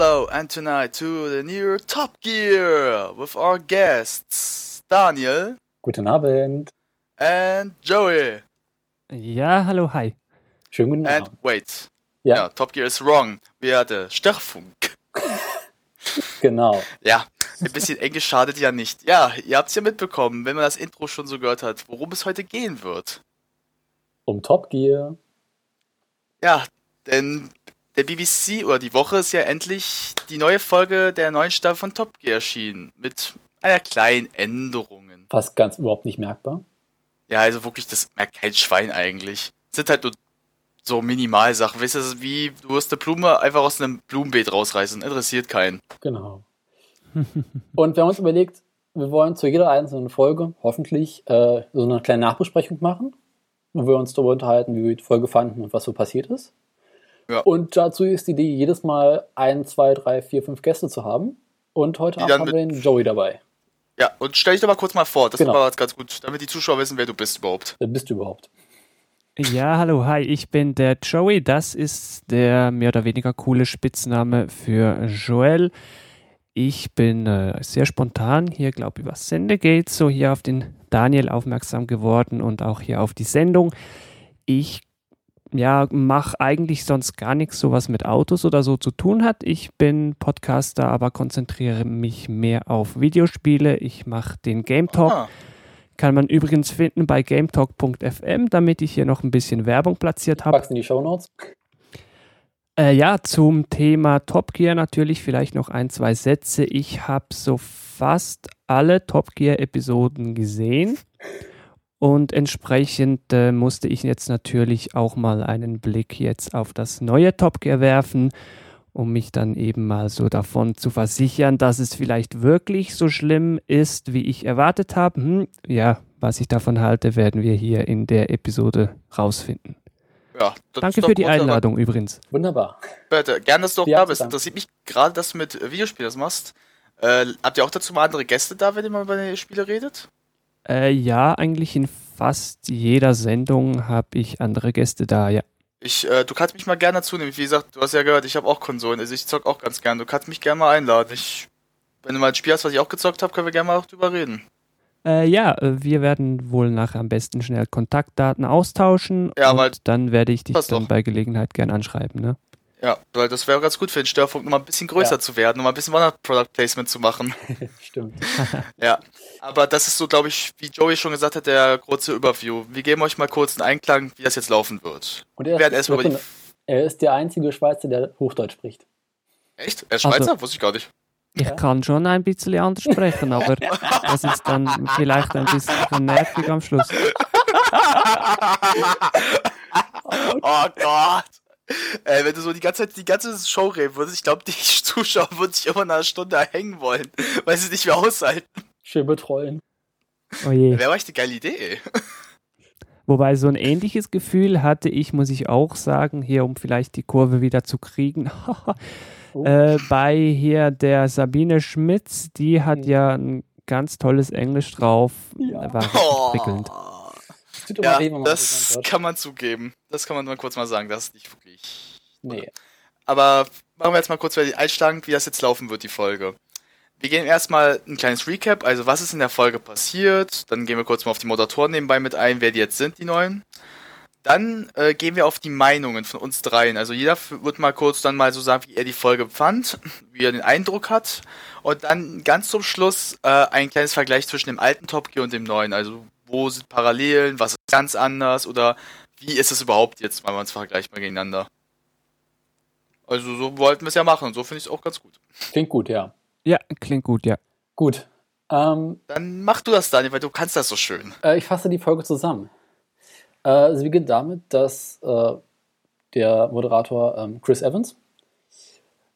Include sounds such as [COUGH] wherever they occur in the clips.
Hello, and tonight to the new Top Gear with our guests Daniel Guten Abend. and Joey. Ja, hallo, hi. Schönen guten And Abend. wait, Ja, ja, Top Gear is wrong. Wir hatten Störfunk. genau. Ja, ein bisschen Englisch schadet ja nicht. Ja, ihr habt's ja mitbekommen, wenn man das Intro schon so gehört hat, worum es heute gehen wird. Um Top Gear. Ja, denn der BBC oder die Woche ist ja endlich die neue Folge der neuen Staffel von Top Gear erschienen. Mit einer kleinen Änderung. Fast ganz überhaupt nicht merkbar. Ja, also wirklich, das merkt kein Schwein eigentlich. Es sind halt nur so Minimalsachen. Weißt du, wie, du wirst eine Blume einfach aus einem Blumenbeet rausreißen. Interessiert keinen. Genau. [LAUGHS] Und wir haben uns überlegt, wir wollen zu jeder einzelnen Folge hoffentlich äh, so eine kleine Nachbesprechung machen, wo wir uns darüber unterhalten, wie wir die Folge fanden und was so passiert ist. Ja. Und dazu ist die Idee, jedes Mal ein, zwei, drei, vier, fünf Gäste zu haben. Und heute Die Abend haben wir den Joey dabei. Ja, und stell dich doch mal kurz mal vor. Das Genau. war jetzt ganz gut, damit die Zuschauer wissen, wer du bist überhaupt. Wer bist du überhaupt? Ja, hallo, hi, ich bin der Joey. Das ist der mehr oder weniger coole Spitzname für Joel. Ich bin äh, sehr spontan hier, glaube ich, über Sendegate so hier auf den Daniel aufmerksam geworden und auch hier auf die Sendung. Ich ja, mache eigentlich sonst gar nichts, so was mit Autos oder so zu tun hat. Ich bin Podcaster, aber konzentriere mich mehr auf Videospiele. Ich mache den Game Talk. Ah, Kann man übrigens finden bei gametalk.fm, damit ich hier noch ein bisschen Werbung platziert habe. Packst in die Shownotes. Äh, ja, zum Thema Top Gear natürlich vielleicht noch ein, zwei Sätze. Ich habe so fast alle Top Gear-Episoden gesehen und entsprechend äh, musste ich jetzt natürlich auch mal einen Blick jetzt auf das neue Top Gear werfen, um mich dann eben mal so davon zu versichern, dass es vielleicht wirklich so schlimm ist, wie ich erwartet habe. Hm, ja, was ich davon halte, werden wir hier in der Episode rausfinden. ja, das Danke für die großartig. Einladung übrigens. Wunderbar. Bitte, gern, dass du auch Ja, da bist. danke. Interessiert mich gerade, dass du mit Videospielen das machst. Äh, habt ihr auch dazu mal andere Gäste da, wenn ihr mal über die Spiele redet? Äh, ja, eigentlich in fast jeder Sendung habe ich andere Gäste da, ja. Ich, äh, du kannst mich mal gerne dazu nehmen. Wie gesagt, du hast ja gehört, ich habe auch Konsolen, also ich zock auch ganz gern. Du kannst mich gerne mal einladen. Ich, wenn du mal ein Spiel hast, was ich auch gezockt habe, können wir gerne mal auch drüber reden. Äh, ja, äh, wir werden wohl nachher am besten schnell Kontaktdaten austauschen Ja, und weil- dann werde ich dich dann doch. bei Gelegenheit gern anschreiben, ne? Ja, weil das wäre ganz gut für den Störfunk, nochmal ein bisschen größer Ja. zu werden, nochmal ein bisschen Product Placement zu machen. [LAUGHS] Stimmt. [LAUGHS] ja. Aber das ist so, glaube ich, wie Joey schon gesagt hat, der kurze Überview. Wir geben euch mal kurz einen Einklang, wie das jetzt laufen wird. Und Wir er werden ist, die. er ist der einzige Schweizer, der Hochdeutsch spricht. Echt? Er ist Schweizer? Also- Wusste ich gar nicht. Ich kann schon ein bisschen anders sprechen, aber das ist dann vielleicht ein bisschen nervig am Schluss. [LAUGHS] Oh Gott! Ey, wenn du so die ganze Zeit die ganze Show reden würdest, ich glaube, die [LAUGHS] Zuschauer würden sich immer nach einer Stunde hängen wollen, weil sie nicht mehr aushalten. Schön betreuen. Oh je. Wäre echt eine geile Idee. Wobei so ein ähnliches Gefühl hatte ich, muss ich auch sagen, hier um vielleicht die Kurve wieder zu kriegen. [LAUGHS] Oh. äh, bei hier der Sabine Schmitz, die hat Mhm. ja ein ganz tolles Englisch drauf. Ja. War richtig prickelnd. Tut immer Ja, weh, wenn man das so kann man zugeben. Das kann man mal kurz mal sagen, das ist nicht wirklich. Nee. Aber machen wir jetzt mal kurz bei den Einschlagen, wie das jetzt laufen wird, die Folge. Wir gehen erstmal ein kleines Recap, also was ist in der Folge passiert. Dann gehen wir kurz mal auf die Moderatoren nebenbei mit ein, wer die jetzt sind, die neuen. Dann äh, gehen wir auf die Meinungen von uns dreien. Also jeder wird mal kurz dann mal so sagen, wie er die Folge fand, wie er den Eindruck hat. Und dann ganz zum Schluss äh, ein kleines Vergleich zwischen dem alten Top Gear und dem neuen. Also wo sind Parallelen, was ist ganz anders oder wie ist es überhaupt jetzt, wenn man es vergleicht mal gegeneinander. Also so wollten wir es ja machen und so finde ich es auch ganz gut. Klingt gut, ja. Ja, klingt gut, ja. Gut. Ähm, Dann mach du das, Daniel, weil du kannst das so schön. äh, ich fasse die Folge zusammen. Äh, sie beginnt damit, dass äh, der Moderator ähm, Chris Evans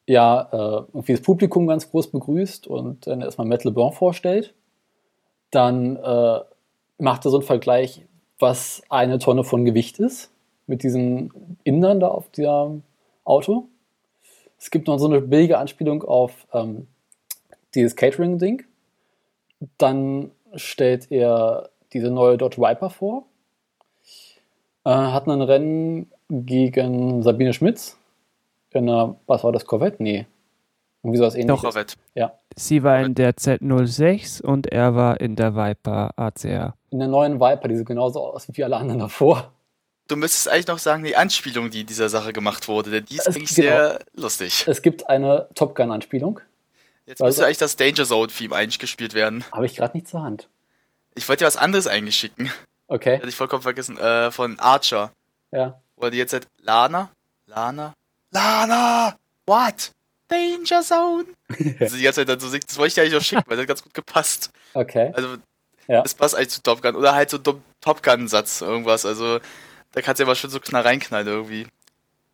ja äh, irgendwie das Publikum ganz groß begrüßt und dann erstmal Matt LeBlanc vorstellt. Dann macht er so einen Vergleich, was eine Tonne von Gewicht ist, mit diesen Indern da auf dem Auto. Es gibt noch so eine billige Anspielung auf ähm, dieses Catering-Ding. Dann stellt er diese neue Dodge Viper vor. Äh, hat ein Rennen gegen Sabine Schmitz in einer, was war das, Corvette? Nee. Irgendwie sowas ähnliches. Corvette. Sie war in der Z06 und er war in der Viper ACR. In der neuen Viper, die sieht genauso aus wie alle anderen davor. Du müsstest eigentlich noch sagen, die Anspielung, die in dieser Sache gemacht wurde, denn die ist Es- eigentlich genau. sehr lustig. Es gibt eine Top Gun-Anspielung. Jetzt Also- müsste eigentlich das Danger Zone-Theme eigentlich gespielt werden. Habe ich gerade nicht zur Hand. Ich wollte dir was anderes eigentlich schicken. Okay, Hätte ich vollkommen vergessen. Äh, von Archer. ja. Oder die jetzt halt Lana? Lana? Lana! What? Danger Zone? [LAUGHS] also die ganze Zeit dann so singt, das wollte ich dir eigentlich noch schicken, weil das hat ganz gut gepasst. Okay. Also, Ja. das passt eigentlich zu Top Gun. Oder halt so Dom- Top Gun-Satz, irgendwas. Also, da kannst du ja mal schön so knall reinknallen irgendwie.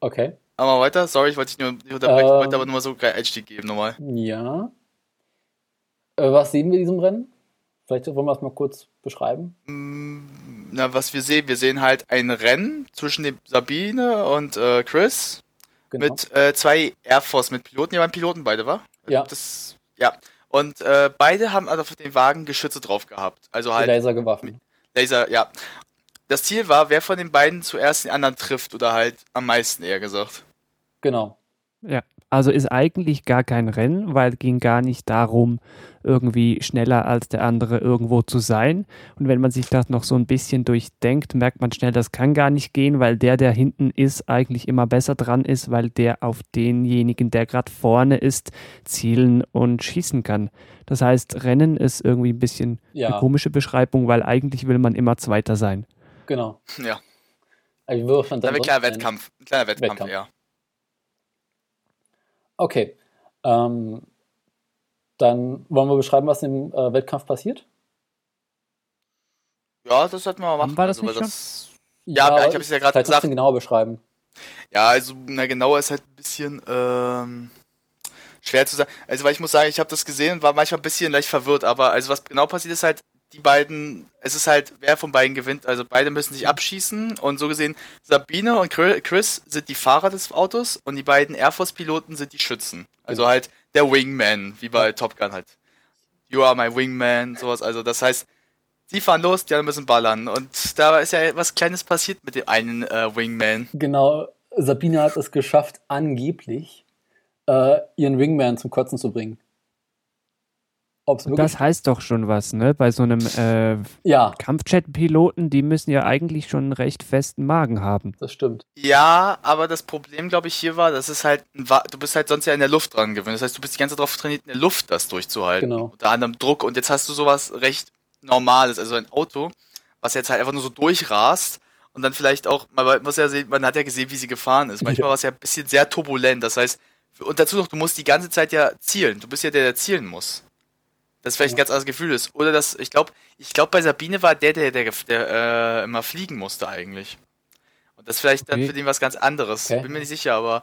Okay. Aber mal weiter, sorry, ich wollte dich nur nicht unterbrechen, ich Ähm. wollte aber nur mal so einen kleinen Einstieg geben nochmal. Ja. Äh, was sehen wir in diesem Rennen? Vielleicht wollen wir es mal kurz beschreiben. Mm, Na, was wir sehen, wir sehen halt ein Rennen zwischen dem Sabine und äh, Chris Genau. mit äh, zwei Air Force mit Piloten, ja, waren Piloten beide, war? Ja. Das, ja. Und äh, beide haben also auf den Wagen Geschütze drauf gehabt. Also halt Lasergewaffen. Laser, ja. Das Ziel war, wer von den beiden zuerst den anderen trifft oder halt am meisten eher gesagt. Genau. Ja, also ist eigentlich gar kein Rennen, weil es ging gar nicht darum, irgendwie schneller als der andere irgendwo zu sein. Und wenn man sich das noch so ein bisschen durchdenkt, merkt man schnell, das kann gar nicht gehen, weil der, der hinten ist, eigentlich immer besser dran ist, weil der auf denjenigen, der gerade vorne ist, zielen und schießen kann. Das heißt, Rennen ist irgendwie ein bisschen Ja. eine komische Beschreibung, weil eigentlich will man immer Zweiter sein. Genau. Ja. Also, wie Widerstand Ein dann kleiner Wettkampf. Ein kleiner Wettkampf, Wettkampf. ja. Okay. Ähm, dann wollen wir beschreiben, was im äh, Wettkampf passiert? Ja, das sollten wir mal machen. Wir das also, nicht das, Ja, ich hab es ja gerade gesagt. genauer beschreiben. Ja, also, na genauer ist halt ein bisschen ähm, schwer zu sagen. Also, weil ich muss sagen, ich habe das gesehen und war manchmal ein bisschen leicht verwirrt, aber also was genau passiert ist halt, die beiden, es ist halt, wer von beiden gewinnt, also beide müssen sich abschießen und so gesehen, Sabine und Chri- Chris sind die Fahrer des Autos und die beiden Air Force Piloten sind die Schützen. Also Genau. halt der Wingman, wie bei Top Gun halt. You are my Wingman, sowas, also das heißt, die fahren los, die anderen müssen ballern und da ist ja was Kleines passiert mit dem einen äh, Wingman. Genau, Sabine hat es geschafft, angeblich äh, ihren Wingman zum Kotzen zu bringen. Ob es wirklich. Das heißt doch schon was, ne? Bei so einem äh, ja, Kampfjet-Piloten, die müssen ja eigentlich schon einen recht festen Magen haben. das stimmt. Ja, aber das Problem, glaube ich, hier war, das ist halt, du bist halt sonst ja in der Luft dran gewöhnt. Das heißt, du bist die ganze Zeit darauf trainiert, in der Luft das durchzuhalten. Genau. Unter anderem Druck. Und jetzt hast du sowas recht Normales, also ein Auto, was jetzt halt einfach nur so durchrast. Und dann vielleicht auch, man muss ja sehen, man hat ja gesehen, wie sie gefahren ist. Manchmal Ja. war es ja ein bisschen sehr turbulent. Das heißt, und dazu noch, du musst die ganze Zeit ja zielen. Du bist ja der, der zielen muss. Das vielleicht ein ganz anderes Gefühl ist. Oder das, ich glaube, ich glaube, bei Sabine war der, der, der, der, äh, immer fliegen musste eigentlich. Und das ist vielleicht dann Okay. für den was ganz anderes. Okay. Bin mir nicht sicher, aber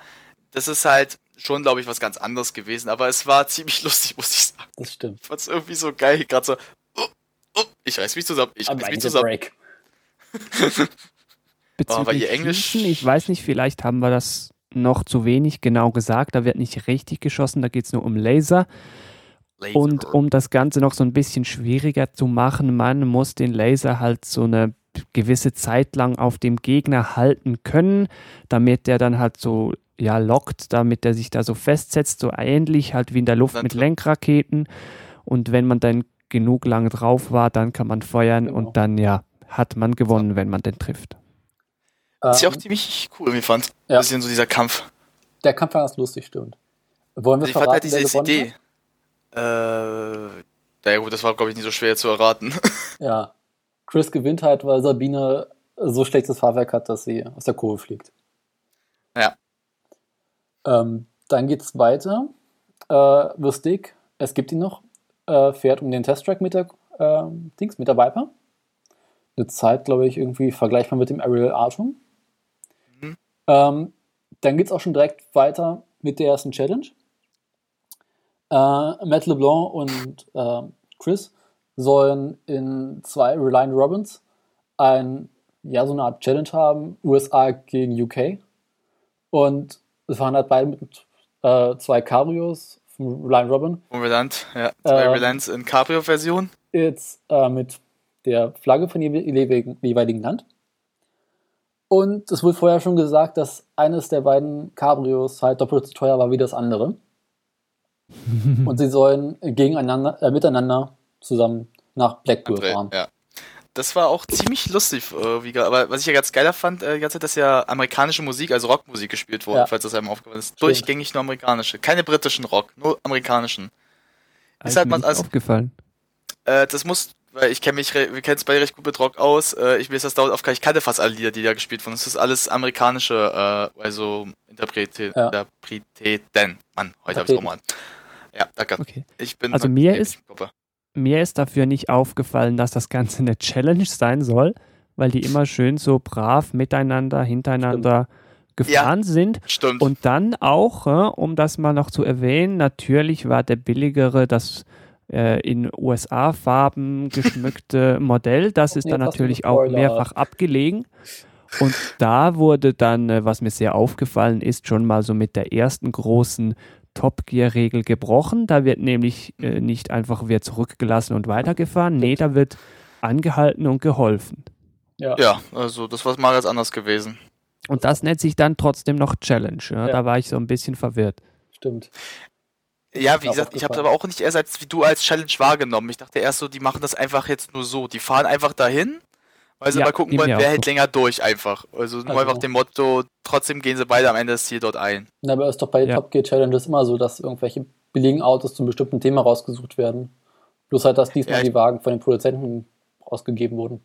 das ist halt schon, glaube ich, was ganz anderes gewesen. Aber es war ziemlich [LAUGHS] lustig, muss ich sagen. Das stimmt. Ich fand's irgendwie so geil. Gerade so, oh, oh, ich reiß mich zusammen, ich reiß mich zusammen. Break. [LAUGHS] Bezüglich ihr Englisch- Schießen, ich weiß nicht, vielleicht haben wir das noch zu wenig genau gesagt. Da wird nicht richtig geschossen, da geht es nur um Laser. Und um das Ganze noch so ein bisschen schwieriger zu machen, man muss den Laser halt so eine gewisse Zeit lang auf dem Gegner halten können, damit der dann halt so ja lockt, damit der sich da so festsetzt, so ähnlich halt wie in der Luft mit Lenkraketen. Und wenn man dann genug lang drauf war, dann kann man feuern Genau. und dann ja hat man gewonnen, wenn man den trifft. Was ich auch Ähm, ziemlich cool irgendwie fand. Ja. Ein bisschen so dieser Kampf. der Kampf war ganz lustig, stimmt. Wollen wir Also ich fand halt verraten, wer diese gewonnen Idee. Äh, naja gut, das war glaube ich nicht so schwer zu erraten. [LAUGHS] Ja. Chris gewinnt halt, weil Sabine so schlechtes Fahrwerk hat, dass sie aus der Kurve fliegt. Ja. Ähm, dann geht's weiter. Äh, Lustig, es gibt ihn noch, äh, fährt um den Testtrack mit der ähm, Dings, mit der Viper. Eine Zeit, glaube ich, irgendwie vergleichbar mit dem Ariel Artum. Mhm. Ähm, dann geht's auch schon direkt weiter mit der ersten Challenge. Äh, Matt LeBlanc und äh, Chris sollen in zwei Reliant Robins ein, ja, so eine Art Challenge haben, USA gegen UK. Und es waren halt beide mit äh, zwei Cabrios von Reliant Robin. Von Relant, ja. Zwei Ähm. Relants in Cabrio-Version. Jetzt äh, mit der Flagge von jewe- jeweiligen, jeweiligen Land. Und es wurde vorher schon gesagt, dass eines der beiden Cabrios halt doppelt so teuer war wie das andere. [LAUGHS] Und sie sollen gegeneinander, äh, miteinander zusammen nach Blackpool André, fahren. ja. Das war auch ziemlich lustig, äh, wie, aber was ich ja ganz geiler fand, äh, die ganze Zeit, dass ja amerikanische Musik, also Rockmusik gespielt wurde, Ja. falls das einem aufgefallen ist. Stimmt. Durchgängig nur amerikanische. Keine britischen Rock, nur amerikanischen. Ist halt mir mal nicht als- aufgefallen. Äh, das muss, weil ich kenne mich, wir kennen es beide recht gut mit Rock aus. Äh, ich mir ist das dauernd aufgefallen, ich kannte fast alle Lieder, die da gespielt wurden. Das ist alles amerikanische, äh, also Interprete, Ja. Interpreteten. Mann, heute habe ich auch mal. Ja, danke. Okay. Ich bin Also mir ist-. Mir ist dafür nicht aufgefallen, dass das Ganze eine Challenge sein soll, weil die immer schön so brav miteinander, hintereinander gefahren sind. Stimmt. Und dann auch, äh, um das mal noch zu erwähnen, natürlich war der billigere das äh, in USA-Farben geschmückte [LAUGHS] Modell. Das ist dann natürlich auch mehrfach abgelegen. Und da wurde dann, äh, was mir sehr aufgefallen ist, schon mal so mit der ersten großen Top Gear-Regel gebrochen. Da wird nämlich äh, nicht einfach wieder zurückgelassen und weitergefahren. Nee, da wird angehalten und geholfen. Ja. ja, also das war mal ganz anders gewesen. Und das nennt sich dann trotzdem noch Challenge. Ja? Ja. Da war ich so ein bisschen verwirrt. Stimmt. Ja, wie gesagt, ich habe es aber auch nicht erst als wie du als Challenge wahrgenommen. Ich dachte erst so, die machen das einfach jetzt nur so. Die fahren einfach dahin, weil sie Ja, mal gucken wollen, wer hält so. länger durch einfach. Also nur Also- einfach dem Motto, trotzdem gehen sie beide am Ende das Ziel dort ein. Na, aber ist doch bei Ja. Top Gear Challenges immer so, dass irgendwelche billigen Autos zu einem bestimmten Thema rausgesucht werden. Bloß halt, dass diesmal Ja, die Wagen von den Produzenten ausgegeben wurden.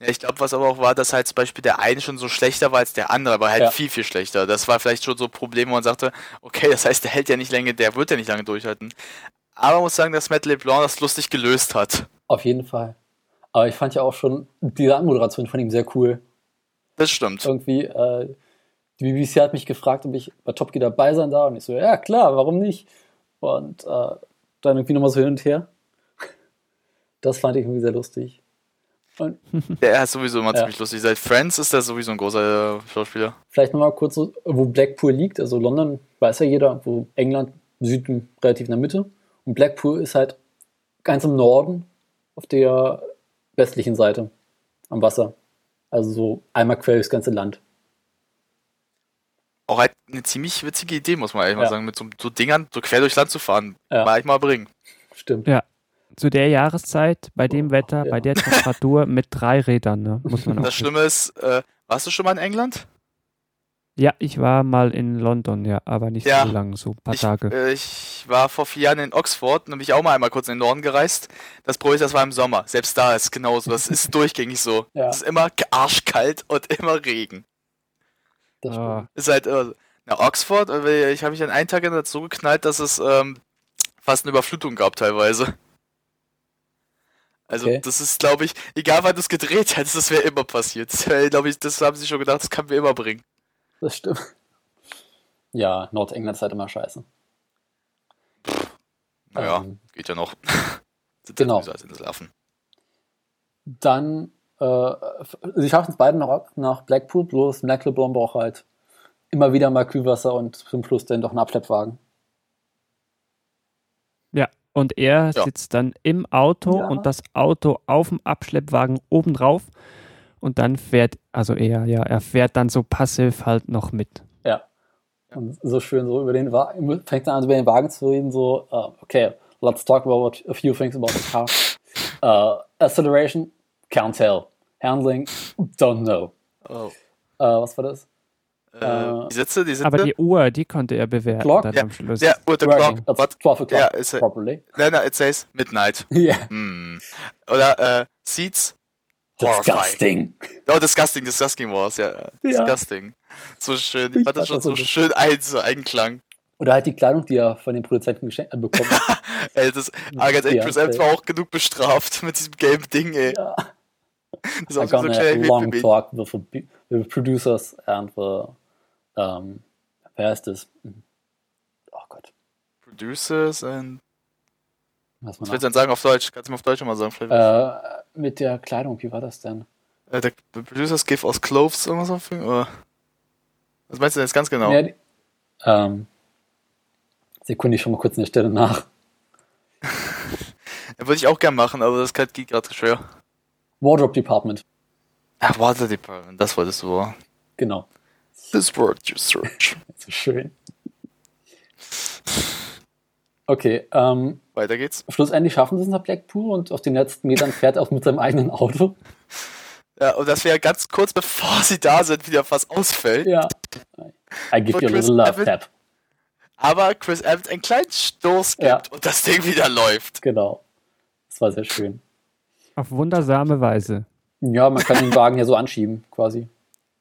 Ja, ich glaube, was aber auch war, dass halt zum Beispiel der eine schon so schlechter war als der andere, aber halt Ja. viel, viel schlechter. Das war vielleicht schon so ein Problem, wo man sagte, okay, das heißt, der hält ja nicht lange, der wird ja nicht lange durchhalten. Aber man muss sagen, dass Matt LeBlanc das lustig gelöst hat. Auf jeden Fall. Aber ich fand ja auch schon diese Anmoderation von ihm sehr cool. Das stimmt. Irgendwie, äh, die BBC hat mich gefragt, ob ich bei Top Gear dabei sein darf. Und ich so, ja klar, warum nicht? Und äh, dann irgendwie nochmal so hin und her. Das fand ich irgendwie sehr lustig. Und Der ist sowieso immer Ja. ziemlich lustig. Seit Friends ist der sowieso ein großer äh, Schauspieler. vielleicht nochmal kurz so, wo Blackpool liegt. Also London weiß ja jeder, wo England, Süden relativ in der Mitte. Und Blackpool ist halt ganz im Norden auf der westlichen Seite am Wasser. Also so einmal quer durchs ganze Land. Auch halt eine ziemlich witzige Idee, muss man ehrlich mal Ja. sagen, mit so, so Dingern so quer durchs Land zu fahren. Ja. Mal ich mal bringen. Stimmt. Ja. Zu der Jahreszeit, bei dem Wetter, Ja. bei der Temperatur mit drei Rädern, ne? muss man auch Das wissen. Schlimme ist, äh, warst du schon mal in England? Ja, ich war mal in London, ja, aber nicht Ja. so lang, so ein paar Ich, Tage. äh, ich war vor vier Jahren in Oxford und bin ich auch mal einmal kurz in den Norden gereist. Das Problem ist, das war im Sommer. Selbst da ist es genauso. Das ist durchgängig so. [LAUGHS] Ja. Es ist immer arschkalt und immer Regen. Das Ah. Ist halt, äh, na, Oxford, äh, ich habe mich an einen Tag so geknallt, dass es ähm, fast eine Überflutung gab teilweise. Also Okay. das ist, glaube ich, egal wann du es gedreht hättest, das wäre immer passiert. Das wär, glaube ich, das haben sie schon gedacht, das kann wir immer bringen. Das stimmt. Ja, Nordengland ist halt immer scheiße. Naja, Ähm, geht ja noch. [LAUGHS] Sind genau. als Inselaffen. Dann, äh, sie schaffen es beide noch ab nach Blackpool, bloß LeBlanc braucht halt immer wieder mal Kühlwasser und zum Schluss dann doch einen Abschleppwagen. ja, und er Ja. sitzt dann im Auto Ja. und das Auto auf dem Abschleppwagen obendrauf und dann fährt, also er, ja, er fährt dann so passiv halt noch mit. Ja. Und so schön so über den Wagen, fängt dann an, über den Wagen zu reden, so, uh, okay, let's talk about a few things about the car. Uh, acceleration, can't tell. Handling, don't know. Oh. Uh, was war das? Äh, die Sitze, die Sitze. Aber die Uhr, die konnte er bewerten Clock? dann Ja, am Schluss. ja, with the Working. clock. That's What? 12 o'clock Ja, ist er- properly. Nein, nein, it says midnight. [LAUGHS] Yeah. Hm. Oder äh, Seats. Disgusting. Oh, disgusting, disgusting was, ja. Ja. Disgusting. So schön. Ich fand schon so schön ein, so Einklang. Oder halt die Kleidung, die er von den Produzenten geschenkt äh, bekommen hat. [LAUGHS] Ey, das, aber ganz ehrlich, Ja, Chris Evans okay. war auch genug bestraft mit diesem gelben Ding, ey. ja. [LAUGHS] Das ist auch so kleiner long talk with the, with the producers and the, um, wer ist das? Oh Gott. Producers and. Was willst du denn sagen auf Deutsch? Kannst du mal auf Deutsch mal sagen? Äh, mit der Kleidung, wie war das denn? Äh, der the Producers give us clothes oder something? Oder? Was meinst du denn jetzt ganz genau? Ja, die, ähm, Sekunde, ich schau mal kurz an der Stelle nach. [LAUGHS] Würde ich auch gern machen, aber das geht gerade schwer. Wardrobe Department. Ach, Water Department, das wolltest du. Genau. This word you search. [LAUGHS] So schön. Okay, ähm, Weiter geht's. schlussendlich schaffen sie es nach Blackpool und auf den letzten Metern fährt er auch mit seinem eigenen Auto. Ja, und das wäre ganz kurz bevor sie da sind, wieder fast ausfällt. Ja. I give you a little love Evans- tap. Aber Chris Evans einen kleinen Stoß gibt Ja. und das Ding wieder läuft. Genau. Das war sehr schön. Auf wundersame Weise. Ja, man kann den Wagen ja so anschieben, quasi,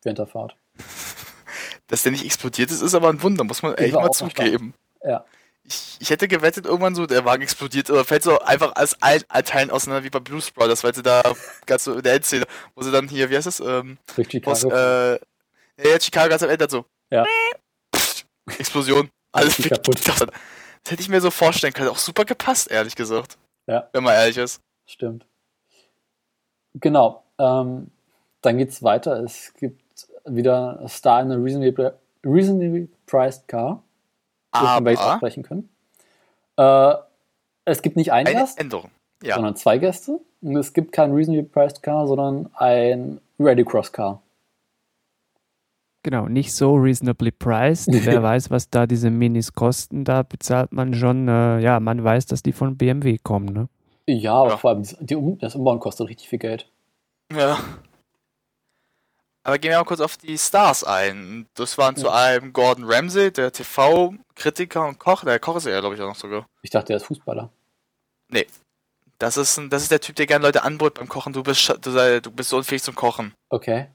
während der Fahrt. [LAUGHS] Dass der nicht explodiert ist, ist aber ein Wunder, muss man Ich echt war mal zugeben. Ja. Ich, ich hätte gewettet, irgendwann so, der Wagen explodiert oder fällt so einfach als Teilen auseinander wie bei Blues Brothers, weil sie da ganz so in der Endszene, wo sie dann hier, wie heißt das, ähm, Durch aus, Chicago. äh, ja, Chicago ganz am Ende so, Ja. Pff, Explosion, alles [LAUGHS] kaputt. Das, hätte ich mir so vorstellen können, auch super gepasst, ehrlich gesagt. Ja. Wenn man ehrlich ist. Stimmt. Genau. Ähm, dann geht's weiter. Es gibt wieder Star in a reasonably, reasonably priced car, Aber sprechen können. Äh, es gibt nicht einen eine Gast, Änderung. Ja. sondern zwei Gäste. Und es gibt kein reasonably priced car, sondern ein Ready Cross car. Genau, nicht so reasonably priced. [LAUGHS] Wer weiß, was da diese Minis kosten, da bezahlt man schon, äh, ja, man weiß, dass die von BMW kommen, ne? Ja, aber Ja. vor allem die das Umbauen kostet richtig viel Geld. Ja. Aber gehen wir mal kurz auf die Stars ein. Das waren zu einem Gordon Ramsay, der TV-Kritiker und Koch. Der Koch ist er, glaube ich, auch noch sogar. Ich dachte, er ist Fußballer. Das ist, ein, das ist der Typ, der gerne Leute anbrot beim Kochen. Du bist, sch- du, sei- du bist so unfähig zum Kochen. Okay.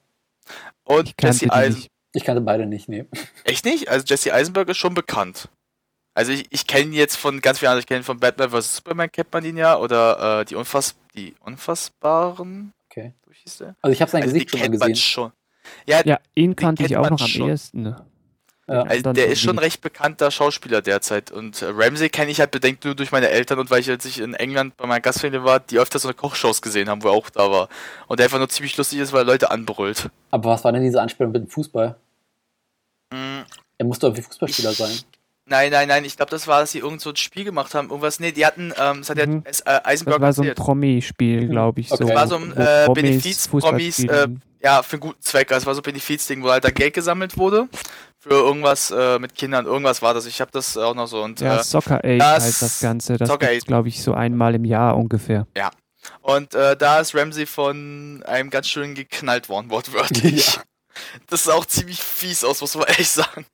Und Jesse die Eisen. nicht. Ich kannte beide nicht, nee. Echt nicht? Also Jesse Eisenberg ist schon bekannt. Also ich, ich kenne ihn jetzt von ganz vielen anderen. Ich kenne ihn von Batman vs. Superman, kennt man ihn ja. Oder äh, die, Unfass, die Unfassbaren. Okay. Also ich habe sein Also die Gesicht schon mal kennt man gesehen. schon. Ja, Ja, ihn kannte ich auch noch am schon. ehesten. Ne? Ja. Also der ist schon recht bekannter Schauspieler derzeit. Und äh, Ramsey kenne ich halt bedenkt nur durch meine Eltern und weil ich, als ich in England bei meiner Gastfamilie war, die öfter so eine Kochshows gesehen haben, wo er auch da war. Und der einfach nur ziemlich lustig ist, weil er Leute anbrüllt. Aber was war denn diese Anspielung mit dem Fußball? Mm, Er musste irgendwie Fußballspieler Ich- sein. Nein, nein, nein, ich glaube, das war, dass sie irgend so ein Spiel gemacht haben. Irgendwas, nee, die hatten, ähm, das hat Mhm. ja äh, Eisenberg Das war so ein. Promi-Spiel, glaube ich. Okay. So, Das war so ein, äh, Promis Benefiz- Fußball Promis, spielen. Ja, für einen guten Zweck. Also es war so ein Benefizding, wo halt da Geld gesammelt wurde. Für irgendwas äh, mit Kindern, irgendwas war das. Ich habe das auch noch so. Und, ja, äh, Soccer Aid das- heißt das Ganze. Das Soccer gibt's, glaube ich, so einmal im Jahr ungefähr. Und äh, da ist Ramsey von einem ganz schön geknallt worden, wortwörtlich. Ja. Das sah auch ziemlich fies aus, muss man ehrlich sagen.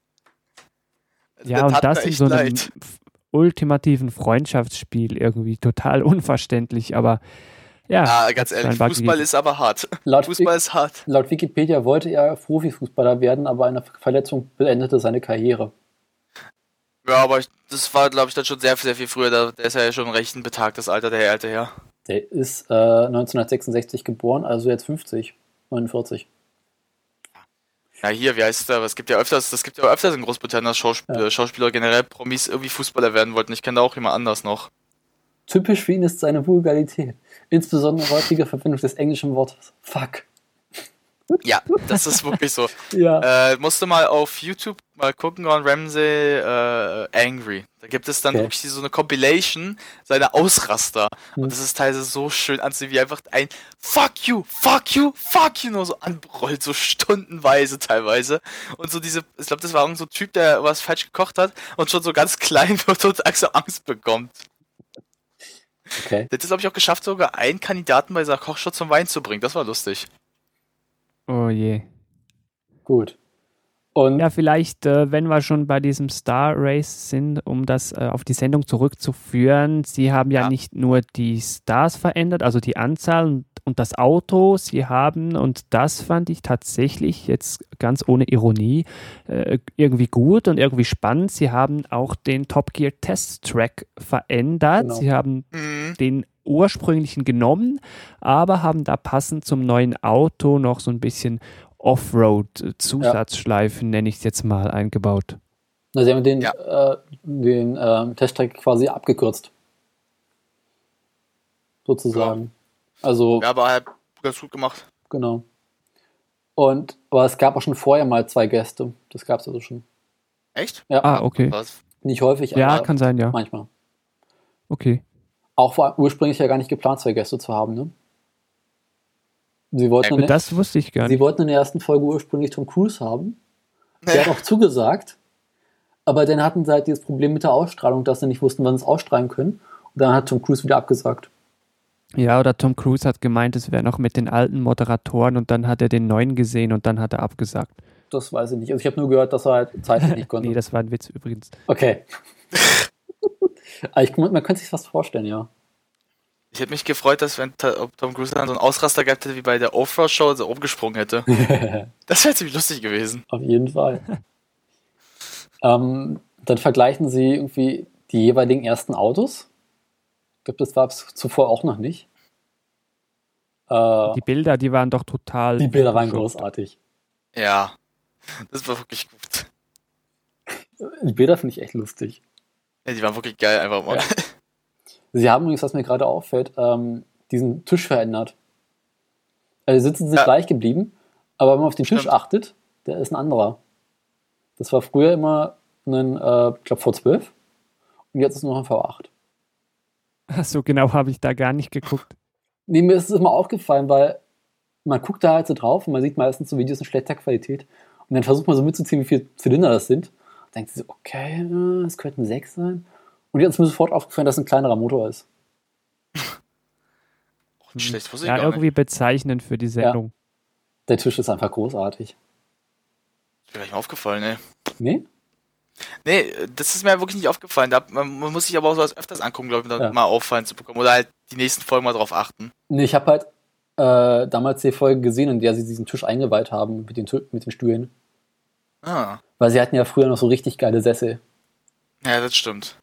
Also Ja, und das in so einem leid. ultimativen Freundschaftsspiel irgendwie total [LAUGHS] unverständlich, aber ja. Ja, ganz ehrlich, Fußball ist aber hart. Laut, Fußball ist hart. laut Wikipedia wollte er Profifußballer werden, aber eine Verletzung beendete seine Karriere. Ja, aber ich, das war, glaube ich, dann schon sehr, sehr viel früher. Da, der ist ja schon recht ein betagtes Alter, der alte Herr. Der ist äh, 1966 geboren, also jetzt 50, 49. Na hier, wie heißt der? Es gibt ja öfters, das gibt ja öfters in Großbritannien, dass Schausp Ja. Schauspieler generell Promis irgendwie Fußballer werden wollten. Ich kenne da auch jemand anders noch. Typisch für ihn ist seine Vulgarität. Insbesondere häufige Verwendung des englischen Wortes fuck. Ja, das ist wirklich so. [LAUGHS] Ja. Äh, musst du mal auf YouTube mal gucken, Gordon Ramsay äh, Angry. Da gibt es dann Okay. wirklich so eine Compilation seiner Ausraster. Hm. Und das ist teilweise so schön anzusehen, wie einfach ein Fuck you, fuck you, fuck you nur so anbrüllt, so stundenweise teilweise. Und so diese, ich glaube, das war irgend so ein Typ, der was falsch gekocht hat und schon so ganz klein wird und [LAUGHS] so Angst bekommt. Okay. Der hat es, glaube ich, auch geschafft, sogar einen Kandidaten bei dieser Kochshow zum Wein zu bringen. Das war lustig. Oh je. Gut. Und Ja, vielleicht, äh, wenn wir schon bei diesem Star Race sind, um das äh, auf die Sendung zurückzuführen, Sie haben ja, Ja. nicht nur die Stars verändert, also die Anzahl und, und das Auto, Sie haben, und das fand ich tatsächlich jetzt ganz ohne Ironie, äh, irgendwie gut und irgendwie spannend, Sie haben auch den Top Gear Test Track verändert. Genau. Sie haben Mhm. den ursprünglichen genommen, aber haben da passend zum neuen Auto noch so ein bisschen Offroad-Zusatzschleifen, nenne ich es jetzt mal, eingebaut. na, sie haben den, Ja. äh, den ähm, Testtrack quasi abgekürzt. Sozusagen. Also, Ja, aber halt ganz gut gemacht. genau. Und, aber es gab auch schon vorher mal zwei Gäste. Das gab es also schon. Echt? Ja, Ah, okay. Was? nicht häufig, Ja, aber kann sein, ja. manchmal. Okay. Auch war ursprünglich ja gar nicht geplant, zwei Gäste zu haben, ne? Sie wollten, Ja, in, der, Das wusste ich gar sie nicht. wollten in der ersten Folge ursprünglich Tom Cruise haben. Der hat auch zugesagt, Aber dann hatten sie halt dieses Problem mit der Ausstrahlung, dass sie nicht wussten, wann sie es ausstrahlen können. Und dann hat Tom Cruise wieder abgesagt. Ja, oder Tom Cruise hat gemeint, es wäre noch mit den alten Moderatoren und dann hat er den neuen gesehen und dann hat er abgesagt. Das weiß ich nicht. Also ich habe nur gehört, dass er halt zeitlich nicht [LAUGHS] konnte. Nee, das war ein Witz übrigens. okay. [LAUGHS] Aber ich, man könnte sich fast vorstellen, ja. Ich hätte mich gefreut, dass wenn ob Tom Cruise dann so einen Ausraster gehabt hätte wie bei der Oprah Show, so umgesprungen hätte. [LAUGHS] Das wäre ziemlich lustig gewesen. Auf jeden Fall. ähm, dann vergleichen sie irgendwie die jeweiligen ersten Autos. Ich glaube, das war es zuvor auch noch nicht. Äh, Die Bilder, die waren doch total. die Bilder waren großartig. Ja. Das war wirklich gut. Die Bilder finde ich echt lustig. Ja, die waren wirklich geil einfach mal. Ja. [LAUGHS] Sie haben übrigens, was mir gerade auffällt, ähm, diesen Tisch verändert. Also die Sitze sind Ja. gleich geblieben, aber wenn man auf den Tisch Stimmt. achtet, der ist ein anderer. Das war früher immer ein, äh, ich glaube, V12 und jetzt ist nur noch ein V8. So genau habe ich da gar nicht geguckt. Nee, mir ist es immer aufgefallen, weil man guckt da halt so drauf und man sieht meistens so Videos in schlechter Qualität und dann versucht man so mitzuziehen, wie viele Zylinder das sind. Denkt sich so, okay, äh, es könnten sechs sein. Und jetzt ist mir sofort aufgefallen, dass es ein kleinerer Motor ist. Oh, schlecht wusste ich Ja, gar irgendwie nicht. bezeichnend für die Sendung. Der Tisch ist einfach großartig. Ist mir gleich mal aufgefallen, ne? Nee? Nee, das ist mir wirklich nicht aufgefallen. Da, man, man muss sich aber auch sowas öfters angucken, glaube ich, um da Ja. mal auffallen zu bekommen. Oder halt die nächsten Folgen mal drauf achten. Nee, ich habe halt äh, damals die Folge gesehen, in der sie diesen Tisch eingeweiht haben mit den, mit den Stühlen. Ah. Weil sie hatten ja früher noch so richtig geile Sessel. Ja, das stimmt.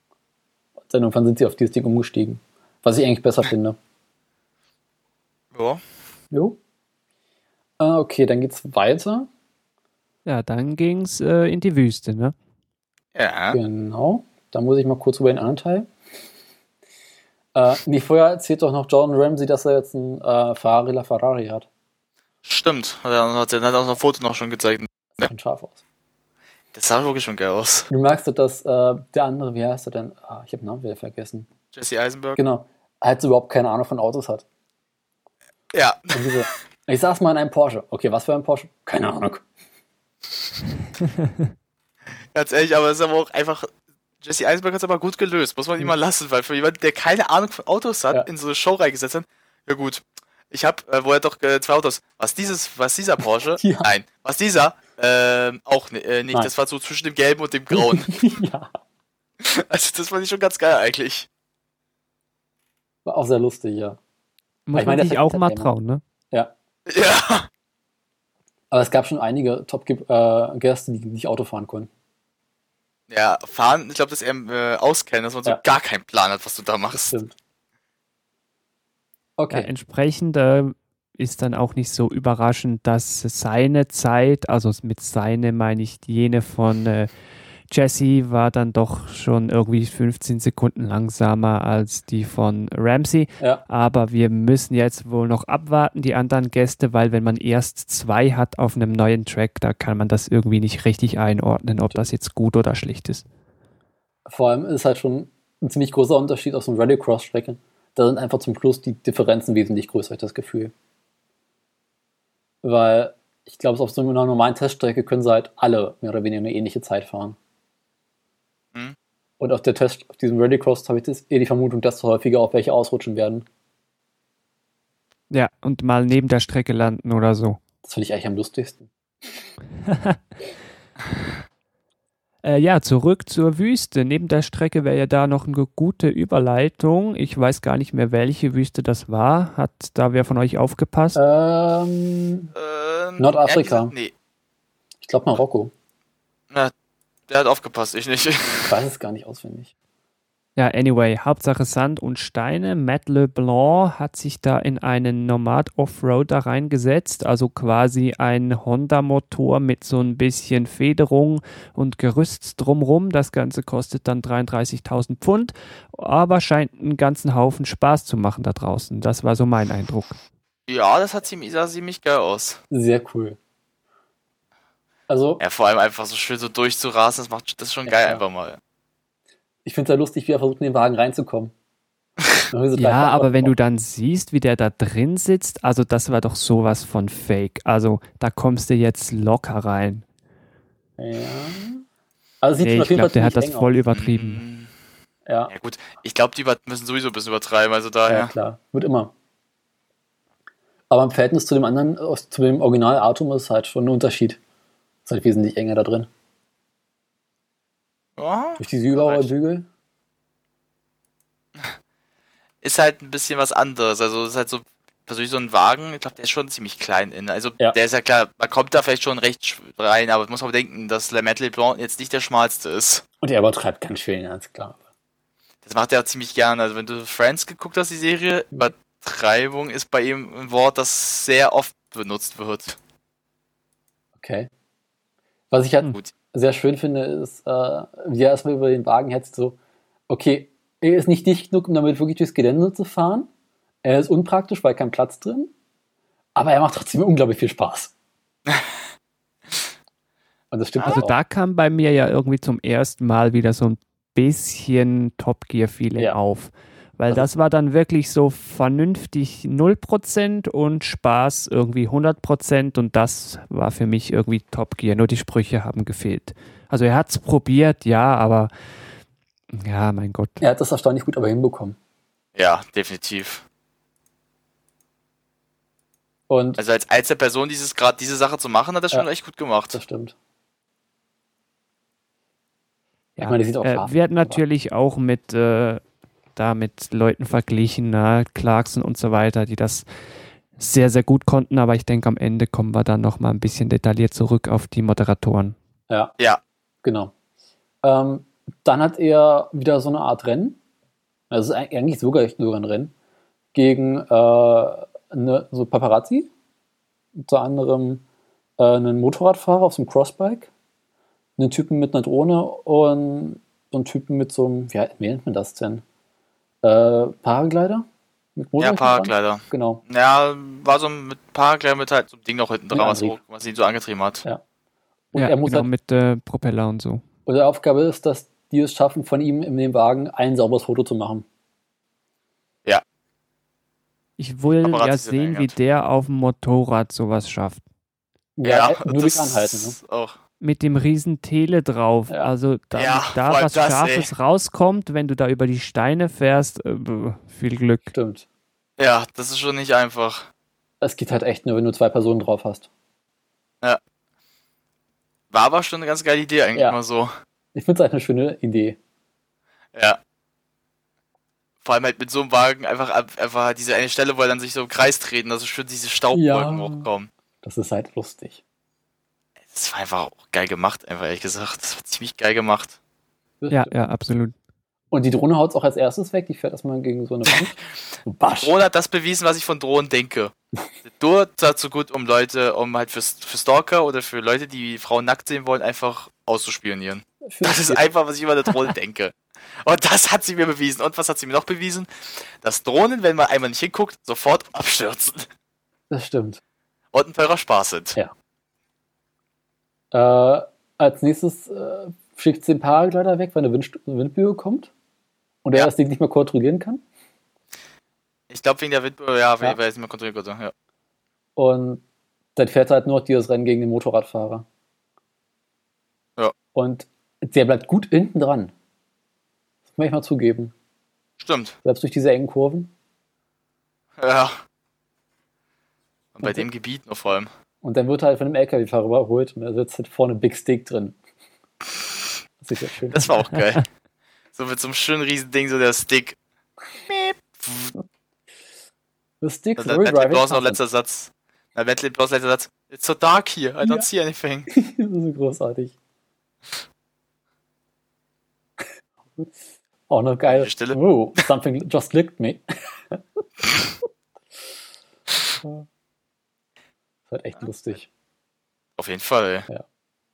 Dann irgendwann sind sie auf dieses Ding umgestiegen. Was ich eigentlich besser [LAUGHS] finde. Ja. Jo. Äh, okay, dann geht's weiter. Ja, dann ging es äh, in die Wüste, ne? Ja. Genau. Da muss ich mal kurz über den anderen Teil. Äh, nee, vorher erzählt doch noch Jordan Ramsey, dass er jetzt einen äh, Ferrari LaFerrari hat. Stimmt. Hat er hat er hat auch noch ein Foto noch schon gezeigt. Das sieht scharf aus. Das sah wirklich schon geil aus. Du merkst, doch, dass äh, der andere, wie heißt er denn? Ah, ich habe den Namen wieder vergessen. Jesse Eisenberg. Genau. Halt überhaupt keine Ahnung von Autos hat. Ja. Diese, ich saß mal in einem Porsche. Okay, was für ein Porsche? Keine Ahnung. [LAUGHS] Ganz ehrlich, aber es ist aber auch einfach. Jesse Eisenberg hat es aber gut gelöst, muss man ihm mal lassen, weil für jemanden, der keine Ahnung von Autos hat, Ja. in so eine Show reingesetzt hat, ja gut. Ich habe, äh, wo er doch äh, zwei Autos. Was dieses, was dieser Porsche? [LAUGHS] Ja. Nein. Was dieser? Ähm, auch äh, nicht. Nein. Das war so zwischen dem gelben und dem grauen. [LAUGHS] ja, also das fand ich schon ganz geil eigentlich. war auch sehr lustig, ja. Muss Ich meine, man sich auch mal trauen, ne? Ja. Ja. Aber es gab schon einige Top-Gäste, die nicht Auto fahren konnten. Ja, fahren, ich glaube, das eher äh, auskennen, dass man so Ja. gar keinen Plan hat, was du da machst. Stimmt. Ja, Okay. entsprechend äh, ist dann auch nicht so überraschend, dass seine Zeit, also mit seine meine ich jene von äh, Jesse, war dann doch schon irgendwie 15 Sekunden langsamer als die von Ramsey. Ja. Aber wir müssen jetzt wohl noch abwarten, die anderen Gäste, weil wenn man erst zwei hat auf einem neuen Track, da kann man das irgendwie nicht richtig einordnen, ob das jetzt gut oder schlecht ist. Vor allem ist halt schon ein ziemlich großer Unterschied aus einer Rallycross-Strecke. Da sind einfach zum Schluss die Differenzen wesentlich größer, habe ich das Gefühl. Weil ich glaube, auf so einer normalen Teststrecke können sie halt alle mehr oder weniger eine ähnliche Zeit fahren. Mhm. Und auf der Test, auf diesem Rallycross habe ich das, eher die Vermutung, dass häufiger auf welche ausrutschen werden. Ja, und mal neben der Strecke landen oder so. Das finde ich eigentlich am lustigsten. [LAUGHS] Äh, ja, zurück zur Wüste. Neben der Strecke wäre ja da noch eine gute Überleitung. Ich weiß gar nicht mehr, welche Wüste das war. Hat da wer von euch aufgepasst? Ähm, Ähm, Nordafrika. gesagt, Nee. ich glaube Marokko. Na, der hat aufgepasst, ich nicht. Ich weiß es gar nicht auswendig. Ja, anyway, Hauptsache Sand und Steine. Matt LeBlanc hat sich da in einen Nomad Offroader reingesetzt, also quasi ein Honda-Motor mit so ein bisschen Federung und Gerüst drumrum. Das Ganze kostet dann 33.000 Pfund, aber scheint einen ganzen Haufen Spaß zu machen da draußen. Das war so mein Eindruck. ja, das hat ziemlich, sah ziemlich geil aus. Sehr cool. Also, Ja, vor allem einfach so schön so durchzurasen, das macht das ist schon Ja, geil ja. einfach mal. Ich finde es ja lustig, wie er versucht, in den Wagen reinzukommen. Ja, aber wenn du dann siehst, wie der da drin sitzt, also das war doch sowas von fake. Also da kommst du jetzt locker rein. Ja. Also sieht Nee, ich glaube, der hat das voll aus. übertrieben. Ja, Ja gut, ich glaube, die müssen sowieso ein bisschen übertreiben, also ja, daher. klar. Wird immer. Aber im Verhältnis zu dem anderen, zu dem Original Atom ist halt schon ein Unterschied. Ist halt wesentlich enger da drin. Ja, Durch diese Überrollbügel. [LAUGHS] ist halt ein bisschen was anderes. Also es ist halt so persönlich so ein Wagen, ich glaube, der ist schon ziemlich klein in. Also Ja. der ist ja klar, man kommt da vielleicht schon recht rein, aber muss man bedenken, dass Le Metal Blanc jetzt nicht der schmalste ist. Und er übertreibt ganz schön, ganz klar. Das macht er auch ziemlich gerne. Also wenn du Friends geguckt hast, die Serie, Übertreibung ist bei ihm ein Wort, das sehr oft benutzt wird. Okay. Was ich halt Gut. Sehr schön finde, ist, äh, wie er erstmal über den Wagen hetzt, so, okay, er ist nicht dicht genug, um damit wirklich durchs Gelände zu fahren. Er ist unpraktisch, weil kein Platz drin. Aber er macht trotzdem unglaublich viel Spaß. Und das stimmt Also halt auch. da kam bei mir ja irgendwie zum ersten Mal wieder so ein bisschen Top Gear Feeling Ja. auf. Weil Also- das war dann wirklich so vernünftig 0% und Spaß irgendwie 100% und das war für mich irgendwie Top Gear. Nur die Sprüche haben gefehlt. Also er hat es probiert, ja, aber ja, mein Gott. Er hat das erstaunlich gut aber hinbekommen. Ja, definitiv. Und Also als Einzelperson dieses gerade diese Sache zu machen, hat er schon Ja. echt gut gemacht. das stimmt. Ja, meine, die sieht auch äh, wird aber- natürlich auch mit, äh, da mit Leuten verglichen, na, Clarkson und so weiter, die das sehr, sehr gut konnten, aber ich denke, am Ende kommen wir dann nochmal ein bisschen detailliert zurück auf die Moderatoren. Ja, Ja, genau. Ähm, dann hat er wieder so eine Art Rennen. Also es ist eigentlich sogar, sogar ein Rennen. Gegen äh, eine, so Paparazzi. Unter anderem äh, einen Motorradfahrer auf so einem Crossbike. Einen Typen mit einer Drohne und so einen Typen mit so einem, ja, wie nennt man das denn? Äh, Paraglider? Mit ja, Paraglider. Genau. Ja, war so ein mit Paraglider mit halt so einem Ding noch hinten Mit dran, was, was ihn so angetrieben hat. Ja. Und ja, er muss genau, halt mit äh, Propeller und so. Und die Aufgabe ist, dass die es schaffen, von ihm in dem Wagen ein sauberes Foto zu machen. Ich will Paparazzi ja sehen, wie der auf dem Motorrad sowas schafft. Ja, äh, nur durch das Anhalten. Ne? ist Auch. Mit dem riesen Tele drauf. Ja. Also damit Ja, da was das, Scharfes rauskommt, wenn du da über die Steine fährst, äh, viel Glück. Stimmt. Ja, das ist schon nicht einfach. Es geht halt echt nur, wenn du zwei Personen drauf hast. War aber schon eine ganz geile Idee eigentlich Ja. mal so. Ich finde es halt eine schöne Idee. Ja. Vor allem halt mit so einem Wagen einfach, einfach diese eine Stelle, wo er dann sich so im Kreis treten, dass schön diese Staubwolken Ja. hochkommen. Das ist halt lustig. Das war einfach auch geil gemacht, einfach ehrlich gesagt. Das war ziemlich geil gemacht. Ja, ja, absolut. Und die Drohne haut auch als erstes weg. Die fährt erstmal gegen so eine Wand. [LAUGHS] So, basch. Drohne hat das bewiesen, was ich von Drohnen denke. [LAUGHS] Drohne ist dazu gut, um Leute, um halt für, für Stalker oder für Leute, die Frauen nackt sehen wollen, einfach auszuspionieren. Für- Das ist einfach, was ich über eine Drohne [LAUGHS] denke. Und das hat sie mir bewiesen. Und was hat sie mir noch bewiesen? Dass Drohnen, wenn man einmal nicht hinguckt, sofort abstürzen. Das stimmt. Und ein teurer Spaß sind. Ja. Äh, als nächstes äh, schickt sie den Paraglider weg, weil eine Wind Windböe kommt. Und er Ja. das Ding nicht mehr kontrollieren kann. Ich glaube wegen der Wind, ja, weil Ja. ich jetzt nicht mehr kontrollieren konnte. Ja. Und dann fährt er halt nur noch dieses Rennen gegen den Motorradfahrer. Ja. Und der bleibt gut hinten dran. Das muss ich mal zugeben. Stimmt. Selbst durch diese engen Kurven. Ja. Und bei Und- dem Gebiet nur vor allem. Und dann wird er halt von einem LKW-Fahrer überholt und da sitzt halt vorne Big Stick drin. Das ist ja schön. Das war auch geil. [LAUGHS] so mit so einem schönen riesen Ding, so der Stick. The very Bentley driving Blows noch letzter Satz. Na, Bentley Blows letzter Satz. It's so dark here, I don't Ja. see anything. [LAUGHS] Das ist so großartig. [LAUGHS] Auch noch geil. Stille. Oh, something just licked me. Das echt lustig. Auf jeden Fall, ey.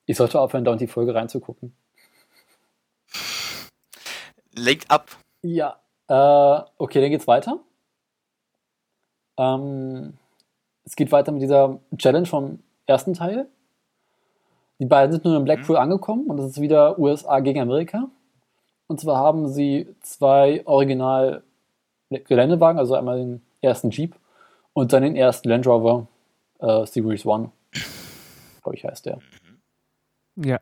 Ich sollte aufhören, da und die Folge reinzugucken. Lenkt ab. Ja. Äh, okay, dann geht's weiter. Ähm, es geht weiter mit dieser Challenge vom ersten Teil. Die beiden sind nun in Blackpool angekommen und es ist wieder USA gegen Amerika. Und zwar haben sie zwei Original Geländewagen, also einmal den ersten Jeep und dann den ersten Land Rover äh, Series One. Glaube ich, heißt der. Ja.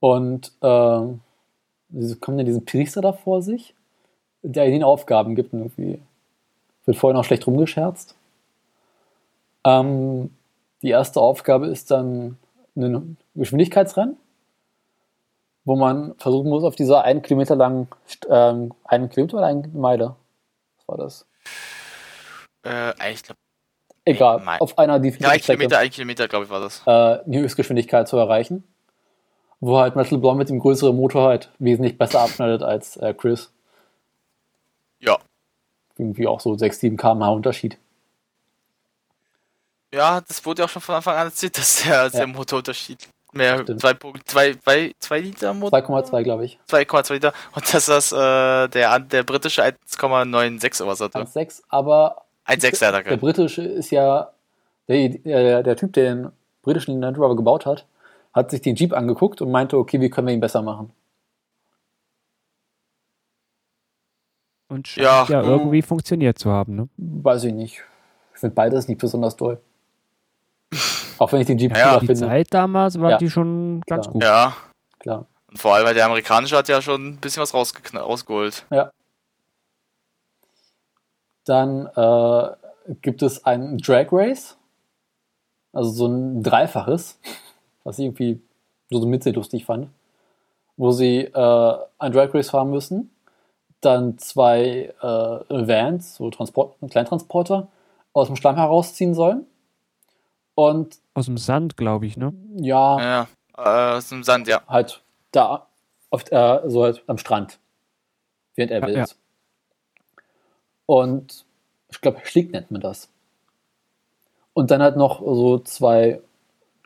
Und äh, sie kommen dann diesen Priester da vor sich, der ihnen Aufgaben gibt und irgendwie wird vorher noch schlecht rumgescherzt. Ähm, die erste Aufgabe ist dann ein Geschwindigkeitsrennen, wo man versuchen muss, auf dieser einen Kilometer langen, ähm, einen Kilometer oder eine Meile, was war das? Äh, ich glaube, Egal, Mei- auf einer ja, ein Kilometer, ein Kilometer, glaube ich, war das. äh, die Höchstgeschwindigkeit zu erreichen. Wo halt Metal Blonde mit dem größeren Motor halt wesentlich besser abschneidet als äh, Chris. Ja. Irgendwie auch so 6, 7 km/h Unterschied. Ja, das wurde ja auch schon von Anfang an erzählt, dass der, der Motorunterschied mehr Stimmt. 2,2 2 Liter Motor. 2,2 glaube ich. 2,2 Liter. Und dass das äh, der, der britische 1,96 oder was hatte. 1,6, aber 1,6 hat er der britische ist ja, der, der, der Typ, der den britischen Land Rover gebaut hat, hat sich den Jeep angeguckt und meinte, okay, wie können wir ihn besser machen? Und scheint Ja, ja, mm. irgendwie funktioniert zu haben. Ne? Weiß ich nicht. Ich finde beides nicht besonders toll. [LAUGHS] Auch wenn ich den Jeep Ja, cooler Die finde. Zeit damals war Ja. die schon ganz Klar. gut. Ja. Klar. Und vor allem, weil der amerikanische hat ja schon ein bisschen was rausgeholt. Ja. Dann äh, gibt es ein Drag Race, also so ein Dreifaches, was ich irgendwie so mittel lustig fand, wo sie äh, ein Drag Race fahren müssen, dann zwei äh, Vans, so Transport, Kleintransporter, aus dem Schlamm herausziehen sollen. Und Aus dem Sand, glaube ich, ne? ja, Ja. Äh, aus dem Sand, ja. halt da, auf, äh, so halt am Strand, während er Ja, will. ja. Und ich glaube, Schlick nennt man das. Und dann halt noch so zwei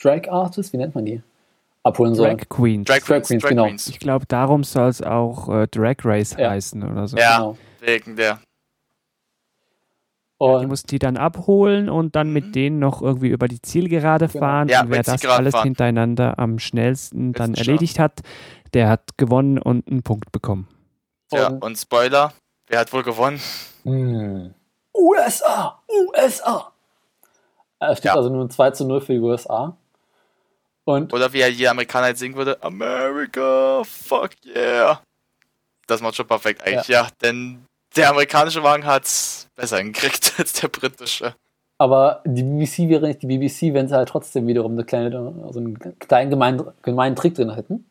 Drag Artists, wie nennt man die? Abholen sollen. Drag Queens. Drag Drag Queens, Drag genau. Queens. Ich glaube, darum soll es auch äh, Drag Race Ja. heißen oder so. Ja. Genau. Wegen der. Die Und muss die dann abholen und dann Mhm. mit denen noch irgendwie über die Zielgerade Genau. fahren. Ja, und wer die das alles fahren. hintereinander am schnellsten dann erledigt hat, der hat gewonnen und einen Punkt bekommen. Ja, Und- und Spoiler, wer hat wohl gewonnen? Hm. USA! USA! Es steht Ja. also nur 2 zu 0 für die USA. Und Oder wie er jeder Amerikaner jetzt singen würde, America, fuck yeah. Das macht schon perfekt eigentlich, ja. denn der amerikanische Wagen hat's besser hingekriegt [LAUGHS] als der britische. aber die BBC wäre nicht die BBC, wenn sie halt trotzdem wiederum eine kleine, so einen kleinen gemeinen, gemeinen Trick drin hätten.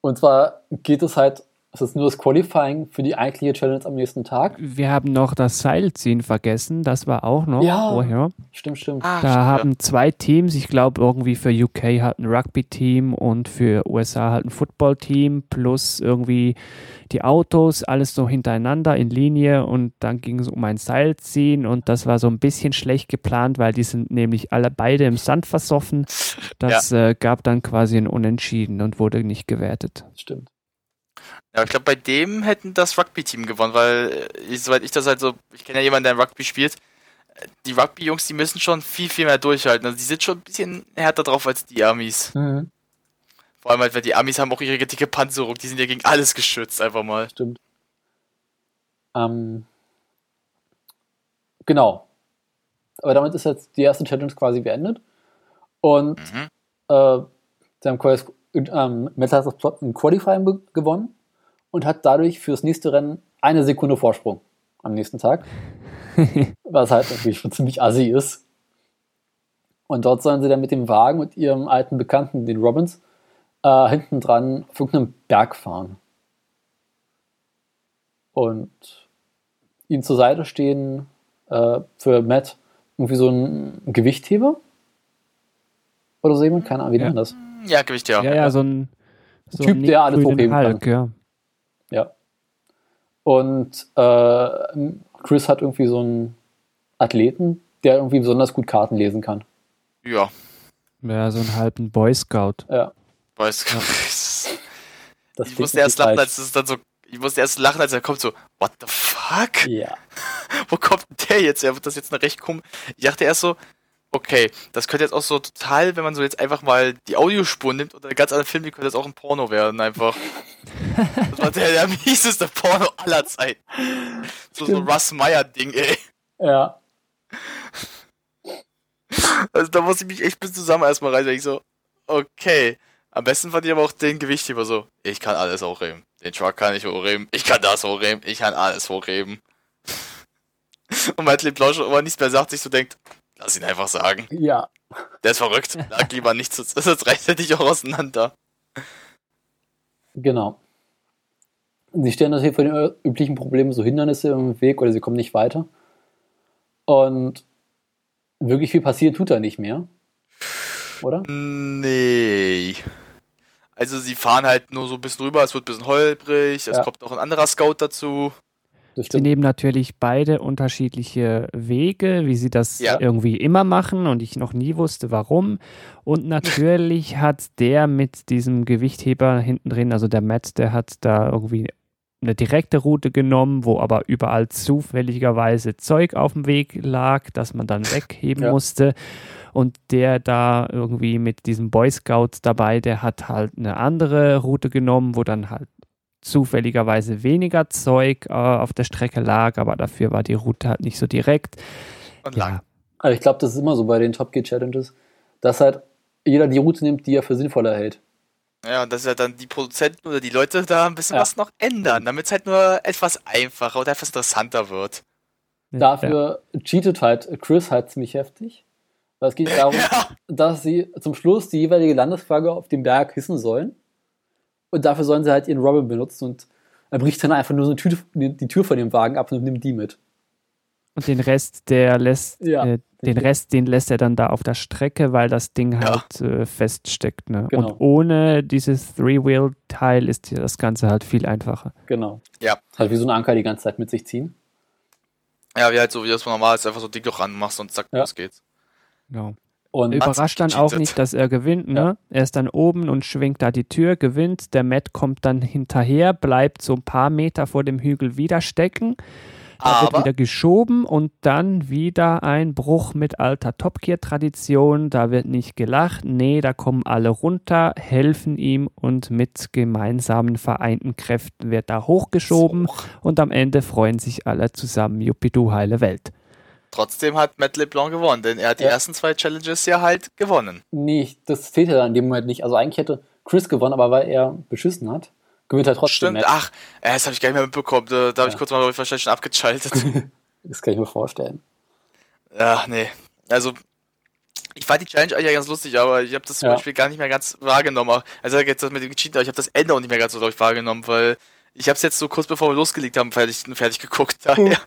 Und zwar geht es halt, es ist nur das Qualifying für die eigentliche Challenge am nächsten Tag. Wir haben noch das Seilziehen vergessen, das war auch noch Ja. vorher. Stimmt, stimmt. Ah, Da haben zwei Teams, ich glaube irgendwie für UK halt ein Rugby-Team und für USA halt ein Football-Team plus irgendwie die Autos, alles so hintereinander in Linie und dann ging es um ein Seilziehen und das war so ein bisschen schlecht geplant, weil die sind nämlich alle beide im Sand versoffen. [LAUGHS] Das äh, gab dann quasi ein Unentschieden und wurde nicht gewertet. Stimmt. Ja, ich glaube, bei dem hätten das Rugby-Team gewonnen, weil, äh, ich, soweit ich das halt so, ich kenne ja jemanden, der Rugby spielt, äh, die Rugby-Jungs, die müssen schon viel, viel mehr durchhalten. Also die sind schon ein bisschen härter drauf als die Amis. Mhm. Vor allem halt, weil die Amis haben auch ihre dicke Panzerung, die sind ja gegen alles geschützt, einfach mal. Stimmt. Ähm, genau. Aber damit ist jetzt die erste Challenge quasi beendet. Und Mhm. äh, sie haben quasi, ähm, Metal hat das Plot- ein Qualifying gewonnen und hat dadurch fürs nächste Rennen eine Sekunde Vorsprung am nächsten Tag. [LAUGHS] was halt natürlich schon ziemlich assi ist. Und dort sollen sie dann mit dem Wagen und ihrem alten Bekannten, den Robbins, äh, hinten dran auf irgendeinem Berg fahren. Und ihnen zur Seite stehen äh, für Matt irgendwie so ein Gewichtheber. Oder so jemand, keine Ahnung, wie Ja. nennt man das? Ja, Gewicht, ja. Ja, ja, so ein, so Typ, ein der alles hochheben Hulk, ja. Ja. Und äh, Chris hat irgendwie so einen Athleten, der irgendwie besonders gut Karten lesen kann. Ja, Ja, so einen halben Boy Scout. Ja, weiß. [LAUGHS] das ich musste erst lachen, als es dann so, ich musste erst lachen, als er kommt so, what the fuck? Ja, [LAUGHS] Wo kommt der jetzt? Ja, wird das jetzt eine recht komisch. Ich dachte erst so, okay, das könnte jetzt auch so total, wenn man so jetzt einfach mal die Audiospur nimmt oder einen ganz anderen Film, die könnte jetzt auch ein Porno werden, einfach. das war der, der mieseste Porno aller Zeiten. So, so Stimmt. Russ Meyer-Ding, ey. ja. Also da muss ich mich echt bis zusammen erstmal rein, weil ich so, okay. Am besten fand ich aber auch den Gewichtheber so. Ich kann alles hochheben. Den Truck kann ich hochheben. Ich kann das hochheben. Ich kann alles hochheben. [LAUGHS] Und Matt LeBlanc schon immer nichts mehr sagt, sich so denkt, lass ihn einfach sagen. Ja. Der ist verrückt. Lag lieber nicht zu, das [LAUGHS] reißt er dich auch auseinander. Genau. Sie stellen natürlich vor den üblichen Problemen so Hindernisse im Weg oder sie kommen nicht weiter. Und wirklich viel passiert tut da nicht mehr. Oder? Nee. Also sie fahren halt nur so ein bisschen rüber, es wird ein bisschen holprig, es Ja. kommt noch ein anderer Scout dazu. Sie nehmen natürlich beide unterschiedliche Wege, wie sie das Ja. irgendwie immer machen und ich noch nie wusste, warum. Und natürlich [LAUGHS] hat der mit diesem Gewichtheber hinten drin, also der Matt, der hat da irgendwie eine direkte Route genommen, wo aber überall zufälligerweise Zeug auf dem Weg lag, das man dann [LAUGHS] wegheben Ja. musste. Und der da irgendwie mit diesem Boy Scout dabei, der hat halt eine andere Route genommen, wo dann halt zufälligerweise weniger Zeug äh, auf der Strecke lag, aber dafür war die Route halt nicht so direkt. Und lang. Ja, Also ich glaube, das ist immer so bei den Top Gear Challenges, dass halt jeder die Route nimmt, die er für sinnvoller hält. Ja, und dass ja dann die Produzenten oder die Leute da ein bisschen Ja. was noch ändern, damit es halt nur etwas einfacher oder etwas interessanter wird. ja, Dafür cheatet halt Chris halt ziemlich heftig. Weil es geht darum, [LAUGHS] Ja. dass sie zum Schluss die jeweilige Landesflagge auf dem Berg hissen sollen. Und dafür sollen sie halt ihren Robin benutzen und er bricht dann einfach nur so eine Tüte, die Tür von dem Wagen ab und nimmt die mit. Und den Rest, der lässt, Ja. äh, den Rest, den lässt er dann da auf der Strecke, weil das Ding Ja. halt äh, feststeckt. Ne? Genau. Und ohne dieses Three-Wheel-Teil ist das Ganze halt viel einfacher. Genau. Ja. Halt wie so ein Anker die ganze Zeit mit sich ziehen. Ja, wie halt so, wie das normal ist, einfach so Ding doch ranmachst und zack, Ja. los geht's. Genau. Und Überrascht dann auch nicht, dass er gewinnt. Ne? Ja. Er ist dann oben und schwingt da die Tür, gewinnt. Der Matt kommt dann hinterher, bleibt so ein paar Meter vor dem Hügel wieder stecken. Da wird wieder geschoben und dann wieder ein Bruch mit alter Top Gear Tradition. Da wird nicht gelacht. Nee, da kommen alle runter, helfen ihm und mit gemeinsamen vereinten Kräften wird da hochgeschoben So. und am Ende freuen sich alle zusammen. Juppie heile Welt. Trotzdem hat Matt LeBlanc gewonnen, denn er hat die Ja. ersten zwei Challenges ja halt gewonnen. nee, das zählt ja in dem Moment nicht. Also eigentlich hätte Chris gewonnen, aber weil er beschissen hat, gewinnt er trotzdem. Stimmt, Matt. ach, äh, das habe ich gar nicht mehr mitbekommen, da, da habe ich kurz mal wahrscheinlich schon abgeschaltet. [LAUGHS] Das kann ich mir vorstellen. Ja, nee. Also, ich fand die Challenge eigentlich ganz lustig, aber ich habe das zum Ja. Beispiel gar nicht mehr ganz wahrgenommen. Also jetzt das mit dem Cheaten, aber ich habe das Ende auch nicht mehr ganz so, glaub ich, wahrgenommen, weil ich habe es jetzt so kurz bevor wir losgelegt haben, fertig, fertig geguckt. [LAUGHS] Daher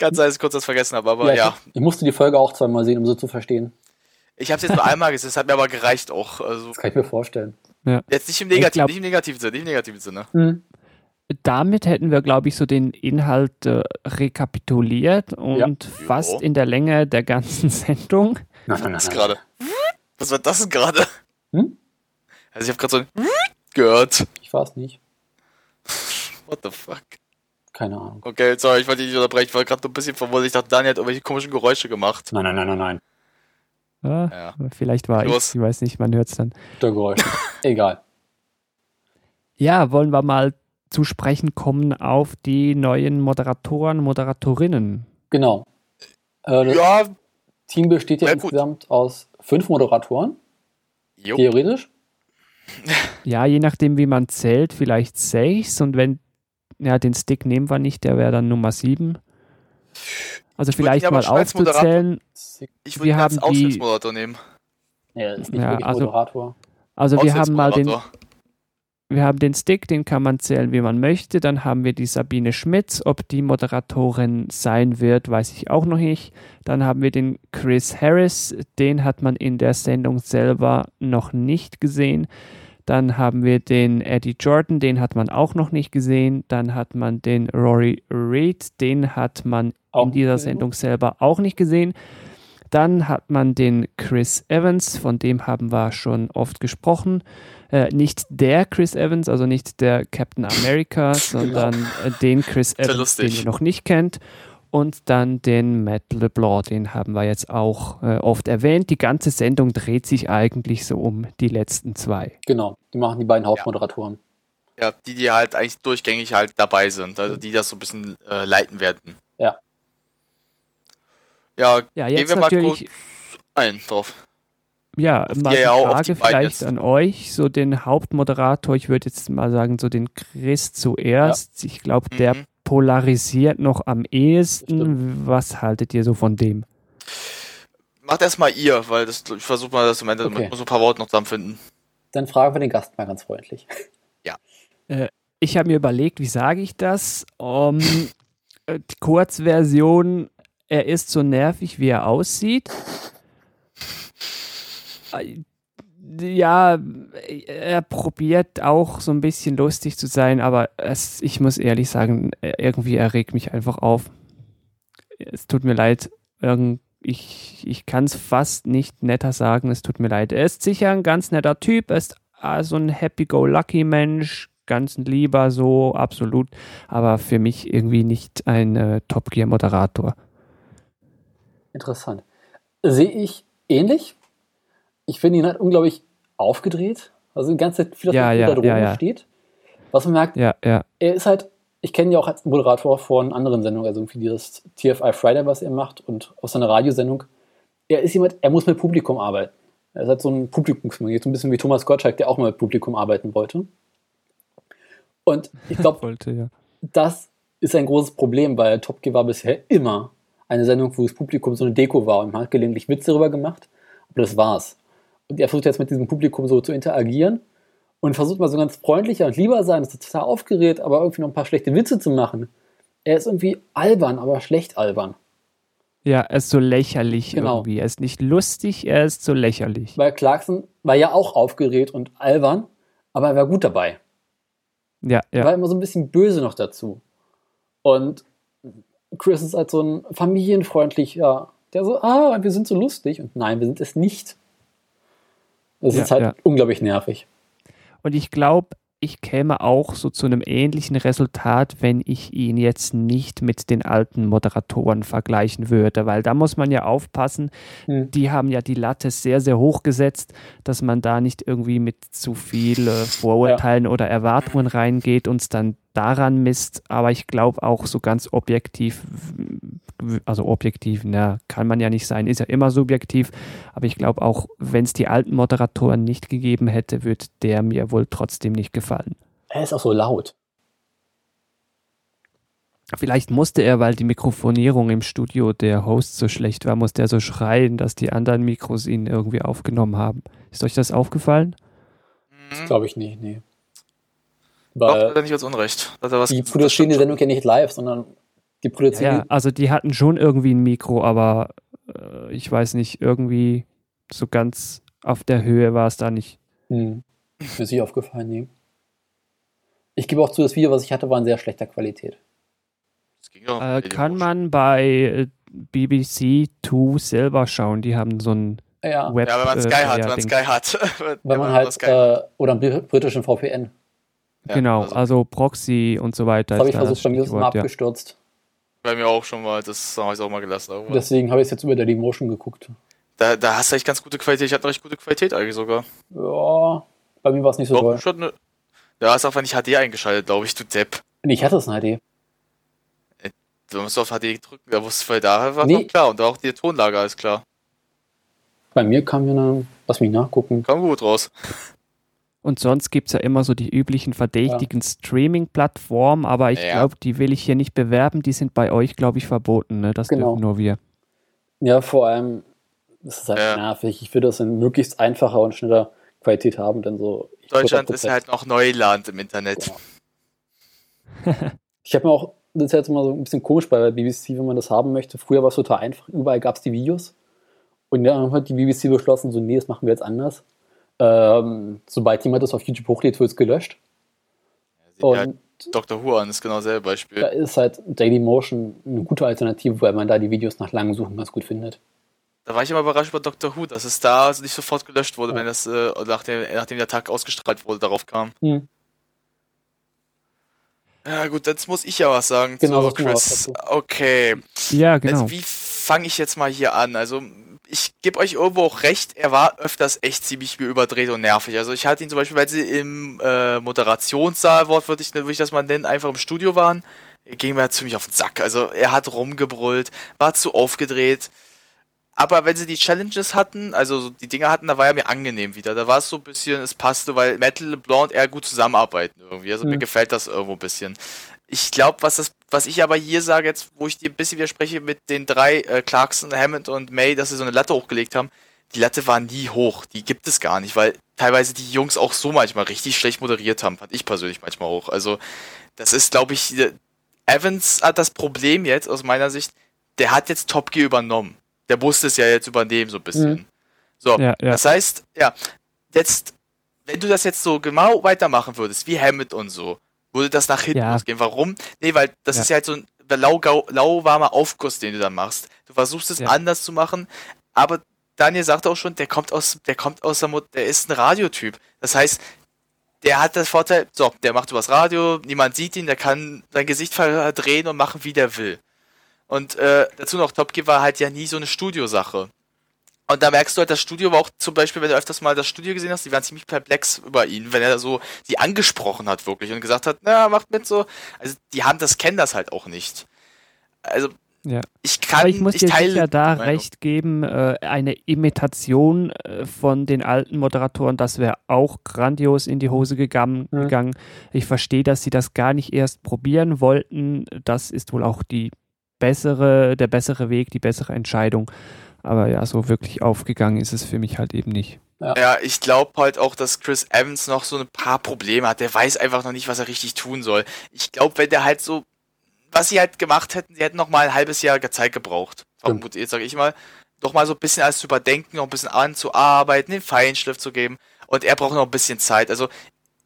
ganz sein, dass ich kurz das vergessen habe, aber ja. Ich, ich musste die Folge auch zweimal sehen, um so zu verstehen. Ich habe es jetzt nur [LAUGHS] einmal gesehen, es hat mir aber gereicht auch. Also Das kann ich mir vorstellen. jetzt nicht im negativen, glaub- nicht im negativen Sinne, nicht im negativen Sinne. Hm. Damit hätten wir, glaube ich, so den Inhalt äh, rekapituliert und fast Jo. in der Länge der ganzen [LAUGHS] Sendung. Nein, nein, Was nein. gerade? Was war das denn gerade? Hm? Also ich habe gerade so ein gehört. Ich war es nicht. What the fuck? Keine Ahnung. Okay, sorry, ich wollte dich nicht unterbrechen. Ich war gerade ein bisschen verwundert. Ich dachte, Daniel hat irgendwelche komischen Geräusche gemacht. Nein, nein, nein, nein, nein. Ja, Ja. Vielleicht war Los. ich, ich weiß nicht, man hört es dann. Störgeräusche. Egal. [LAUGHS] Ja, wollen wir mal zu sprechen kommen auf die neuen Moderatoren, Moderatorinnen. Genau. Äh, das Ja, Team besteht ja Ja, gut. insgesamt aus fünf Moderatoren, jo. theoretisch. Ja, je nachdem, wie man zählt, vielleicht sechs. Und wenn, ja, den Stick nehmen wir nicht, der wäre dann Nummer sieben. Also würd ihn vielleicht mal als aufzuzählen. Ich Wir würde als haben die- Auswärtsmoderator nehmen. Ja, ist nicht Ja, wirklich also- Moderator. Also wir haben mal den, wir haben den Stick, den kann man zählen, wie man möchte. Dann haben wir die Sabine Schmitz. Ob die Moderatorin sein wird, weiß ich auch noch nicht. Dann haben wir den Chris Harris. Den hat man in der Sendung selber noch nicht gesehen. Dann haben wir den Eddie Jordan, den hat man auch noch nicht gesehen. Dann hat man den Rory Reid, den hat man Auch in dieser gesehen. Sendung selber auch nicht gesehen. Dann hat man den Chris Evans, von dem haben wir schon oft gesprochen. Äh, nicht der Chris Evans, also nicht der Captain America, [LAUGHS] sondern äh, den Chris ja Evans, den ihr noch nicht kennt. Und dann den Matt LeBlanc, den haben wir jetzt auch äh, oft erwähnt. Die ganze Sendung dreht sich eigentlich so um die letzten zwei. Genau. Die machen die beiden Hauptmoderatoren. Ja, die, die halt eigentlich durchgängig halt dabei sind. Also die das so ein bisschen äh, leiten werden. Ja. Ja, Ja, gehen jetzt wir mal natürlich kurz ein drauf. Ja, mal ja auf Frage die vielleicht jetzt. an euch, so den Hauptmoderator, ich würde jetzt mal sagen, so den Chris zuerst. Ich glaube, der Mhm. Polarisiert noch am ehesten. Was haltet ihr so von dem? Macht erstmal ihr, weil das, ich versuche mal das am Ende Okay. mit so ein paar Worten noch zusammenfinden. Dann fragen wir den Gast mal ganz freundlich. [LAUGHS] Ich habe mir überlegt, wie sage ich das? Um, äh, die Kurzversion, er ist so nervig, wie er aussieht. Ja, er probiert auch so ein bisschen lustig zu sein, aber es, ich muss ehrlich sagen, irgendwie erregt mich einfach auf. Es tut mir leid, ich, ich kann es fast nicht netter sagen, es tut mir leid. Er ist sicher ein ganz netter Typ, er ist ah, so ein Happy-Go-Lucky-Mensch, ganz ein Lieber, so absolut, aber für mich irgendwie nicht ein äh, Top Gear-Moderator. Interessant. Sehe ich ähnlich. Ich finde ihn halt unglaublich aufgedreht. Also die ganze Zeit viel auf Ja, ja, Drohne ja, ja. steht. Was man merkt, er ist halt, ich kenne ihn ja auch als Moderator von anderen Sendungen, also irgendwie dieses TFI Friday, was er macht und aus seiner Radiosendung. Er ist jemand, er muss mit Publikum arbeiten. Er ist halt so ein Publikumsmagnet, so ein bisschen wie Thomas Gottschalk, der auch mal mit Publikum arbeiten wollte. Und ich glaube, [LAUGHS] ja. das ist ein großes Problem, weil Top Gear war bisher immer eine Sendung, wo das Publikum so eine Deko war und man hat gelegentlich Witze darüber gemacht, aber das war's. Und er versucht jetzt mit diesem Publikum so zu interagieren und versucht mal so ganz freundlicher und lieber sein, ist total aufgeregt, aber irgendwie noch ein paar schlechte Witze zu machen. Er ist irgendwie albern, aber schlecht albern. Ja, er ist so lächerlich Genau. irgendwie. Er ist nicht lustig, er ist so lächerlich. Weil Clarkson war ja auch aufgeregt und albern, aber er war gut dabei. Ja, Er ja. war immer so ein bisschen böse noch dazu. Und Chris ist halt so ein familienfreundlicher, der so, ah, wir sind so lustig. Und nein, wir sind es nicht. Das Ja, ist halt ja. unglaublich nervig. Und ich glaube, ich käme auch so zu einem ähnlichen Resultat, wenn ich ihn jetzt nicht mit den alten Moderatoren vergleichen würde, weil da muss man ja aufpassen, Hm. die haben ja die Latte sehr, sehr hoch gesetzt, dass man da nicht irgendwie mit zu viel äh, Vorurteilen oder Erwartungen reingeht und es dann daran misst. Aber ich glaube auch so ganz objektiv, also objektiv, na, kann man ja nicht sein, ist ja immer subjektiv. Aber ich glaube auch, wenn es die alten Moderatoren nicht gegeben hätte, würde der mir wohl trotzdem nicht gefallen. Er ist auch so laut. Vielleicht musste er, weil die Mikrofonierung im Studio der Host so schlecht war, musste er so schreien, dass die anderen Mikros ihn irgendwie aufgenommen haben. Ist euch das aufgefallen? Mhm. Glaube ich nicht, nee. Doch, hat Weil er nicht als Unrecht. Hat er was die produzieren die Sendung ja nicht live, sondern die produzieren Ja, also die hatten schon irgendwie ein Mikro, aber äh, ich weiß nicht, irgendwie so ganz auf der Höhe war es da nicht. Hm. Mir ist nicht aufgefallen, nee. Ich gebe auch zu, das Video, was ich hatte, war in sehr schlechter Qualität. Das ging doch. Äh, kann man bei äh, BBC 2 selber schauen, die haben so ein Ja, Web. Ja, wenn man äh, Sky hat, wenn ja, man. Sky hat. [LAUGHS] wenn man halt, äh, oder einen br- britischen VPN. Ja, genau, also also, Proxy und so weiter. Das habe ich da versucht, bei mir ist es immer Stichwort, ja. abgestürzt. bei mir auch schon mal, das habe ich auch mal gelassen. Aber Deswegen habe ich es jetzt über der Motion geguckt. da, da hast du echt ganz gute Qualität. Ich hatte recht gute Qualität eigentlich sogar. Ja, bei mir war es nicht so Doch, toll. schon ne, ja, ist auch nicht HD eingeschaltet, glaube ich, du Depp. Nee, ich hatte es in HD. Du musst auf HD drücken, da wusste weil da war Nee. klar und da auch die Tonlage ist klar. Bei mir kam ja dann, lass mich nachgucken. Kam gut raus. Und sonst gibt es ja immer so die üblichen verdächtigen Streaming-Plattformen, aber ich Ja. glaube, die will ich hier nicht bewerben. Die sind bei euch, glaube ich, verboten. Ne? Das Genau. dürfen nur wir. Ja, vor allem, das ist halt Ja. nervig. Ich würde das in möglichst einfacher und schneller Qualität haben, denn so. Deutschland ist halt noch Neuland im Internet. Ja. Ich habe mir auch, das ist jetzt immer so ein bisschen komisch bei BBC, wenn man das haben möchte. Früher war es total einfach, überall gab es die Videos. Und dann hat die BBC beschlossen, so, nee, das machen wir jetzt anders. Ähm, sobald jemand das auf YouTube hochlädt, wird es gelöscht. Ja Und Dr. Who an, ist genau dasselbe da Beispiel. ist halt Dailymotion eine gute Alternative, weil man da die Videos nach langem Suchen ganz gut findet. Da war ich immer überrascht über Dr. Who, dass es da also nicht sofort gelöscht wurde, Ja. wenn das, äh, nachdem, nachdem der Tag ausgestrahlt wurde, darauf kam. Hm. Ja gut, jetzt muss ich ja was sagen Genau, zu was Chris. dazu. Okay, Ja, genau. also wie fange ich jetzt mal hier an? Also ich gebe euch irgendwo auch recht, er war öfters echt ziemlich überdreht und nervig. Also ich hatte ihn zum Beispiel, weil sie im äh, Moderationssaal, wortwörtlich würde ich das mal nennen, einfach im Studio waren, ging mir ziemlich auf den Sack. Also er hat rumgebrüllt, war zu aufgedreht. aber wenn sie die Challenges hatten, also so die Dinger hatten, da war er mir angenehm wieder. Da war es so ein bisschen, es passte, weil Metal Blonde eher gut zusammenarbeiten irgendwie. Also mhm. mir gefällt das irgendwo ein bisschen. Ich glaube, was das, was ich aber hier sage, jetzt, wo ich dir ein bisschen widerspreche mit den drei, äh, Clarkson, Hammond und May, dass sie so eine Latte hochgelegt haben, die Latte war nie hoch. Die gibt es gar nicht, weil teilweise die Jungs auch so manchmal richtig schlecht moderiert haben, fand ich persönlich manchmal auch. Also, das ist, glaube ich, Evans hat das Problem jetzt aus meiner Sicht, der hat jetzt Top Gear übernommen. Der musste es ja jetzt übernehmen, so ein bisschen. Mhm. So, ja, ja. das heißt, ja, jetzt, wenn du das jetzt so genau weitermachen würdest, wie Hammett und so, würde das nach hinten ja. losgehen. Warum? Nee, weil das ja. ist ja halt so ein lau, lauwarmer Aufguss, den du da machst. Du versuchst es ja. anders zu machen, aber Daniel sagt auch schon, der kommt aus, der kommt aus der Mut, der ist ein Radiotyp. Das heißt, der hat das Vorteil, so, der macht übers Radio, niemand sieht ihn, der kann sein Gesicht verdrehen und machen, wie der will. Und äh, dazu noch, Top Gear war halt ja nie so eine Studiosache. Und da merkst du halt, das Studio war auch zum Beispiel, wenn du öfters mal das Studio gesehen hast, die waren ziemlich perplex über ihn, wenn er so sie angesprochen hat wirklich und gesagt hat, na, macht mit so. Also die haben das, kennen das halt auch nicht. Also ja. ich kann, Aber ich muss ich dir sicher da recht geben, äh, eine Imitation äh, von den alten Moderatoren, das wäre auch grandios in die Hose gegangen. Mhm. gegangen. Ich verstehe, dass sie das gar nicht erst probieren wollten. Das ist wohl auch die bessere, der bessere Weg, die bessere Entscheidung. Aber ja, so wirklich aufgegangen ist es für mich halt eben nicht. Ja, ja ich glaube halt auch, dass Chris Evans noch so ein paar Probleme hat. Der weiß einfach noch nicht, was er richtig tun soll. Ich glaube, wenn der halt so, was sie halt gemacht hätten, sie hätten noch mal ein halbes Jahr Zeit gebraucht. Gut, jetzt sage ich mal, noch mal so ein bisschen alles zu überdenken, noch ein bisschen anzuarbeiten, den Feinschliff zu geben. Und er braucht noch ein bisschen Zeit. Also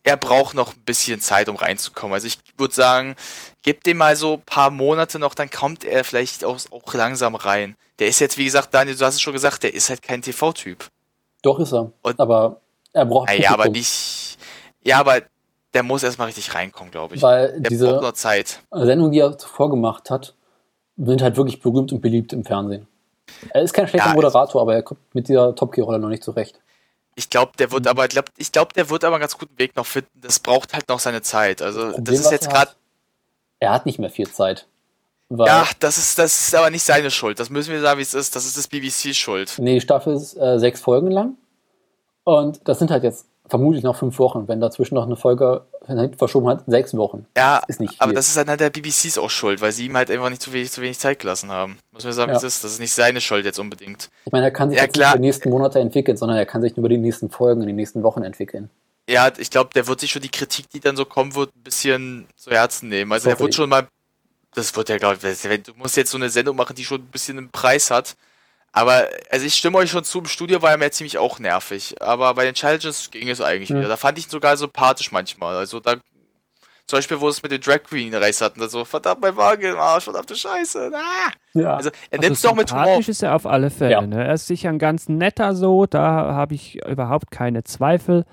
er braucht noch ein bisschen Zeit, um reinzukommen. Also ich würde sagen, gebt dem mal so ein paar Monate noch, dann kommt er vielleicht auch, auch langsam rein. Der ist jetzt, wie gesagt, Daniel, du hast es schon gesagt, der ist halt kein TV-Typ. Doch ist er. Und, aber er braucht Ja, aber nicht. Ja, aber der muss erstmal richtig reinkommen, glaube ich. Weil der diese braucht noch Zeit. Sendung, die er zuvor gemacht hat, sind halt wirklich berühmt und beliebt im Fernsehen. Er ist kein schlechter ja, Moderator, aber er kommt mit dieser Top Gear Rolle noch nicht zurecht. Ich glaube, der wird mhm. aber, glaub, ich glaube, der wird aber einen ganz guten Weg noch finden. Das braucht halt noch seine Zeit. Also, das, das ist jetzt gerade. Er hat nicht mehr viel Zeit. Ja, das ist, das ist aber nicht seine Schuld. Das müssen wir sagen, wie es ist. Das ist das BBC Schuld. Nee, die Staffel ist äh, sechs Folgen lang. Und das sind halt jetzt vermutlich noch fünf Wochen, wenn dazwischen noch eine Folge verschoben hat, sechs Wochen. Ja, das ist nicht viel. aber das ist halt der BBCs auch schuld, weil sie ihm halt einfach nicht zu wenig, zu wenig Zeit gelassen haben. Muss man sagen, ja. das ist. Das ist nicht seine Schuld jetzt unbedingt. Ich meine, er kann sich ja, jetzt nicht über die nächsten Monate entwickeln, sondern er kann sich nur über die nächsten Folgen in den nächsten Wochen entwickeln. Ja, ich glaube, der wird sich schon die Kritik, die dann so kommen wird, ein bisschen zu Herzen nehmen. Also er wird schon mal, das wird ja, glaube ich, du musst jetzt so eine Sendung machen, die schon ein bisschen einen Preis hat aber, also ich stimme euch schon zu, im Studio war er mir ziemlich auch nervig. Aber bei den Challenges ging es eigentlich mhm. wieder. Da fand ich ihn sogar sympathisch manchmal. Also da, zum Beispiel, wo es mit den Drag Queen Race hatten, also verdammt, mein Wagen im Arsch, verdammte Scheiße. Ah! Ja. Also er also nimmt es doch mit Humor. ist er auf alle Fälle. Ja. Ne? Er ist sicher ein ganz netter so, da habe ich überhaupt keine Zweifel.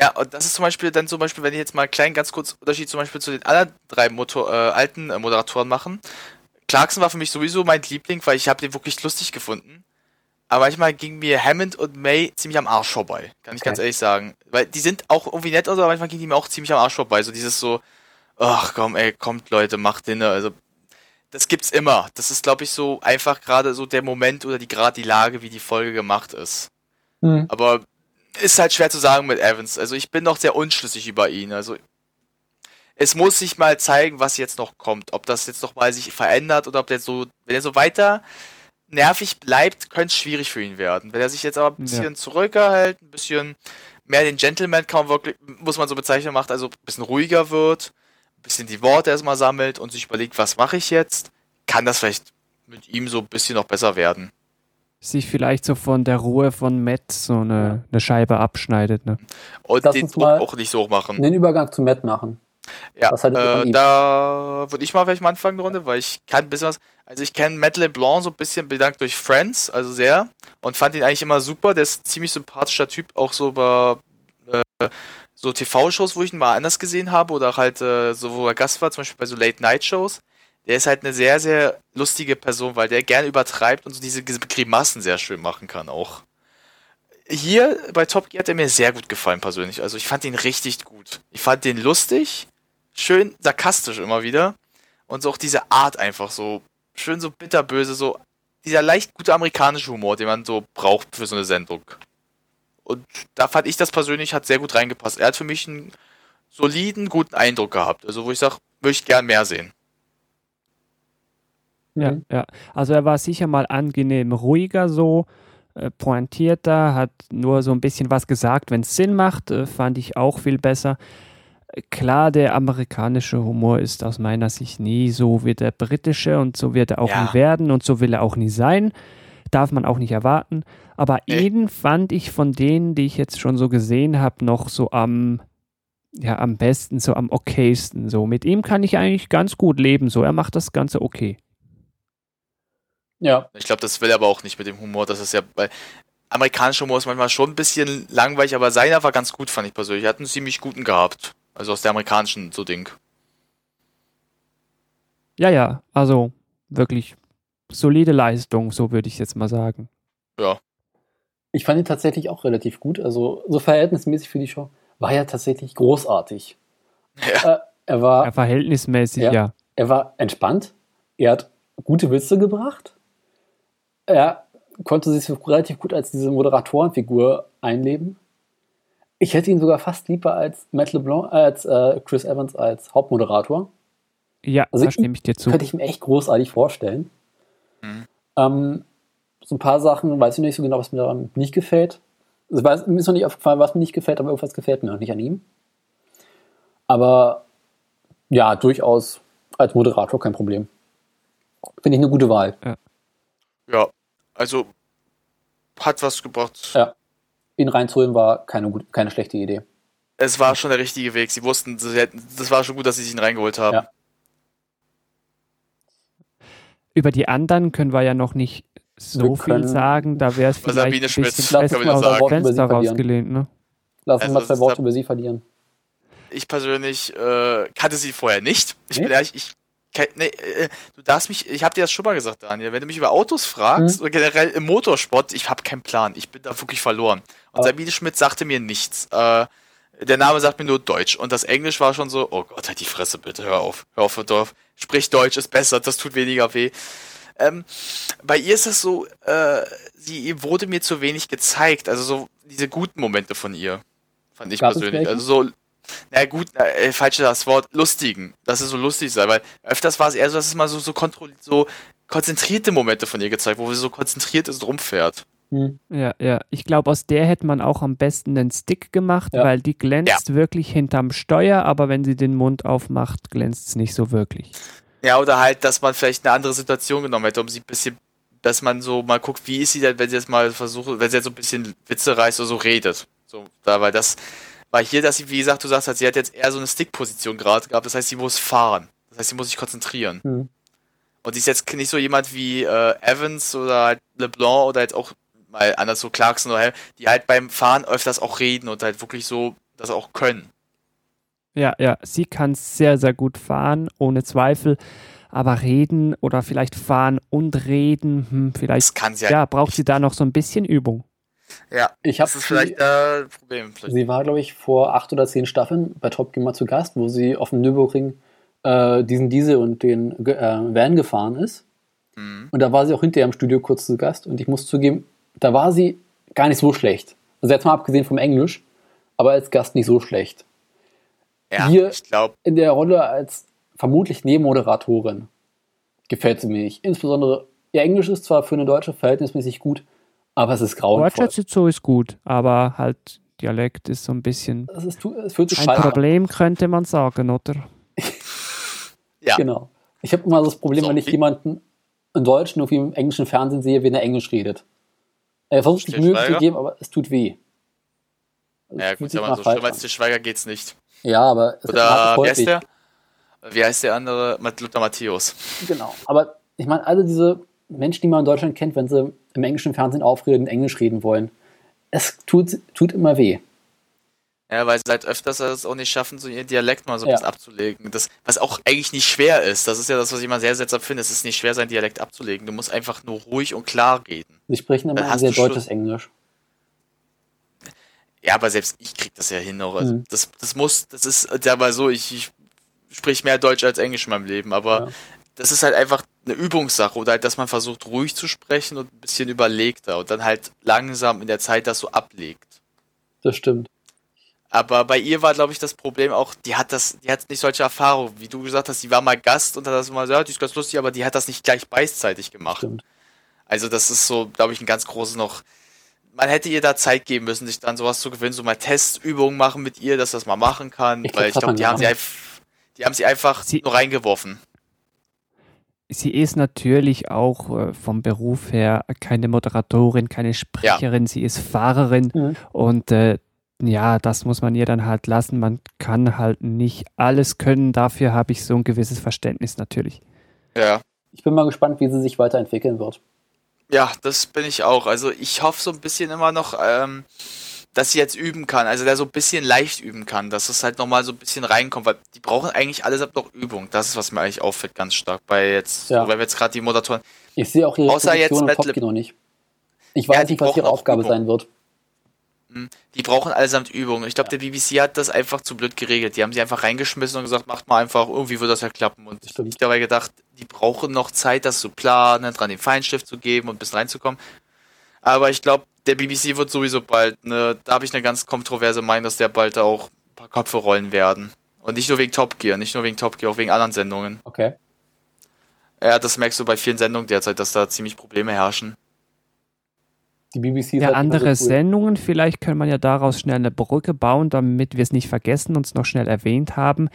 Ja, und das ist zum Beispiel dann zum Beispiel, wenn ich jetzt mal einen kleinen, ganz kurz Unterschied zum Beispiel zu den anderen drei Motor, äh, alten äh, Moderatoren machen. Clarkson war für mich sowieso mein Liebling, weil ich habe den wirklich lustig gefunden. Aber manchmal ging mir Hammond und May ziemlich am Arsch vorbei, kann ich okay. ganz ehrlich sagen. Weil die sind auch irgendwie nett, aber manchmal ging die mir auch ziemlich am Arsch vorbei. So dieses so, ach komm, ey, kommt Leute, macht Dinner. Also das gibt's immer. Das ist, glaube ich, so einfach gerade so der Moment oder die gerade die Lage, wie die Folge gemacht ist. Mhm. Aber ist halt schwer zu sagen mit Evans. Also ich bin noch sehr unschlüssig über ihn. Also es muss sich mal zeigen, was jetzt noch kommt. Ob das jetzt noch mal sich verändert oder ob der so, wenn er so weiter nervig bleibt, könnte es schwierig für ihn werden. Wenn er sich jetzt aber ein bisschen ja. zurückerhält, ein bisschen mehr den Gentleman kaum wirklich, muss man so bezeichnen, macht, also ein bisschen ruhiger wird, ein bisschen die Worte erstmal sammelt und sich überlegt, was mache ich jetzt, kann das vielleicht mit ihm so ein bisschen noch besser werden. Sich vielleicht so von der Ruhe von Matt so eine, eine Scheibe abschneidet. Ne? Und Lass den Druck auch nicht so machen. Den Übergang zu Matt machen. Ja, äh, da würde ich mal vielleicht mal anfangen, eine Runde, weil ich kann ein bisschen was. Also ich kenne Matt LeBlanc so ein bisschen bedankt durch Friends, also sehr. Und fand ihn eigentlich immer super. Der ist ein ziemlich sympathischer Typ, auch so bei äh, so TV-Shows, wo ich ihn mal anders gesehen habe, oder halt äh, so, wo er Gast war, zum Beispiel bei so Late-Night-Shows. Der ist halt eine sehr, sehr lustige Person, weil der gerne übertreibt und so diese, Grimassen sehr schön machen kann auch. Hier bei Top Gear hat er mir sehr gut gefallen persönlich. Also ich fand ihn richtig gut. Ich fand den lustig schön sarkastisch immer wieder. Und so auch diese Art einfach so, schön so bitterböse, so dieser leicht gute amerikanische Humor, den man so braucht für so eine Sendung. Und da fand ich das persönlich hat sehr gut reingepasst. Er hat für mich einen soliden, guten Eindruck gehabt. Also wo ich sage, würde ich gern mehr sehen. Ja, Mhm. ja. Also er war sicher mal angenehm ruhiger so, äh, pointierter, hat nur so ein bisschen was gesagt, wenn es Sinn macht, äh, fand ich auch viel besser. Äh, Klar, der amerikanische Humor ist aus meiner Sicht nie so wie der britische und so wird er auch Ja. nie werden und so will er auch nie sein. Darf man auch nicht erwarten. Aber Nee. ihn fand ich von denen, die ich jetzt schon so gesehen habe, noch so am, ja, am besten, so am okaysten. So, mit ihm kann ich eigentlich ganz gut leben. So, er macht das Ganze okay. Ja, Ich glaube, das will er aber auch nicht mit dem Humor. Das ist ja, weil amerikanischer Humor ist manchmal schon ein bisschen langweilig, aber seiner war ganz gut, fand ich persönlich. Er hat einen ziemlich guten gehabt. Also aus der amerikanischen so Ding. Ja, ja, also wirklich solide Leistung, so würde ich jetzt mal sagen. ich fand ihn tatsächlich auch relativ gut. Also so verhältnismäßig für die Show war er tatsächlich großartig. Ja. Äh, er war Ja, verhältnismäßig, Ja. ja. Er war entspannt, er hat gute Witze gebracht, er konnte sich relativ gut als diese Moderatorenfigur einleben. Ich hätte ihn sogar fast lieber als Matt LeBlanc, als äh, Chris Evans als Hauptmoderator. Ja, Also da ich- stimme ich dir zu. Könnte ich mir echt großartig vorstellen. Mhm. Ähm, so ein paar Sachen weiß ich nicht so genau, was mir daran nicht gefällt. Also, weiß, mir ist noch nicht aufgefallen, was mir nicht gefällt, aber irgendwas gefällt mir noch nicht an ihm. Aber ja, durchaus als Moderator kein Problem. Finde ich eine gute Wahl. Ja, also hat was gebracht. Ja. Ihn reinzuholen war keine, gut, keine schlechte Idee. Es war schon der richtige Weg. Sie wussten, sie hätten, das war schon gut, dass sie sich ihn reingeholt haben. Ja. Über die anderen können wir ja noch nicht so Wir viel sagen. Da wäre es vielleicht Sabine ein bisschen lass mal aus sagen. Fenster rausgelehnt. Ne? Lass uns Also, mal zwei das Worte über sie verlieren. Ich persönlich äh, kannte sie vorher nicht. Ich Nee? bin ehrlich, ich nee, äh, du darfst mich, ich habe dir das schon mal gesagt, Daniel, wenn du mich über Autos fragst Mhm. oder generell im Motorsport, ich habe keinen Plan. Ich bin da wirklich verloren. Und Aber- Sabine Schmidt sagte mir nichts. Äh, der Name sagt mir nur Deutsch und das Englisch war schon so, oh Gott, halt die Fresse bitte, hör auf, hör auf, hör auf. Sprich Deutsch ist besser, das tut weniger weh. Ähm, bei ihr ist das so, äh, sie wurde mir zu wenig gezeigt, also so diese guten Momente von ihr, fand ich Gab es persönlich. Also so, na gut, na, äh, falsch das Wort, lustigen, dass es so lustig sei, weil öfters war es eher so, dass es mal so, so, kontrolliert, so konzentrierte Momente von ihr gezeigt, wo sie so konzentriert ist und rumfährt. Hm. Ja, ja. Ich glaube, aus der hätte man auch am besten den Stick gemacht, Ja. weil die glänzt wirklich hinterm Steuer, aber wenn sie den Mund aufmacht, glänzt es nicht so wirklich. Ja, oder halt, dass man vielleicht eine andere Situation genommen hätte, um sie ein bisschen, dass man so mal guckt, wie ist sie denn, wenn sie jetzt mal versucht, wenn sie jetzt so ein bisschen Witze reißt oder so redet. So, da, weil das war hier, dass sie, wie gesagt, du sagst, halt, sie hat jetzt eher so eine Stick-Position gerade gehabt, das heißt, sie muss fahren. Das heißt, sie muss sich konzentrieren. Hm. Und sie ist jetzt nicht so jemand wie äh, Evans oder halt LeBlanc oder halt auch mal anders so Clarkson oder Hell, die halt beim Fahren öfters auch reden und halt wirklich so das auch können. Ja, ja. Sie kann sehr, sehr gut fahren, ohne Zweifel. Aber reden oder vielleicht fahren und reden, hm, Das vielleicht kann sie ja, halt. braucht sie da noch so ein bisschen Übung. Ja, Ich das ist vielleicht äh, ein Problem. Vielleicht. Sie war, glaube ich, vor acht oder zehn Staffeln bei Top Gear mal zu Gast, wo sie auf dem Nürburgring äh, diesen Diesel und den äh, Van gefahren ist. Mhm. Und da war sie auch hinterher im Studio kurz zu Gast. Und ich muss zugeben, da war sie gar nicht so schlecht. Also jetzt mal abgesehen vom Englisch, aber als Gast nicht so schlecht. Ja, Hier- ich glaube, In der Rolle als vermutlich Nebenmoderatorin gefällt sie mir nicht. Insbesondere, ihr Englisch ist zwar für eine Deutsche verhältnismäßig gut, aber es ist grauenvoll. Wortschatz so ist gut, aber halt Dialekt ist so ein bisschen Es, ist, es fühlt sich ein scheiße an. Problem, könnte man sagen, oder? [LAUGHS] ja. Genau. Ich habe immer das Problem, wenn ich jemanden in Deutschen irgendwie im englischen Fernsehen sehe, wenn er Englisch redet. Er versucht sich Mühe zu geben, aber es tut weh. Es Ja, gut, aber so schlimm als der Schweiger geht's nicht. Ja, aber es Oder wie heißt der? Wie heißt der andere? Luther Matthäus. Genau. Aber ich meine, alle diese Menschen, die man in Deutschland kennt, wenn sie im englischen Fernsehen aufreden, Englisch reden wollen, es tut, tut immer weh. Ja, weil sie halt öfters es auch nicht schaffen, so ihren Dialekt mal so ein Ja. bisschen abzulegen. Das, was auch eigentlich nicht schwer ist. Das ist ja das, was ich immer sehr seltsam finde. Es ist nicht schwer, seinen Dialekt abzulegen. Du musst einfach nur ruhig und klar reden. Sie sprechen immer ein sehr deutsches Englisch. Ja, aber selbst ich krieg das ja hin. Auch. Also Mhm. das, das muss, das ist ja mal so, ich, ich sprich mehr Deutsch als Englisch in meinem Leben, aber Ja. das ist halt einfach eine Übungssache oder halt, dass man versucht ruhig zu sprechen und ein bisschen überlegter und dann halt langsam in der Zeit das so ablegt. Das stimmt. Aber bei ihr war, glaube ich, das Problem auch, die hat das, die hat nicht solche Erfahrungen, wie du gesagt hast, die war mal Gast und hat das mal, ja, die ist ganz lustig, aber die hat das nicht gleich beidseitig gemacht. Stimmt. Also das ist so, glaube ich, ein ganz großes noch. Man hätte ihr da Zeit geben müssen, sich dann sowas zu gewinnen, so mal Testübungen machen mit ihr, dass das mal machen kann, Ich glaub, weil ich das hat glaube, die haben sie einfach, die haben sie einfach Sie- nur reingeworfen. Sie ist natürlich auch äh, vom Beruf her keine Moderatorin, keine Sprecherin, sie ist Fahrerin Mhm. und äh, ja, das muss man ihr dann halt lassen. Man kann halt nicht alles können. Dafür habe ich so ein gewisses Verständnis natürlich. Ja. Ich bin mal gespannt, wie sie sich weiterentwickeln wird. Ja, das bin ich auch. Also ich hoffe so ein bisschen immer noch, ähm, dass sie jetzt üben kann. Also der so ein bisschen leicht üben kann, dass es halt nochmal so ein bisschen reinkommt, weil die brauchen eigentlich allesamt noch Übung. Das ist, was mir eigentlich auffällt, ganz stark. Bei jetzt, Ja. weil wir jetzt gerade die Moderatoren. Ich sehe auch ihre Außer jetzt Position Metal- Top noch nicht. Ich weiß Ja, nicht, was ihre Aufgabe Übung. sein wird. Die brauchen allesamt Übung. Ich glaube, der BBC hat das einfach zu blöd geregelt. Die haben sie einfach reingeschmissen und gesagt, macht mal einfach, irgendwie wird das ja klappen. Und ich Stimmt. habe dabei gedacht, die brauchen noch Zeit, das zu planen, dran den Feinstift zu geben und bisschen reinzukommen. Aber ich glaube, der BBC wird sowieso bald, ne, da habe ich eine ganz kontroverse Meinung, dass der bald auch ein paar Köpfe rollen werden. Und nicht nur wegen Top Gear, nicht nur wegen Top Gear, auch wegen anderen Sendungen. Okay. Ja, das merkst du bei vielen Sendungen derzeit, dass da ziemlich Probleme herrschen. Die BBC Ja, halt andere so cool. Sendungen, vielleicht kann man ja daraus schnell eine Brücke bauen, damit wir es nicht vergessen und es noch schnell erwähnt haben.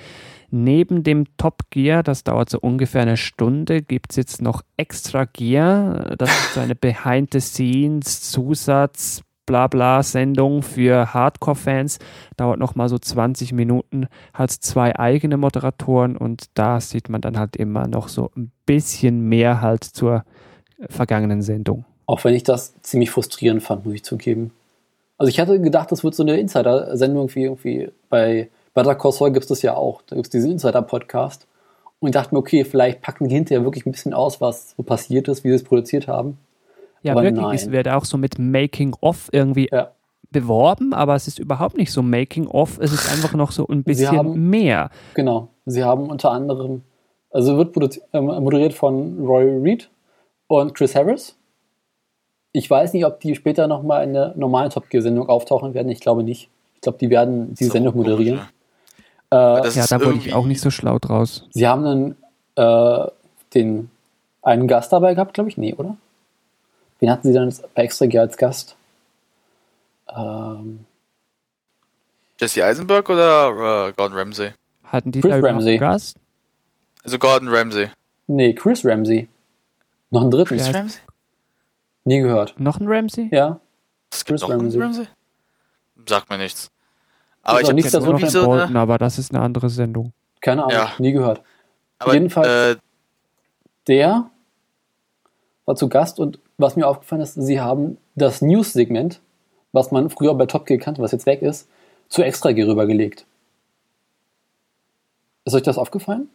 Neben dem Top Gear, das dauert so ungefähr eine Stunde, gibt es jetzt noch Extra Gear. Das ist so eine Behind the Scenes Zusatz. Blabla Sendung für Hardcore-Fans dauert noch mal so 20 Minuten, hat zwei eigene Moderatoren und da sieht man dann halt immer noch so ein bisschen mehr halt zur vergangenen Sendung. Auch wenn ich das ziemlich frustrierend fand, muss ich zugeben. Also ich hatte gedacht, das wird so eine Insider-Sendung wie irgendwie bei Better Call Saul gibt es das ja auch. Da gibt es diesen Insider-Podcast. Und ich dachte mir, okay, vielleicht packen die hinterher wirklich ein bisschen aus, was so passiert ist, wie sie es produziert haben. Ja, Aber wirklich, nein. es wird auch so mit Making-of irgendwie Ja. beworben, aber es ist überhaupt nicht so Making-of, es ist einfach noch so ein bisschen haben- mehr. Genau. Sie haben unter anderem, also wird äh, moderiert von Roy Reed und Chris Harris. Ich weiß nicht, ob die später nochmal in der normalen Top Gear-Sendung auftauchen werden. Ich glaube nicht. Ich glaube, die werden die So Sendung moderieren. Äh, Ja, da wurde ich auch nicht so schlau draus. Sie haben einen, äh, den, einen Gast dabei gehabt, glaube ich. Nee, oder? Wen hatten Sie dann bei Extra Gear als Gast? Ähm, Jesse Eisenberg oder äh, Gordon Ramsay? Hatten die Chris da Ramsay. einen Gast? Also Gordon Ramsay. nee, Chris Ramsey. Noch einen dritten. Ja. Ramsay? Nie gehört. Noch ein Ramsey? Ja, Es gibt Chris noch einen Ramsay. Ramsay? Sagt mir nichts. Aber ich habe nichts nur noch so Bolton, aber das ist eine andere Sendung. keine Ahnung. Ja. Nie gehört. aber, jedenfalls- Äh, Der war zu Gast und was mir aufgefallen ist, sie haben das News-Segment, was man früher bei Top Gear kannte, was jetzt weg ist, zu Extra Gear rübergelegt. Ist euch das aufgefallen?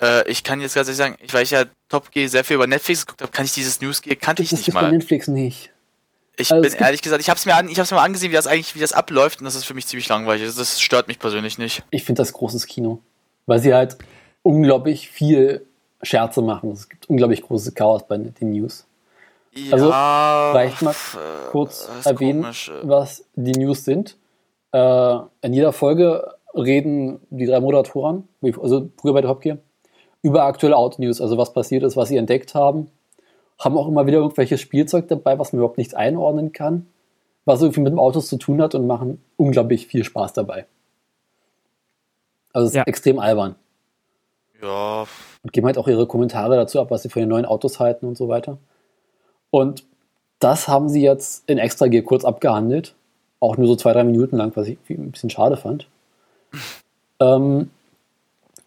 Äh, ich kann jetzt ganz ehrlich sagen, ich, weil ich ja Top G sehr viel über Netflix geguckt habe, kann ich dieses News Gear kannte ich das nicht gibt bei mal. Netflix nicht. Ich Also bin ehrlich gesagt, ich habe es mir an, ich habe mir mal angesehen, wie das eigentlich, wie das abläuft, und das ist für mich ziemlich langweilig. Das, das stört mich persönlich nicht. Ich finde das großes Kino, weil sie halt unglaublich viel Scherze machen. Es gibt unglaublich großes Chaos bei den News. Also, ja, vielleicht mal äh, kurz erwähnen, komisch, äh. was die News sind. Äh, in jeder Folge reden die drei Moderatoren, also früher bei Top Gear, über aktuelle Auto-News, also was passiert ist, was sie entdeckt haben. Haben auch immer wieder irgendwelches Spielzeug dabei, was man überhaupt nicht einordnen kann, was irgendwie mit dem Autos zu tun hat und machen unglaublich viel Spaß dabei. Also es ist Ja. extrem albern. Ja, Und geben halt auch ihre Kommentare dazu ab, was sie von den neuen Autos halten und so weiter. Und das haben sie jetzt in Extra Gear kurz abgehandelt. Auch nur so zwei, drei Minuten lang, was ich ein bisschen schade fand. [LAUGHS] ähm,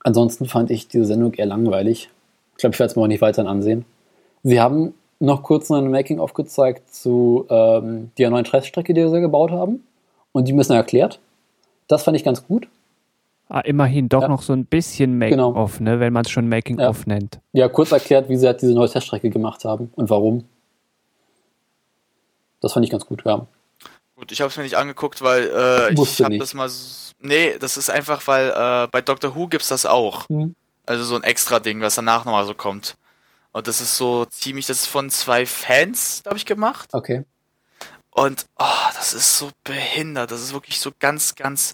ansonsten fand ich diese Sendung eher langweilig. Ich glaube, ich werde es mir auch nicht weiter ansehen. Sie haben noch kurz einen Making-of gezeigt zu ähm, der neuen Teststrecke, die sie gebaut haben. Und die müssen erklärt. Das fand ich ganz gut. Ah, immerhin doch Ja. noch so ein bisschen Genau. Making-of, ne, wenn man es schon Making-of nennt. Ja, kurz erklärt, wie sie halt diese neue Teststrecke gemacht haben und warum. Das fand ich ganz gut, ja. Gut, ich habe es mir nicht angeguckt, weil äh, ich habe das mal. Nee, das ist einfach, weil äh, bei Doctor Who gibt's das auch. Mhm. Also so ein extra Ding, was danach nochmal so kommt. Und das ist so ziemlich, das ist von zwei Fans, glaube ich, gemacht. Okay. Und oh, das ist so behindert. Das ist wirklich so ganz, ganz.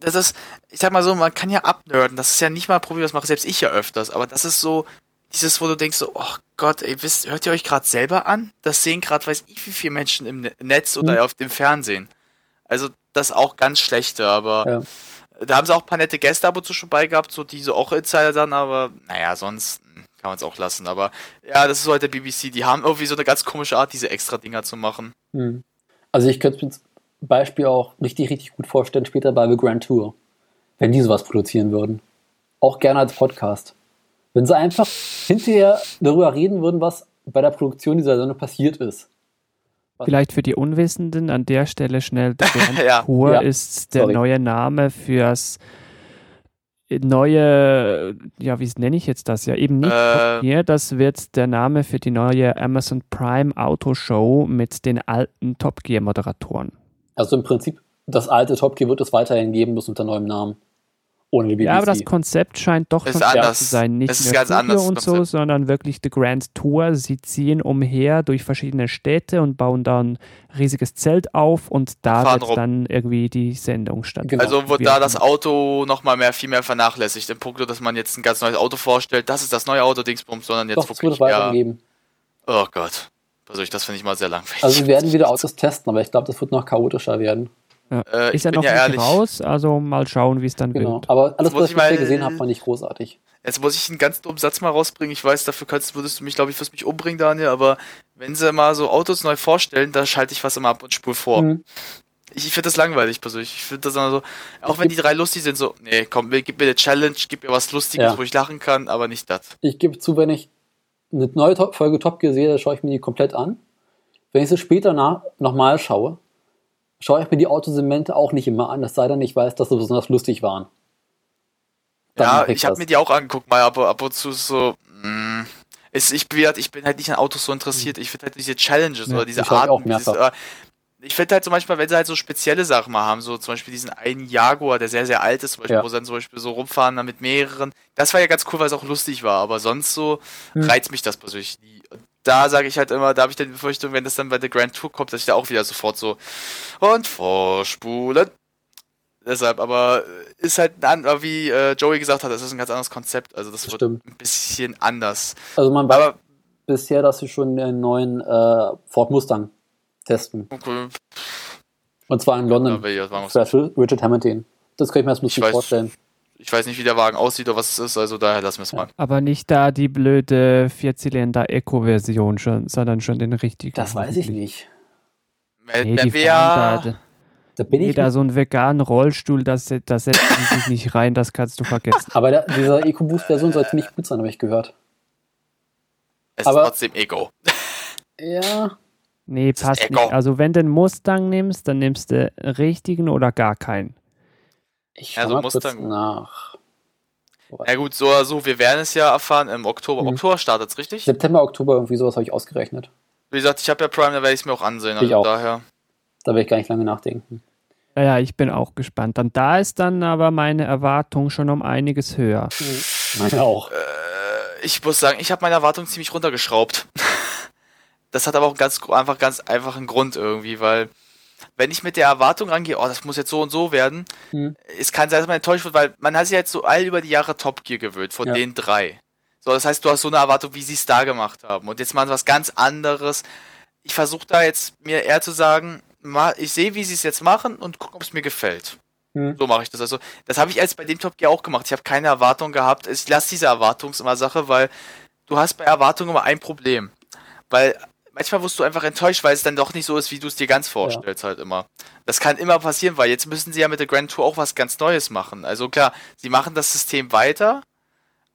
Das ist, ich sag mal so, man kann ja abnörden. Das ist ja nicht mal ein Problem, das mache selbst ich ja öfters. Aber das ist so, dieses, wo du denkst so, oh Gott, ey, wisst, hört ihr euch gerade selber an? Das sehen gerade, weiß ich, wie viele Menschen im Ne- Netz oder Mhm. auf dem Fernsehen. Also, das auch ganz schlechte, aber Ja. da haben sie auch ein paar nette Gäste ab und zu schon bei gehabt, so die so auch Insider dann, aber naja, sonst kann man es auch lassen. Aber ja, das ist so halt der BBC. Die haben irgendwie so eine ganz komische Art, diese extra Dinger zu machen. Hm. Also ich könnte mir zum Beispiel auch richtig, richtig gut vorstellen, später bei The Grand Tour, wenn die sowas produzieren würden. Auch gerne als Podcast. Wenn sie einfach hinterher darüber reden würden, was bei der Produktion dieser Sendung passiert ist. Vielleicht für die Unwissenden an der Stelle schnell, der [LAUGHS] Grand Ja. Tour Ja. ist der Sorry. neue Name fürs neue, ja, wie nenne ich jetzt das? Ja, eben nicht Äh. Top Gear, das wird der Name für die neue Amazon Prime Auto Show mit den alten Top Gear Moderatoren. Also im Prinzip, das alte Top Gear wird es weiterhin geben, bloß unter neuem Namen. Ohne die BBC. Ja, aber das Konzept scheint doch Ist anders. zu sein. Nicht Es ist mehr ganz Studio anders, und so, sondern wirklich die Grand Tour. Sie ziehen umher durch verschiedene Städte und bauen dann ein riesiges Zelt auf und da Fahren wird rum. dann irgendwie die Sendung stattfinden. Genau. Also wird da das. Auto nochmal mehr, viel mehr vernachlässigt. Im Punkt, dass man jetzt ein ganz neues Auto vorstellt, das ist das neue Auto Dingsbums, sondern jetzt Doch, wirklich ja, geben. Oh Gott. Also ich, das finde ich mal sehr langweilig. Also wir werden wieder [LAUGHS] Autos testen, aber ich glaube, das wird noch chaotischer werden. Ja. Äh, ist ich ja bin noch ja nicht ehrlich. raus, also mal schauen, wie es dann Genau. wird. Aber alles, was ich ich bisher mal- gesehen habe, fand ich großartig. Jetzt muss ich einen ganz dummen Satz mal rausbringen. Ich weiß, dafür könntest, würdest du mich, glaube ich, wirst mich umbringen, Daniel, aber wenn sie mal so Autos neu vorstellen, da schalte ich was immer ab und spule vor. Mhm. Ich, ich finde das langweilig persönlich. Ich finde das immer so, auch wenn die drei lustig sind, so, nee, komm, gib mir eine Challenge, gib mir was Lustiges, Ja. wo ich lachen kann, aber nicht das. Ich gebe zu, wenn ich eine neue Top Folge Top Gear sehe, schaue ich mir die komplett an. Wenn ich sie später nochmal schaue, schaue ich mir die Autosegmente auch nicht immer an, es sei denn, ich weiß, dass sie besonders lustig waren. Dann Ja, mache ich habe mir die auch angeguckt, mal ab, ab und zu so, mh, ist, ich, bin halt- ich bin halt nicht an Autos so interessiert. Ich finde halt diese Challenges Ja, oder diese ich Arten. Dieses, äh, ich finde halt zum Beispiel, wenn sie halt so spezielle Sachen mal haben, so zum Beispiel diesen einen Jaguar, der sehr, sehr alt ist, zum Beispiel, Ja. wo sie dann zum Beispiel so rumfahren dann mit mehreren. Das war ja ganz cool, weil es auch lustig war, aber sonst so Hm. reizt mich das persönlich nie. Und da sage ich halt immer, da habe ich dann die Befürchtung, wenn das dann bei der Grand Tour kommt, dass ich da auch wieder sofort so und vorspulen. Deshalb, aber äh, ist halt, ein an- wie äh, Joey gesagt hat, das ist ein ganz anderes Konzept. Also das, Das wird stimmt. ein bisschen anders. Also man weiß Aber bisher, dass sie schon den neuen äh, Ford Mustang testen. okay, Und zwar in London. Für Richard Hamilton. Das kann ich mir erst ein bisschen weiß. vorstellen. Ich weiß nicht, wie der Wagen aussieht oder was es ist, also daher lassen wir es mal. Aber nicht da die blöde Vierzylinder Eco-Version schon, sondern schon den richtigen. Das weiß ich nicht. Nee, der die wär- da, Da bin nee, ich. da so einen veganen Rollstuhl, das, das setzen die sich nicht rein, das kannst du vergessen. Aber der, diese EcoBoost-Version soll ziemlich gut sein, habe ich gehört. es aber- ist trotzdem Ego. Ja. Nee, passt Eco. nicht. Also wenn du einen Mustang nimmst, dann nimmst du richtigen oder gar keinen. Ich Ja, so Mustang- nach. Ja gut, so so, wir werden es ja erfahren im Oktober. Mhm. Oktober startet es, richtig? September, Oktober, irgendwie sowas habe ich ausgerechnet. Wie gesagt, ich habe ja Prime, da werde ich es mir auch ansehen. Ich Also auch. daher. Da werde ich gar nicht lange nachdenken. Naja, ich bin auch gespannt. Dann da ist dann aber meine Erwartung schon um einiges höher. Meine auch. Äh, ich muss sagen, ich habe meine Erwartungen ziemlich runtergeschraubt. [LAUGHS] das hat aber auch einen ganz einfach ganz einfachen Grund irgendwie, weil wenn ich mit der Erwartung rangehe, oh, das muss jetzt so und so werden, Hm. es kann sein, dass man enttäuscht wird, weil man hat sich jetzt so all über die Jahre Top Gear gewöhnt, von Ja. den drei. So, das heißt, du hast so eine Erwartung, wie sie es da gemacht haben. Und jetzt machen sie was ganz anderes. Ich versuche da jetzt mir eher zu sagen, ich sehe, wie sie es jetzt machen und gucke, ob es mir gefällt. Hm. So mache ich das. Also, das habe ich jetzt bei dem Top Gear auch gemacht. Ich habe keine Erwartung gehabt. Ich lasse diese Erwartungsasache, weil du hast bei Erwartungen immer ein Problem. Weil manchmal wirst du einfach enttäuscht, weil es dann doch nicht so ist, wie du es dir ganz vorstellst, halt immer. Das kann immer passieren, weil jetzt müssen sie ja mit der Grand Tour auch was ganz Neues machen. Also klar, sie machen das System weiter,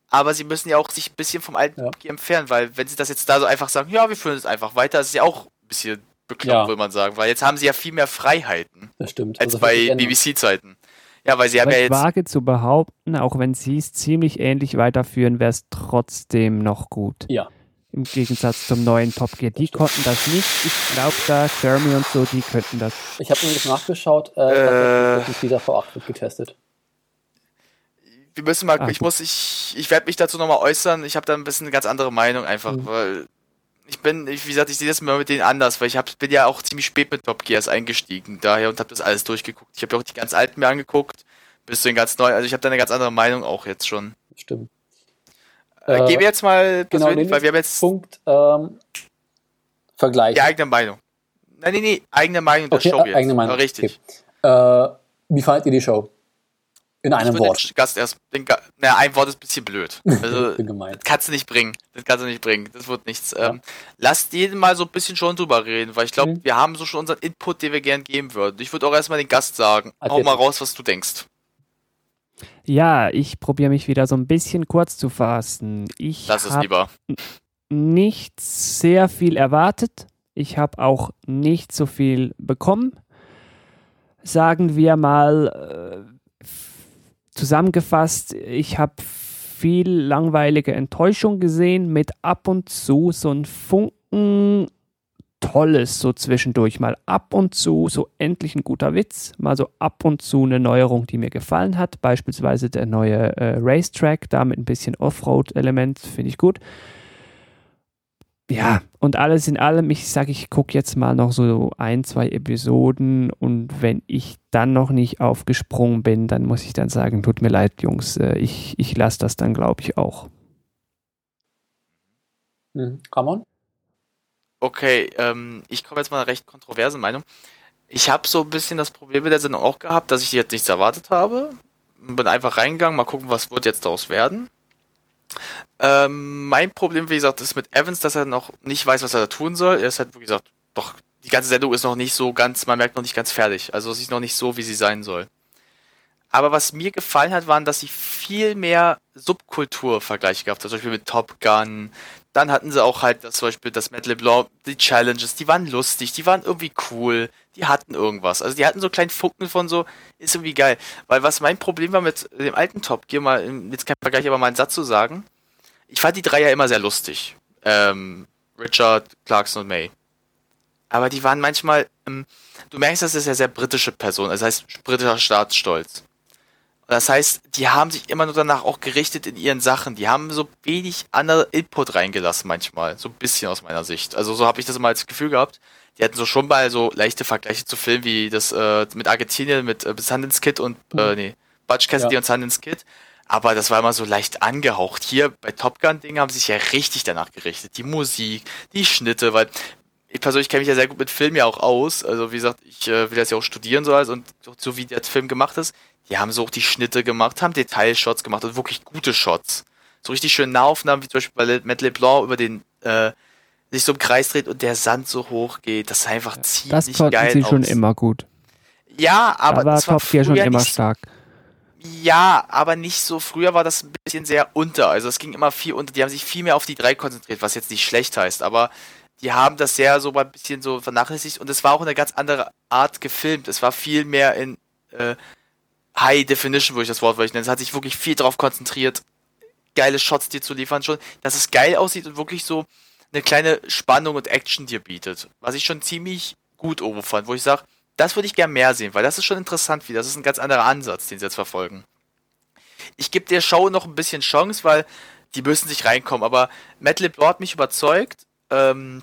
aber sie müssen ja auch sich ein bisschen vom alten Ja. Entfernen, weil wenn sie das jetzt da so einfach sagen, ja, wir führen es einfach weiter, ist es ja auch ein bisschen bekloppt, Ja. würde man sagen, weil jetzt haben sie ja viel mehr Freiheiten Das stimmt. als Also bei. BBC-Zeiten. Ja, weil sie haben ja ich jetzt. wage zu behaupten, auch wenn sie es ziemlich ähnlich weiterführen, wäre es trotzdem noch gut. Ja. Im Gegensatz zum neuen Top Gear. Die konnten das nicht. Ich glaube, da Jeremy und so, die könnten das. Ich habe nämlich nachgeschaut, äh, Äh. ein Visa V8 wird getestet. wir müssen mal, Ah, ich gut. muss, ich, ich werde mich dazu nochmal äußern. Ich habe da ein bisschen eine ganz andere Meinung einfach, Mhm. weil ich bin, ich, wie gesagt, ich sehe das immer mit denen anders, weil ich hab, bin ja auch ziemlich spät mit Top Gears eingestiegen daher und habe das alles durchgeguckt. Ich habe ja auch die ganz alten mir angeguckt, bis zu den ganz neuen. Also ich habe da eine ganz andere Meinung auch jetzt schon. Stimmt. Äh, Äh, gehen wir jetzt mal Genau, persönlich, weil wir haben jetzt Punkt ähm, Vergleich. die eigene Meinung. Nein, nee, nee, eigene Meinung der Okay, Show jetzt. eigene Meinung, Ja, richtig. Äh, wie fandet ihr die Show? In einem Wort. den Gast erst, den Ga naja, ein Wort ist ein bisschen blöd. [LAUGHS] Also. Das kannst du nicht bringen. Das kannst du nicht bringen. Das wird nichts. Ähm, lasst jeden mal so ein bisschen schon drüber reden, weil ich glaube, Mhm. wir haben so schon unseren Input, den wir gern geben würden. Ich würde auch erstmal den Gast sagen. Hau Erzähl. mal raus, was du denkst. Ja, ich probiere mich wieder so ein bisschen kurz zu fassen. Ich habe lieber. nicht sehr viel erwartet. Ich habe auch nicht so viel bekommen. Sagen wir mal äh, zusammengefasst, ich habe viel langweilige Enttäuschung gesehen mit ab und zu so ein Funken Tolles so zwischendurch mal ab und zu so endlich ein guter Witz, mal so ab und zu eine Neuerung, die mir gefallen hat, beispielsweise der neue äh, Racetrack, da mit ein bisschen Offroad-Element, finde ich gut. Ja, und alles in allem, ich sage, ich gucke jetzt mal noch so ein, zwei Episoden und wenn ich dann noch nicht aufgesprungen bin, dann muss ich dann sagen, tut mir leid, Jungs, äh, ich, ich lasse das dann, glaube ich, auch. Mhm. Ramon? Okay, ähm, ich komme jetzt mal einer recht kontroversen Meinung. Ich habe so ein bisschen das Problem mit der Sendung auch gehabt, dass ich jetzt nichts erwartet habe. Bin einfach reingegangen, mal gucken, was wird jetzt daraus werden. Ähm, mein Problem, wie gesagt, ist mit Evans, dass er noch nicht weiß, was er da tun soll. Er ist halt, wie gesagt, doch, die ganze Sendung ist noch nicht so ganz, man merkt noch nicht ganz fertig. Also sie ist noch nicht so, wie sie sein soll. Aber was mir gefallen hat, waren, dass sie viel mehr Subkulturvergleiche gehabt haben. Zum Beispiel mit Top Gun. Dann hatten sie auch halt das zum Beispiel das Matt LeBlanc, die Challenges, die waren lustig, die waren irgendwie cool, die hatten irgendwas. Also die hatten so kleinen Funken von so, ist irgendwie geil. Weil was mein Problem war mit dem alten Top Gear, mal, im- jetzt kein Vergleich, aber mal einen Satz zu sagen. Ich fand die drei ja immer sehr lustig. Ähm, Richard, Clarkson und May. Aber die waren manchmal, ähm, du merkst, das ist ja sehr britische Person, das heißt britischer Staatsstolz. Das heißt, die haben sich immer nur danach auch gerichtet in ihren Sachen. Die haben so wenig andere Input reingelassen manchmal. So ein bisschen aus meiner Sicht. Also so habe ich das immer als Gefühl gehabt. Die hatten so schon mal so leichte Vergleiche zu Filmen wie das äh, mit Argentinien, mit äh, Sundance Kid und, äh, nee, Butch Cassidy Ja. und Sundance Kid. Aber das war immer so leicht angehaucht. Hier bei Top Gun Ding haben sie sich ja richtig danach gerichtet. Die Musik, die Schnitte, weil ich persönlich kenne mich ja sehr gut mit Film ja auch aus. Also wie gesagt, ich äh, will das ja auch studieren so alles und so, so wie der Film gemacht ist, die haben so auch die Schnitte gemacht, haben Detailshots gemacht und wirklich gute Shots. So richtig schön Nahaufnahmen, wie zum Beispiel bei Matt LeBlanc über den äh, sich so im Kreis dreht und der Sand so hoch geht. Das sah einfach Das ziemlich konnten geil sie schon aus. immer gut. Ja, aber da war das war Top Gear schon früher immer nicht stark. ja, aber nicht so. Früher war das ein bisschen sehr unter. Also es ging immer viel unter. Die haben sich viel mehr auf die drei konzentriert, was jetzt nicht schlecht heißt, aber die haben das sehr so ein bisschen so vernachlässigt und es war auch eine ganz andere Art gefilmt. Es war viel mehr in äh, High Definition, würde ich das Wort wirklich nennen. Es hat sich wirklich viel drauf konzentriert, geile Shots dir zu liefern schon, dass es geil aussieht und wirklich so eine kleine Spannung und Action dir bietet. Was ich schon ziemlich gut oben fand, wo ich sage, das würde ich gern mehr sehen, weil das ist schon interessant wie Das ist ein ganz anderer Ansatz, den sie jetzt verfolgen. Ich gebe der Show noch ein bisschen Chance, weil die müssen sich reinkommen, aber LeBlanc hat mich überzeugt. Ähm,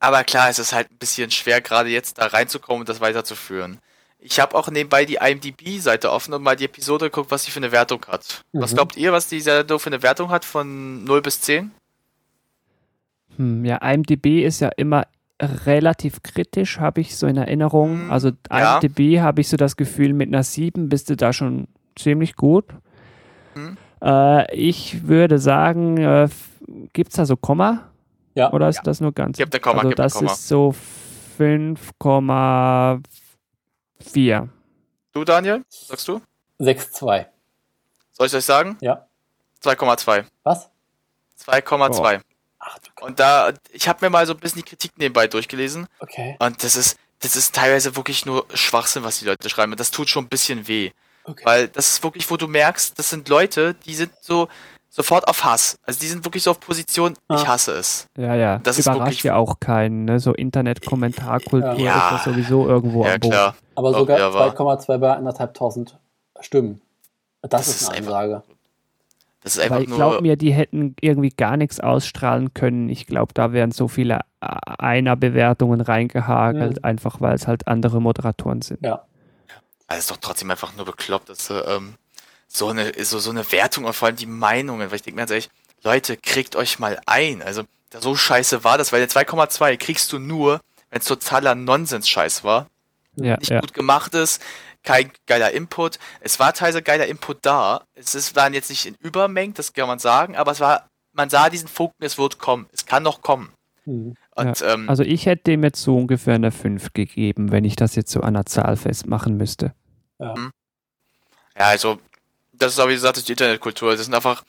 aber klar, es ist halt ein bisschen schwer, gerade jetzt da reinzukommen und das weiterzuführen. Ich habe auch nebenbei die IMDb-Seite offen und mal die Episode geguckt, was sie für eine Wertung hat. Was Mhm. glaubt ihr, was die Sendung für eine Wertung hat von 0 bis 10? Hm, ja, IMDb ist ja immer relativ kritisch, habe ich so in Erinnerung. Hm, Also ja. IMDb habe ich so das Gefühl, mit einer 7 bist du da schon ziemlich gut. Hm. Äh, ich würde sagen, äh, gibt es da so Komma? Ja. Oder ist Ja. das nur ganz? Gibt eine Komma, also gibt eine das Komma. ist so 5,4. Du, Daniel? Sagst du? 6-2. Soll ich euch sagen? Ja. 2,2. Was? 2,2. Ach du Gott. Und da, ich habe mir mal so ein bisschen die Kritik nebenbei durchgelesen Okay. und das ist, das ist teilweise wirklich nur Schwachsinn, was die Leute schreiben. Und das tut schon ein bisschen weh. okay. Weil das ist wirklich, wo du merkst, das sind Leute, die sind so sofort auf Hass. Also die sind wirklich so auf Position, ich Ah. hasse es. Ja, ja. Das ist Überrascht ja auch keinen. Ne? So Internet-Kommentarkultur Ja. ist das sowieso irgendwo Ja, am Boden. klar. Aber sogar ja, war- 2,2 bei anderthalb tausend Stimmen. Das, Das ist ist eine einfach- Ansage. Das ist einfach Aber ich glaube mir, die hätten irgendwie gar nichts ausstrahlen können. Ich glaube, da wären so viele äh, Einer-Bewertungen reingehagelt, Mhm. einfach weil es halt andere Moderatoren sind. Ja. Also ist doch trotzdem einfach nur bekloppt, dass äh, ähm, so eine so, so eine Wertung und vor allem die Meinungen, weil ich denke mir ganz ehrlich, Leute, kriegt euch mal ein. Also da so scheiße war das, weil der 2,2 kriegst du nur, wenn es totaler Nonsens-Scheiß war, Ja, nicht ja. gut gemacht ist, kein geiler Input. Es war teilweise geiler Input da. Es ist, waren jetzt nicht in Übermengen, das kann man sagen, aber es war, man sah diesen Funken, es wird kommen. Es kann noch kommen. Mhm. Und ähm, Also ich hätte dem jetzt so ungefähr eine 5 gegeben, wenn ich das jetzt so an einer Zahl festmachen müsste. Ja, also, das ist aber wie gesagt, ist die Internetkultur. Das sind einfach,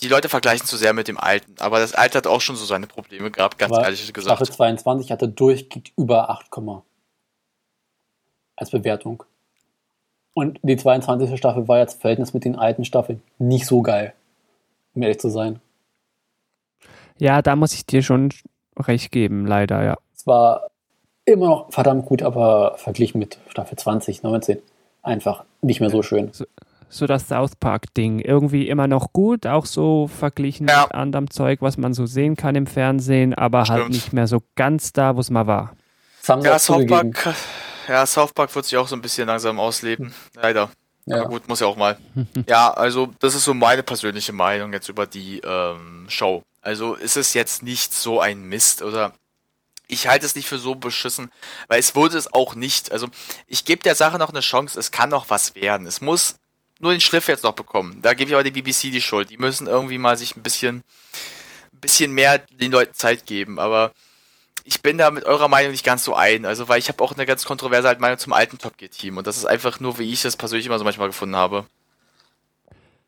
die Leute vergleichen zu sehr mit dem Alten. Aber das Alte hat auch schon so seine Probleme gehabt, ganz Aber ehrlich gesagt. Staffel 22 hatte durchgehend über 8, als Bewertung. Und die 22. Staffel war jetzt im Verhältnis mit den alten Staffeln nicht so geil, um ehrlich zu sein. Ja, da muss ich dir schon recht geben, leider, ja. Es war immer noch verdammt gut, aber verglichen mit Staffel 2019 einfach nicht mehr so schön. So das South Park-Ding. Irgendwie immer noch gut, auch so verglichen Ja. mit anderem Zeug, was man so sehen kann im Fernsehen, aber halt Stimmt. nicht mehr so ganz da, wo es mal war. Ja, South. Park, ja, South Park wird sich auch so ein bisschen langsam ausleben. Leider. Ja. Aber gut, muss ja auch mal. [LAUGHS] ja, also das ist so meine persönliche Meinung jetzt über die ähm, Show. Also ist es jetzt nicht so ein Mist oder ich halte es nicht für so beschissen, weil es wurde es auch nicht. Also ich gebe der Sache noch eine Chance, es kann noch was werden. Es muss nur den Schliff jetzt noch bekommen. Da gebe ich aber die BBC die Schuld. Die müssen irgendwie mal sich ein bisschen, ein bisschen mehr den Leuten Zeit geben. Aber ich bin da mit eurer Meinung nicht ganz so ein. Also, weil ich habe auch eine ganz kontroverse halt Meinung zum alten Top Gear Team. Und das ist einfach nur, wie ich das persönlich immer so manchmal gefunden habe.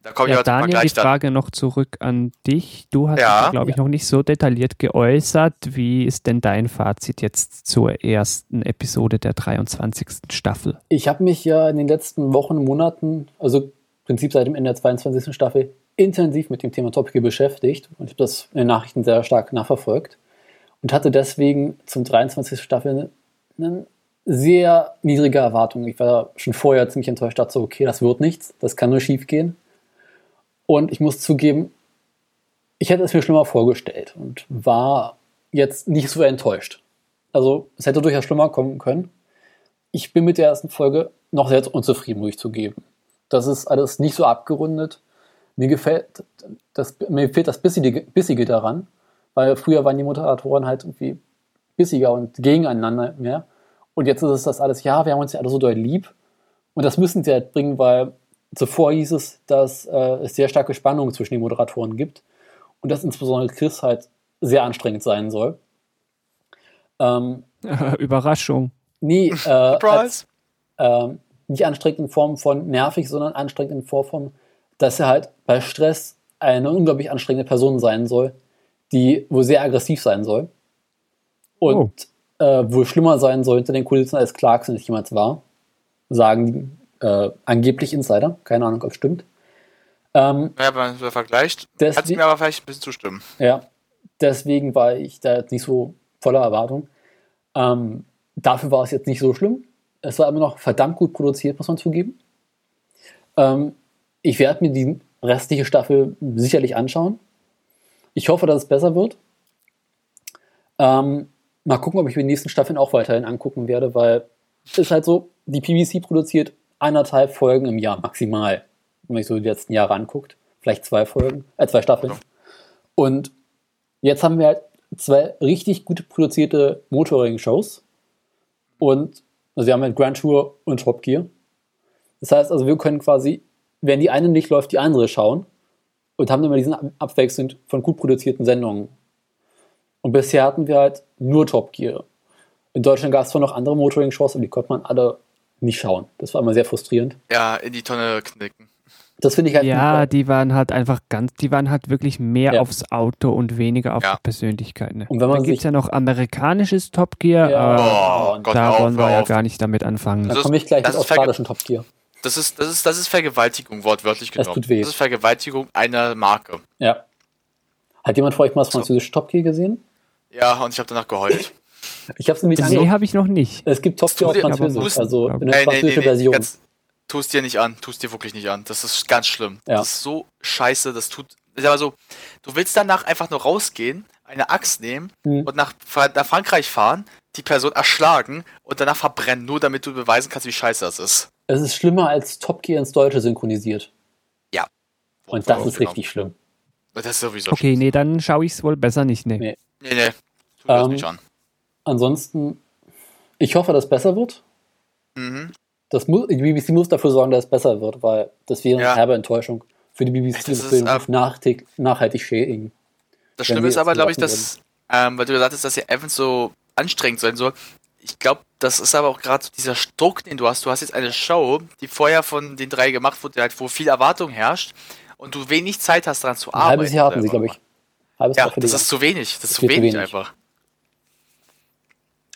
Da komme ich Ja, aber mal Daniel, die gleich dann. Frage noch zurück an dich. Du hast Ja. dich, glaube ich, noch nicht so detailliert geäußert. Wie ist denn dein Fazit jetzt zur ersten Episode der 23. Staffel? Ich habe mich ja in den letzten Wochen, Monaten, also im Prinzip seit dem Ende der 22. Staffel, intensiv mit dem Thema Top Gear beschäftigt und ich habe das in den Nachrichten sehr stark nachverfolgt und hatte deswegen zum 23. Staffel eine sehr niedrige Erwartung. Ich war schon vorher ziemlich enttäuscht, dachte so, okay, das wird nichts, das kann nur schief gehen. Und ich muss zugeben, ich hätte es mir schlimmer vorgestellt und war jetzt nicht so enttäuscht. Also es hätte durchaus schlimmer kommen können. Ich bin mit der ersten Folge noch sehr unzufrieden, muss ich zugeben. Das ist alles nicht so abgerundet. Mir gefällt das, mir fehlt das Bissige, Bissige daran, weil früher waren die Moderatoren halt irgendwie bissiger und gegeneinander mehr. Und jetzt ist es das alles, ja, wir haben uns ja alle so doll lieb. Und das müssen sie halt bringen, weil zuvor hieß es, dass äh, es sehr starke Spannungen zwischen den Moderatoren gibt. Und dass insbesondere Chris halt sehr anstrengend sein soll. Ähm, [LAUGHS] Überraschung. nee, äh, [LAUGHS] als, Surprise! ähm, nicht anstrengend in Form von nervig, sondern anstrengend in Form von, dass er halt bei Stress eine unglaublich anstrengende Person sein soll, die wohl sehr aggressiv sein soll. Und äh, wohl schlimmer sein soll hinter den Kulissen als Clarkson es jemals war. Sagen die äh, angeblich Insider. Keine Ahnung, ob es stimmt. Ähm, Ja, wenn man so vergleicht, kannst du mir aber vielleicht ein bisschen zustimmen. Ja, deswegen war ich da jetzt nicht so voller Erwartung. Ähm, dafür war es jetzt nicht so schlimm. Es war immer noch verdammt gut produziert, muss man zugeben. Ähm, ich werde mir die restliche Staffel sicherlich anschauen. Ich hoffe, dass es besser wird. Ähm, mal gucken, ob ich mir die nächsten Staffeln auch weiterhin angucken werde, weil es ist halt so, die PBC produziert eineinhalb Folgen im Jahr maximal, wenn man sich so die letzten Jahre anguckt. Vielleicht zwei Folgen, äh, zwei Staffeln. Und jetzt haben wir halt zwei richtig gut produzierte Motoring-Shows. Und also wir haben halt Grand Tour und Top Gear. Das heißt also, wir können quasi, wenn die eine nicht läuft, die andere schauen und haben mal diesen Ab- abwechselnd von gut produzierten Sendungen. Und bisher hatten wir halt nur Top Gear. In Deutschland gab es zwar noch andere Motoring-Shows, aber die konnte man alle nicht schauen. Das war immer sehr frustrierend. Ja, in die Tonne knicken. Das finde ich halt Ja, nicht die waren halt einfach ganz, die waren halt wirklich mehr Ja. aufs Auto und weniger auf Ja. die Persönlichkeit. Ne? Und wenn man Dann gibt es ja noch amerikanisches Top Gear, Ja. aber Oh, Gott, da auf, wollen wir ja gar nicht damit anfangen. Da Das- komme ich gleich das mit australischen Top Gear. Das ist, das ist, das ist Vergewaltigung, wortwörtlich Das genommen. tut weh. Das ist Vergewaltigung einer Marke. Ja. Hat jemand von euch mal das So. französische Top Gear gesehen? Ja, und ich habe danach geheult. Ich habe es nämlich Nee, habe ich noch nicht. Es gibt Top Gear auf Französisch, aber- also aber- eine französische Version. Ganz, tust dir nicht an, tust dir wirklich nicht an. Das ist ganz schlimm. Ja. Das ist so scheiße, das tut. Ist aber so, du willst danach einfach nur rausgehen, eine Axt nehmen Mhm. und nach, nach Frankreich fahren, die Person erschlagen und danach verbrennen, nur damit du beweisen kannst, wie scheiße das ist. Es ist schlimmer als Top Gear ins Deutsche synchronisiert. Und das ist Genau. richtig schlimm. Das ist sowieso Okay, nee, dann schaue ich es wohl besser nicht. Nee. Nee. Nee, nee. Tu das Ähm, nicht an. Ansonsten, ich hoffe, dass es besser wird. Mhm. Das muss, die BBC muss dafür sorgen, dass es besser wird, weil das wäre eine Ja. herbe Enttäuschung für die BBC Das ist, ähm, nachhaltig, nachhaltig schädigen. Das Schlimme ist aber, glaube ich, dass, ähm, weil du gesagt hast, dass ja Evans so anstrengend sein soll. Ich glaube, das ist aber auch gerade so dieser Druck, den du hast. Du hast jetzt eine Show, die vorher von den drei gemacht wurde, halt, wo viel Erwartung herrscht und du wenig Zeit hast, daran zu Ein arbeiten. halbes Jahr hatten sie, glaube ich. Halbes Ja, das ist zu wenig. Das ist zu wenig, wenig. einfach.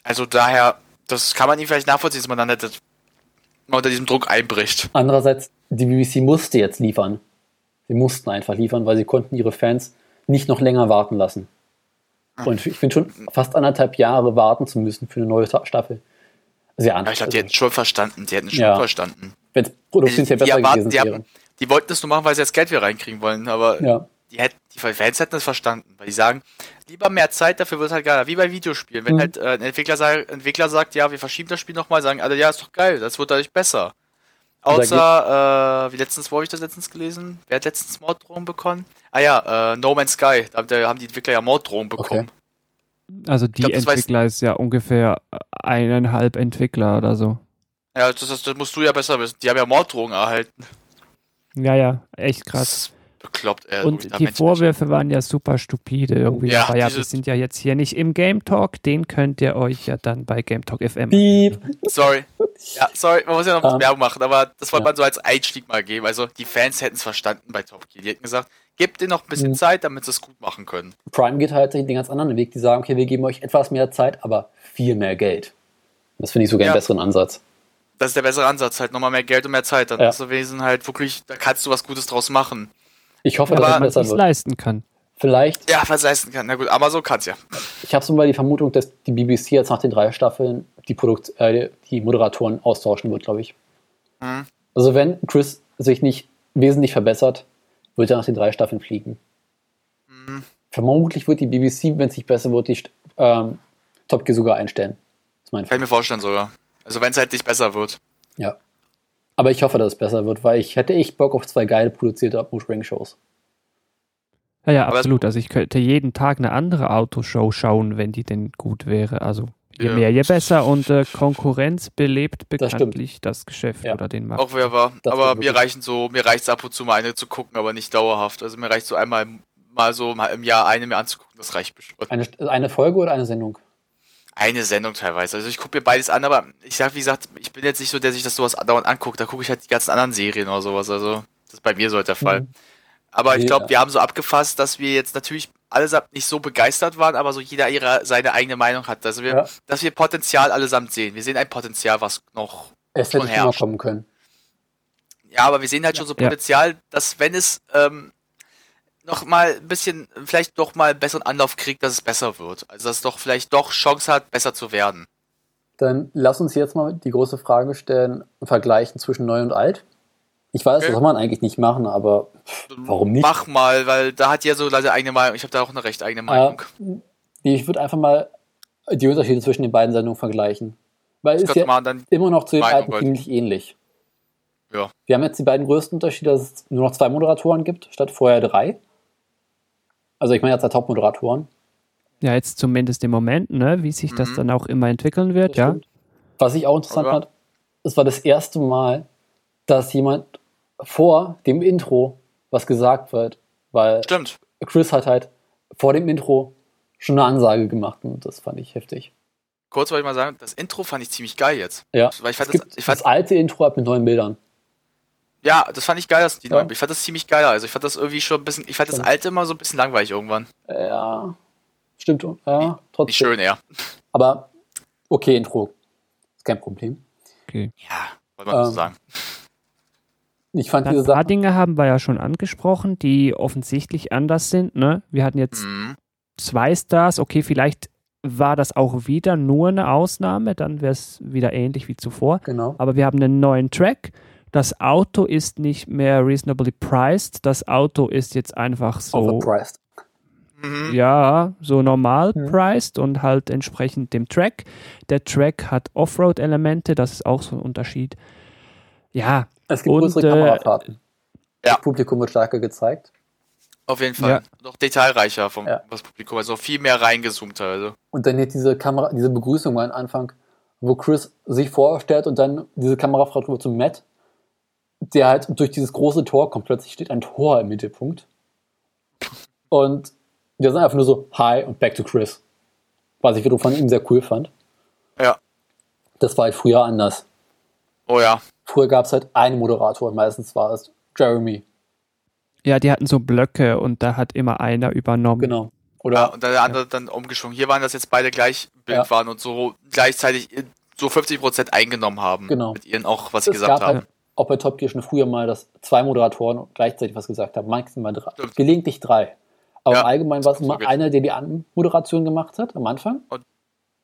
Also daher, das kann man ihm vielleicht nachvollziehen, dass man dann nicht unter diesem Druck einbricht. Andererseits, die BBC musste jetzt liefern. Sie mussten einfach liefern, weil sie konnten ihre Fans nicht noch länger warten lassen. Und ich finde schon fast anderthalb Jahre warten zu müssen für eine neue Ta- Staffel. Sehr Ja, ich glaube, die hätten schon verstanden. Die hätten schon Ja. verstanden. Wenn es produktionsmäßig die, besser erwarten, gewesen die, haben, die wollten das nur machen, weil sie jetzt Geld wieder reinkriegen wollen, aber Ja. die, hätten, die Fans hätten das verstanden, weil die sagen, lieber mehr Zeit, dafür wird halt geiler. Wie bei Videospielen. Wenn Mhm. halt äh, ein Entwickler, sagt, Entwickler sagt, ja, wir verschieben das Spiel nochmal, sagen alle, ja, ist doch geil, das wird dadurch besser. Außer, äh, wie letztens, wo habe ich das letztens gelesen? Wer hat letztens Morddrohungen bekommen? Ah ja, äh, No Man's Sky. Da haben die- Entwickler ja Morddrohungen bekommen. Also die glaub, Entwickler ist ja ungefähr eineinhalb Entwickler oder so. Ja, das, das, das musst du ja besser wissen. Die haben ja Morddrohungen erhalten. Ja, ja, echt Das krass. Bekloppt, ey. Und Da die Vorwürfe waren ja super stupide irgendwie. Ja, ja, wir sind ja jetzt hier nicht im Game Talk. Den könnt ihr euch ja dann bei Game Talk FM. Piep. Sorry. Ja, sorry, man muss ja noch Ähm, Werbung machen, aber das wollte ja. man so als Einstieg mal geben. Also die Fans hätten es verstanden bei Top Gear. Die hätten gesagt, gebt denen noch ein bisschen Mhm. Zeit, damit sie es gut machen können. Prime geht halt den ganz anderen Weg. Die sagen, okay, wir geben euch etwas mehr Zeit, aber viel mehr Geld. Das finde ich sogar Ja. einen besseren Ansatz. Das ist der bessere Ansatz, halt nochmal mehr Geld und mehr Zeit. Dann Ja. ist Wesen halt wirklich, da kannst du was Gutes draus machen. Ich hoffe, Aber dass man es besser es wird. leisten kann. Vielleicht, Ja, was leisten kann. Na gut, Amazon kann's ja. ich habe so mal die Vermutung, dass die BBC jetzt nach den drei Staffeln die, Produkt äh, die Moderatoren austauschen wird, glaube ich. Mhm. Also wenn Chris sich nicht wesentlich verbessert, wird er nach den drei Staffeln fliegen. Mhm. Vermutlich wird die BBC, wenn es nicht besser wird, die ähm, Top Gear sogar einstellen. Das ist mein Kann ich mir vorstellen sogar. Also wenn es halt nicht besser wird. Ja. Aber ich hoffe, dass es besser wird, weil ich hätte echt Bock auf zwei geile produzierte Bushring-Shows. Ja, ja, es- absolut. Also ich könnte jeden Tag eine andere Autoshow schauen, wenn die denn gut wäre. Also je Ja. mehr, je besser. Und äh, Konkurrenz belebt Das bekanntlich das, Geschäft Ja. oder den Markt. Auch wer war. Das aber mir reichen so, mir reicht's ab und zu mal eine zu gucken, aber nicht dauerhaft. Also mir reicht so einmal mal so mal im Jahr eine mir anzugucken, das reicht bestimmt. Eine, eine Folge oder eine Sendung? Eine Sendung teilweise. Also ich gucke mir beides an, aber ich sag, wie gesagt, ich bin jetzt nicht so, der sich das sowas dauernd anguckt. Da gucke ich halt die ganzen anderen Serien oder sowas. Also das ist bei mir so halt der Fall. Mhm. Aber ich glaube, ja. wir haben so abgefasst, dass wir jetzt natürlich allesamt nicht so begeistert waren, aber so jeder ihre, seine eigene Meinung hat. Also wir, Ja. dass wir Potenzial allesamt sehen. Wir sehen ein Potenzial, was noch. Es Schon hätte herrscht. kommen können. Ja, aber wir sehen halt schon so Ja. Potenzial, dass wenn es ähm, noch mal ein bisschen, vielleicht doch mal einen besseren Anlauf kriegt, dass es besser wird. Also dass es doch vielleicht doch Chance hat, besser zu werden. Dann lass uns jetzt mal die große Frage stellen vergleichen zwischen neu und alt. Ich weiß, Okay. das soll man eigentlich nicht machen, aber Warum nicht? Mach mal, weil da hat ja so seine eigene Meinung. Ich habe da auch eine recht eigene Meinung. ich würde einfach mal die Unterschiede zwischen den beiden Sendungen vergleichen. Weil es ist ja immer noch zu den alten ziemlich ähnlich. Ja. Wir haben jetzt die beiden größten Unterschiede, dass es nur noch zwei Moderatoren gibt, statt vorher drei. Also ich meine jetzt zwei Top-Moderatoren. Ja, jetzt zumindest im Moment, ne? wie sich das Mhm. dann auch immer entwickeln wird, Das ja. Was ich auch interessant fand, es war das erste Mal, dass jemand vor dem Intro was gesagt wird, weil Stimmt. Chris hat halt vor dem Intro schon eine Ansage gemacht und das fand ich heftig. Kurz wollte ich mal sagen, das Intro fand ich ziemlich geil jetzt. Ja. Weil ich fand Es das, ich das fand, alte Intro ab mit neuen Bildern. Ja, das fand ich geil, dass die Ja. neuen- Ich fand das ziemlich geil. Also ich fand das irgendwie schon ein bisschen, ich fand das alte immer so ein bisschen langweilig irgendwann. Ja, stimmt. Ja, trotzdem. Nicht schön eher. Aber okay, Intro. Ist kein Problem. Okay. Ja, wollte man so Ähm, sagen. Ich fand diese ein paar Sache. Dinge haben wir ja schon angesprochen, die offensichtlich anders sind. Ne? Wir hatten jetzt Mhm. zwei Stars. Okay, vielleicht war das auch wieder nur eine Ausnahme, dann wäre es wieder ähnlich wie zuvor. Genau. Aber wir haben einen neuen Track. Das Auto ist nicht mehr reasonably priced, das Auto ist jetzt einfach so, Overpriced. Mhm. ja, so normal Mhm. priced und halt entsprechend dem Track. Der Track hat Offroad-Elemente, das ist auch so ein Unterschied. Ja, Es gibt Und, größere äh, Kamerafahrten. ja. Das Publikum wird stärker gezeigt. Auf jeden Fall. Ja. Noch detailreicher vom Ja. das Publikum, also viel mehr reingezoomt also. Und dann jetzt diese Kamera, diese Begrüßung am Anfang, wo Chris sich vorstellt und dann diese Kamerafrau drüber zu Matt, der halt durch dieses große Tor kommt. Plötzlich steht ein Tor im Mittelpunkt. Und der sind einfach nur so, hi und back to Chris. Was ich wiederum von ihm sehr cool fand. Ja. Das war halt früher anders. Oh ja. Früher gab es halt einen Moderator und meistens war es Jeremy. ja, die hatten so Blöcke und da hat immer einer übernommen. Genau. ja. Oder Und dann der andere dann umgeschwungen. Hier waren das jetzt beide gleich Bild Ja. waren und so gleichzeitig so 50% eingenommen haben. Genau. Mit ihren auch, was sie es gesagt gab haben. halt auch bei Top Gear schon früher mal, dass zwei Moderatoren gleichzeitig was gesagt haben, maximal drei. Stimmt. Gelegentlich drei. Aber Ja, im Allgemeinen war es das immer wirklich. einer, der die Anmoderation gemacht hat am Anfang.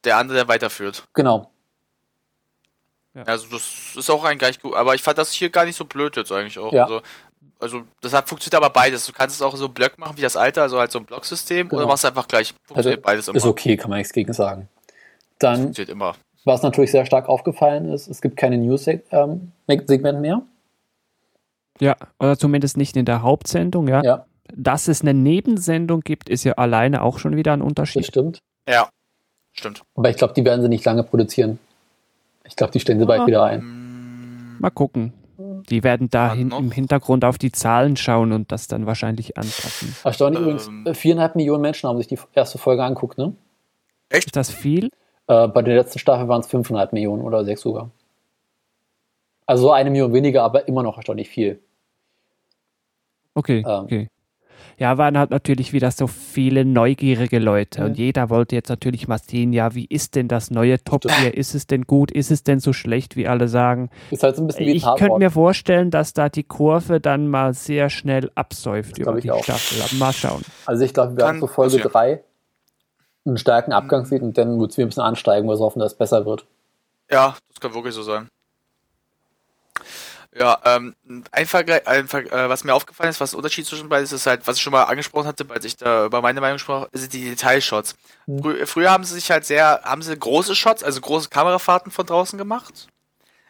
Der andere, der weiterführt. Genau. Also das ist auch ein gleich gut. Aber ich fand das hier gar nicht so blöd jetzt eigentlich auch. Ja. Also, also das hat funktioniert aber beides. Du kannst es auch so Block machen wie das alte, also halt so ein Blocksystem, Genau. oder machst einfach gleich. Also Funktioniert beides immer. ist okay, kann man nichts gegen sagen. Dann, Funktioniert immer. Was natürlich sehr stark aufgefallen ist, es gibt keine News-Segment mehr. Ja, oder zumindest nicht in der Hauptsendung, ja. Ja, Dass es eine Nebensendung gibt, ist ja alleine auch schon wieder ein das Unterschied. stimmt. Ja. Stimmt. Aber ich glaube, die werden sie nicht lange produzieren. Ich glaube, die stellen sie bald Ah. wieder ein. Mm, Mal gucken. Die werden da hin, im Hintergrund auf die Zahlen schauen und das dann wahrscheinlich anpassen. Erstaunlich Ähm. übrigens, viereinhalb Millionen Menschen haben sich die erste Folge anguckt, ne? Ist das viel? Äh, bei der letzten Staffel waren es 5,5 Millionen oder sechs sogar. Also so eine Million weniger, aber immer noch erstaunlich viel. Okay, Ähm. okay. Ja, waren halt natürlich wieder so viele neugierige Leute Ja. und jeder wollte jetzt natürlich mal sehen, ja, wie ist denn das neue Top Gear? Ist es denn gut? Ist es denn so schlecht, wie alle sagen? Ist halt so ein bisschen wie Ich könnte mir vorstellen, dass da die Kurve dann mal sehr schnell absäuft über glaub ich die auch. Staffel. Mal schauen. Also ich glaube, wir Kann zur Folge passieren. 3 einen starken Abgang sehen und dann wird es wieder ein bisschen ansteigen, weil wir hoffen, dass es besser wird. Ja, das kann wirklich so sein. Ja, ähm, ein Vergleich, ein Ver äh, was mir aufgefallen ist, was der Unterschied zwischen beiden ist, ist halt, was ich schon mal angesprochen hatte, als ich da über meine Meinung sprach, sind die Detailshots. Hm. Frü früher haben sie sich halt sehr, haben sie große Shots, also große Kamerafahrten von draußen gemacht,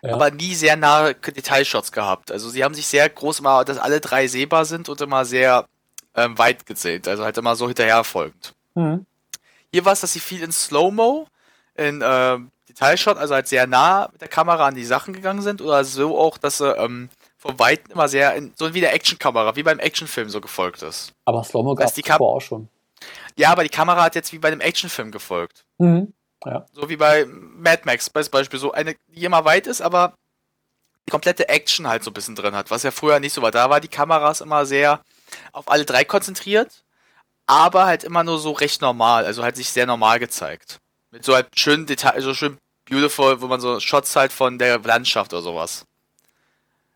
Ja. aber nie sehr nahe Detailshots gehabt. Also sie haben sich sehr groß immer, dass alle drei sehbar sind und immer sehr ähm, weit gezählt, also halt immer so hinterher folgend. Mhm. Hier war es, dass sie viel in Slow-Mo, in ähm, Detailshot, also halt sehr nah mit der Kamera an die Sachen gegangen sind, oder so auch, dass sie ähm, von Weitem immer sehr in, so wie der Actionkamera, wie beim Actionfilm so gefolgt ist. Aber Slow-Mo gab es auch schon. Ja, aber die Kamera hat jetzt wie bei einem Actionfilm gefolgt. Mhm. Ja. So wie bei Mad Max als Beispiel, so eine, die immer weit ist, aber die komplette Action halt so ein bisschen drin hat, was ja früher nicht so war. Da war die Kameras immer sehr auf alle drei konzentriert, aber halt immer nur so recht normal, also halt sich sehr normal gezeigt. Mit so halt schönen Detail, also schön beautiful, wo man so Shots halt von der Landschaft oder sowas.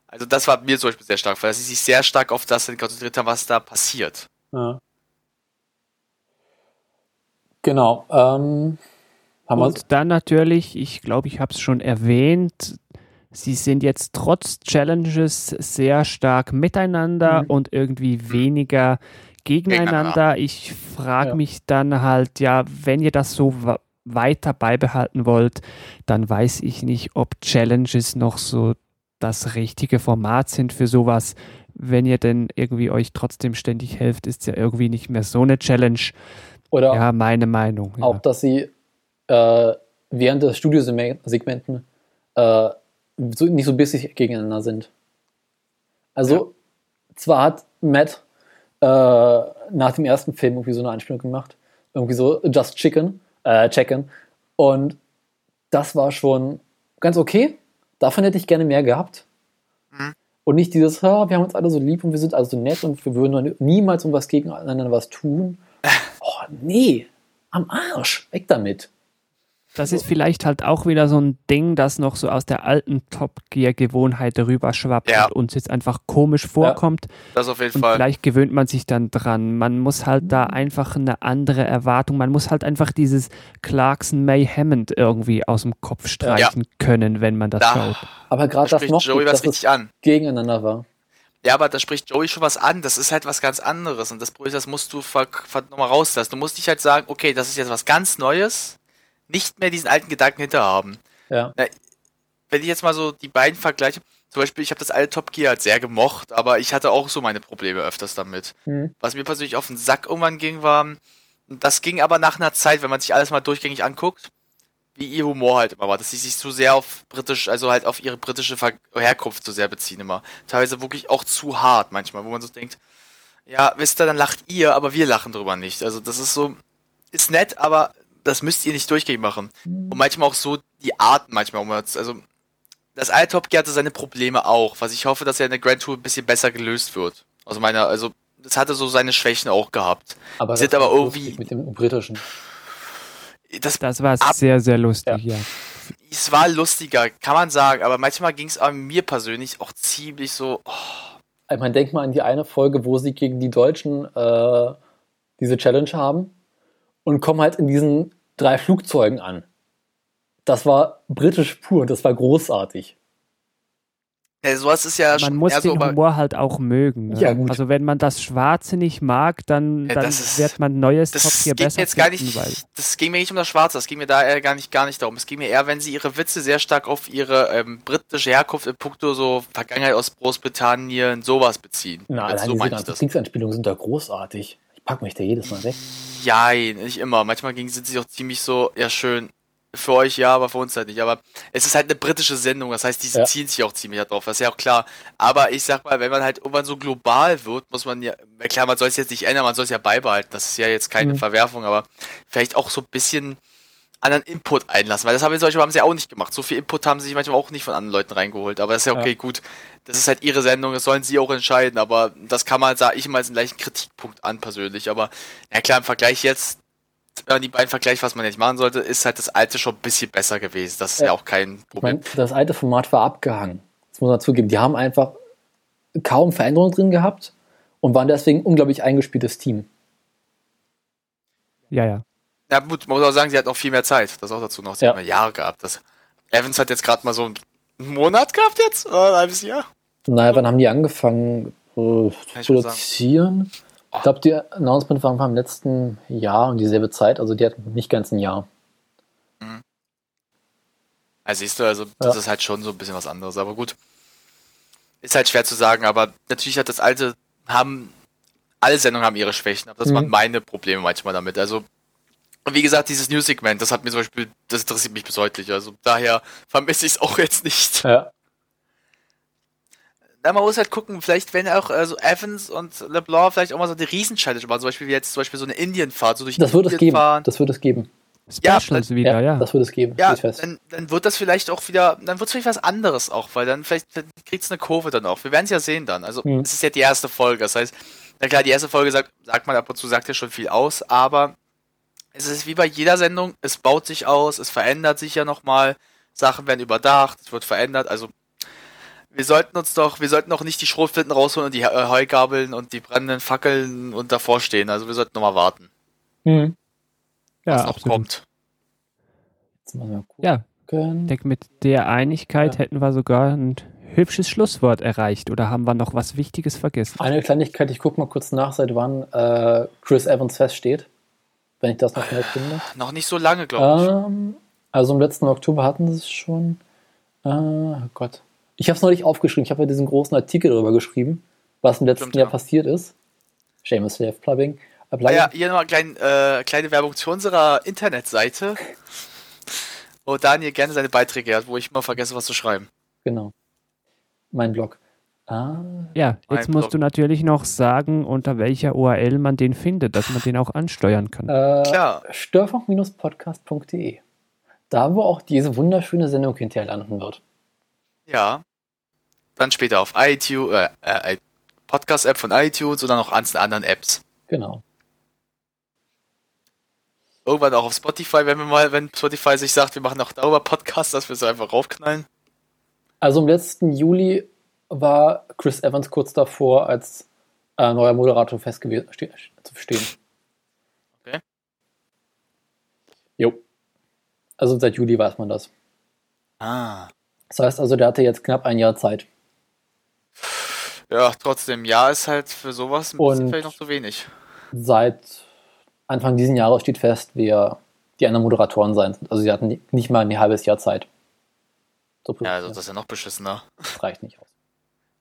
Also das war mir zum Beispiel sehr stark, weil sie sich sehr stark auf das konzentriert haben, was da passiert. ja. Genau. Ähm, haben wir Und dann natürlich, ich glaube, ich habe es schon erwähnt, sie sind jetzt trotz Challenges sehr stark miteinander Mhm. und irgendwie weniger gegeneinander. Ich frage Ja. mich dann halt, ja, wenn ihr das so weiter beibehalten wollt, dann weiß ich nicht, ob Challenges noch so das richtige Format sind für sowas. Wenn ihr denn irgendwie euch trotzdem ständig helft, ist ja irgendwie nicht mehr so eine Challenge. oder Ja, meine Meinung. Ja. auch, dass sie äh, während des Studiosegmenten äh, so, nicht so bissig gegeneinander sind. Also, zwar hat Matt äh, nach dem ersten Film irgendwie so eine Anspielung gemacht, irgendwie so Just Chicken, äh, Chicken, und das war schon ganz okay. Davon hätte ich gerne mehr gehabt. Mhm. Und nicht dieses, "Ha, wir haben uns alle so lieb und wir sind alle so nett und wir würden niemals um was gegeneinander was tun. [LAUGHS] Oh, nee, am Arsch, weg damit. Das ist vielleicht halt auch wieder so ein Ding, das noch so aus der alten Top Gear Gewohnheit rüber schwappt Ja. und uns jetzt einfach komisch vorkommt. Das auf jeden Und Fall. vielleicht gewöhnt man sich dann dran. Man muss halt da einfach eine andere Erwartung, man muss halt einfach dieses Clarkson May Hammond irgendwie aus dem Kopf streichen können, wenn man das Da, schaut. Aber da gerade das spricht noch, Joey dass was richtig an. gegeneinander war. Ja, aber da spricht Joey schon was an. Das ist halt was ganz anderes. Und das Problem ist, das musst du nochmal rauslassen. Du musst dich halt sagen, okay, das ist jetzt was ganz Neues. Nicht mehr diesen alten Gedanken hinter haben. Ja. Wenn ich jetzt mal so die beiden vergleiche, zum Beispiel, ich habe das alte Top Gear halt sehr gemocht, aber ich hatte auch so meine Probleme öfters damit. Mhm. Was mir persönlich auf den Sack irgendwann ging, war, das ging aber nach einer Zeit, wenn man sich alles mal durchgängig anguckt, wie ihr Humor halt immer war, dass sie sich zu sehr auf britisch, also halt auf ihre britische Ver Herkunft zu sehr beziehen immer. Teilweise wirklich auch zu hart manchmal, wo man so denkt, ja, wisst ihr, dann lacht ihr, aber wir lachen drüber nicht. Also das ist so, ist nett, aber das müsst ihr nicht durchgängig machen. Und manchmal auch so die Arten manchmal, um also das alte Top Gear hatte seine Probleme auch, was ich hoffe, dass er in der Grand Tour ein bisschen besser gelöst wird. Also meiner, also das hatte so seine Schwächen auch gehabt. Aber Sind aber irgendwie- mit dem britischen. Das Das, war Ab- sehr, sehr lustig, ja. es war lustiger, kann man sagen, aber manchmal ging es mir persönlich auch ziemlich so, oh, Ich meine, denk mal an die eine Folge, wo sie gegen die Deutschen äh, diese Challenge haben und kommen halt in diesen drei Flugzeugen an. Das war britisch pur und das war großartig. ja, sowas ist ja Man schon muss so, den Humor halt auch mögen. Ne? Ja, gut. Also wenn man das Schwarze nicht mag, dann, Ja, dann ist- wird man neues Top das Gear ging mir besser jetzt gar finden, nicht, weil das ging mir nicht um das Schwarze, das ging mir da eher gar nicht, gar nicht darum. Es ging mir eher, wenn sie ihre Witze sehr stark auf ihre ähm, britische Herkunft in puncto so Vergangenheit aus Großbritannien, sowas beziehen. Na, Also allein so diese meine ich ganzen. Kriegsanspielungen sind da großartig. Ich pack mich da jedes Mal weg. Jein, nicht immer. Manchmal sind sie auch ziemlich so, ja schön, für euch ja, aber für uns halt nicht. Aber es ist halt eine britische Sendung, das heißt, die Ja. ziehen sich auch ziemlich drauf, das ist ja auch klar. Aber ich sag mal, wenn man halt irgendwann so global wird, muss man ja, ja klar, man soll es jetzt nicht ändern, man soll es ja beibehalten, das ist ja jetzt keine Mhm. Verwerfung, aber vielleicht auch so ein bisschen anderen Input einlassen, weil das haben, Beispiel, haben sie auch nicht gemacht. So viel Input haben sie sich manchmal auch nicht von anderen Leuten reingeholt, aber das ist ja okay, Ja. gut. Das ist halt ihre Sendung, das sollen sie auch entscheiden, aber das kann man, sage ich mal, als einen leichten Kritikpunkt an persönlich, aber na klar, im Vergleich jetzt, wenn man die beiden vergleicht, was man nicht machen sollte, ist halt das alte schon ein bisschen besser gewesen. Das ist ja, Ja. auch kein Ich Problem. meine, das alte Format war abgehangen. Das muss man zugeben. Die haben einfach kaum Veränderungen drin gehabt und waren deswegen ein unglaublich eingespieltes Team. ja, ja. Ja gut, man muss auch sagen, sie hat noch viel mehr Zeit. Das auch dazu noch. Sie Ja. hat mehr Jahre gehabt. Das Evans hat jetzt gerade mal so einen Monat gehabt jetzt? Oder ein halbes Jahr? Naja, wann haben die angefangen äh, zu mal produzieren? Ich glaube, die Announcement war im letzten Jahr und dieselbe Zeit. Also die hat nicht ganz ein Jahr. Also siehst du, also das Ja. ist halt schon so ein bisschen was anderes. Aber gut. Ist halt schwer zu sagen, aber natürlich hat das alte, haben, alle Sendungen haben ihre Schwächen, aber das Mhm. waren meine Probleme manchmal damit. Also, und wie gesagt, dieses News-Segment, das hat mir zum Beispiel, das interessiert mich bis heute. Also daher vermisse ich es auch jetzt nicht. Ja. Na, man muss halt gucken, vielleicht wenn auch also Evans und LeBlanc vielleicht auch mal so eine Riesen-Challenge machen, zum Beispiel wie jetzt zum Beispiel so eine Indienfahrt, so durch Das wird es Indien geben. fahren. Das wird es geben. Ja, Specials wieder, ja. Das wird es geben. Ja, dann, dann wird das vielleicht auch wieder, dann wird es vielleicht was anderes auch, weil dann vielleicht kriegt es eine Kurve dann auch. Wir werden es ja sehen dann. Also Hm. es ist ja die erste Folge. Das heißt, na klar, die erste Folge sagt, sagt man ab und zu, sagt ja schon viel aus, aber es ist wie bei jeder Sendung, es baut sich aus, es verändert sich ja nochmal, Sachen werden überdacht, es wird verändert, also wir sollten uns doch, wir sollten doch nicht die Schrotflinten rausholen und die äh, Heugabeln und die brennenden Fackeln und davor stehen. Also wir sollten nochmal warten, Hm. ja, was noch absolut. kommt. Jetzt müssen wir Ja, gucken. ich denke, mit der Einigkeit Ja. hätten wir sogar ein hübsches Schlusswort erreicht. Oder haben wir noch was Wichtiges vergessen? Eine Kleinigkeit, ich gucke mal kurz nach, seit wann äh, Chris Evans feststeht. Wenn ich das noch schnell finde. Noch nicht so lange, glaube ich. Ähm, also im letzten Oktober hatten sie es schon. Äh, oh Gott. Ich habe es neulich aufgeschrieben. Ich habe ja diesen großen Artikel darüber geschrieben, was im letzten Stimmt, Jahr ja. passiert ist. Seamus Self-Plugging. Äh, Ah Plugging. ja, hier nochmal klein, äh, kleine Werbung zu unserer Internetseite, wo Daniel gerne seine Beiträge hat, wo ich immer vergesse, was zu schreiben. Genau. Mein Blog. Ah, Ja, Mein jetzt musst Blog. du natürlich noch sagen, unter welcher URL man den findet, dass man den auch ansteuern kann. äh, Klar. Störfunk-podcast.de. Da, wo auch diese wunderschöne Sendung hinterher landen wird. Ja. Dann später auf iTunes, äh, äh, Podcast-App von iTunes oder noch einzelne anderen Apps. Genau. irgendwann auch auf Spotify, wenn wir mal, wenn Spotify sich sagt, wir machen auch darüber Podcasts, dass wir es einfach raufknallen. Also im letzten Juli war Chris Evans kurz davor, als äh, neuer Moderator festgewesen ste- zu stehen. Okay. Jo. Also seit Juli weiß man das. Ah. Das heißt also, der hatte jetzt knapp ein Jahr Zeit. Ja, trotzdem, ja, ist halt für sowas ein bisschen Und- vielleicht noch zu wenig. Seit Anfang diesen Jahres steht fest, wer die anderen Moderatoren sein. Also sie hatten ni- nicht mal ein halbes Jahr Zeit. So Ja, also das ist ja noch beschissener. das reicht nicht aus.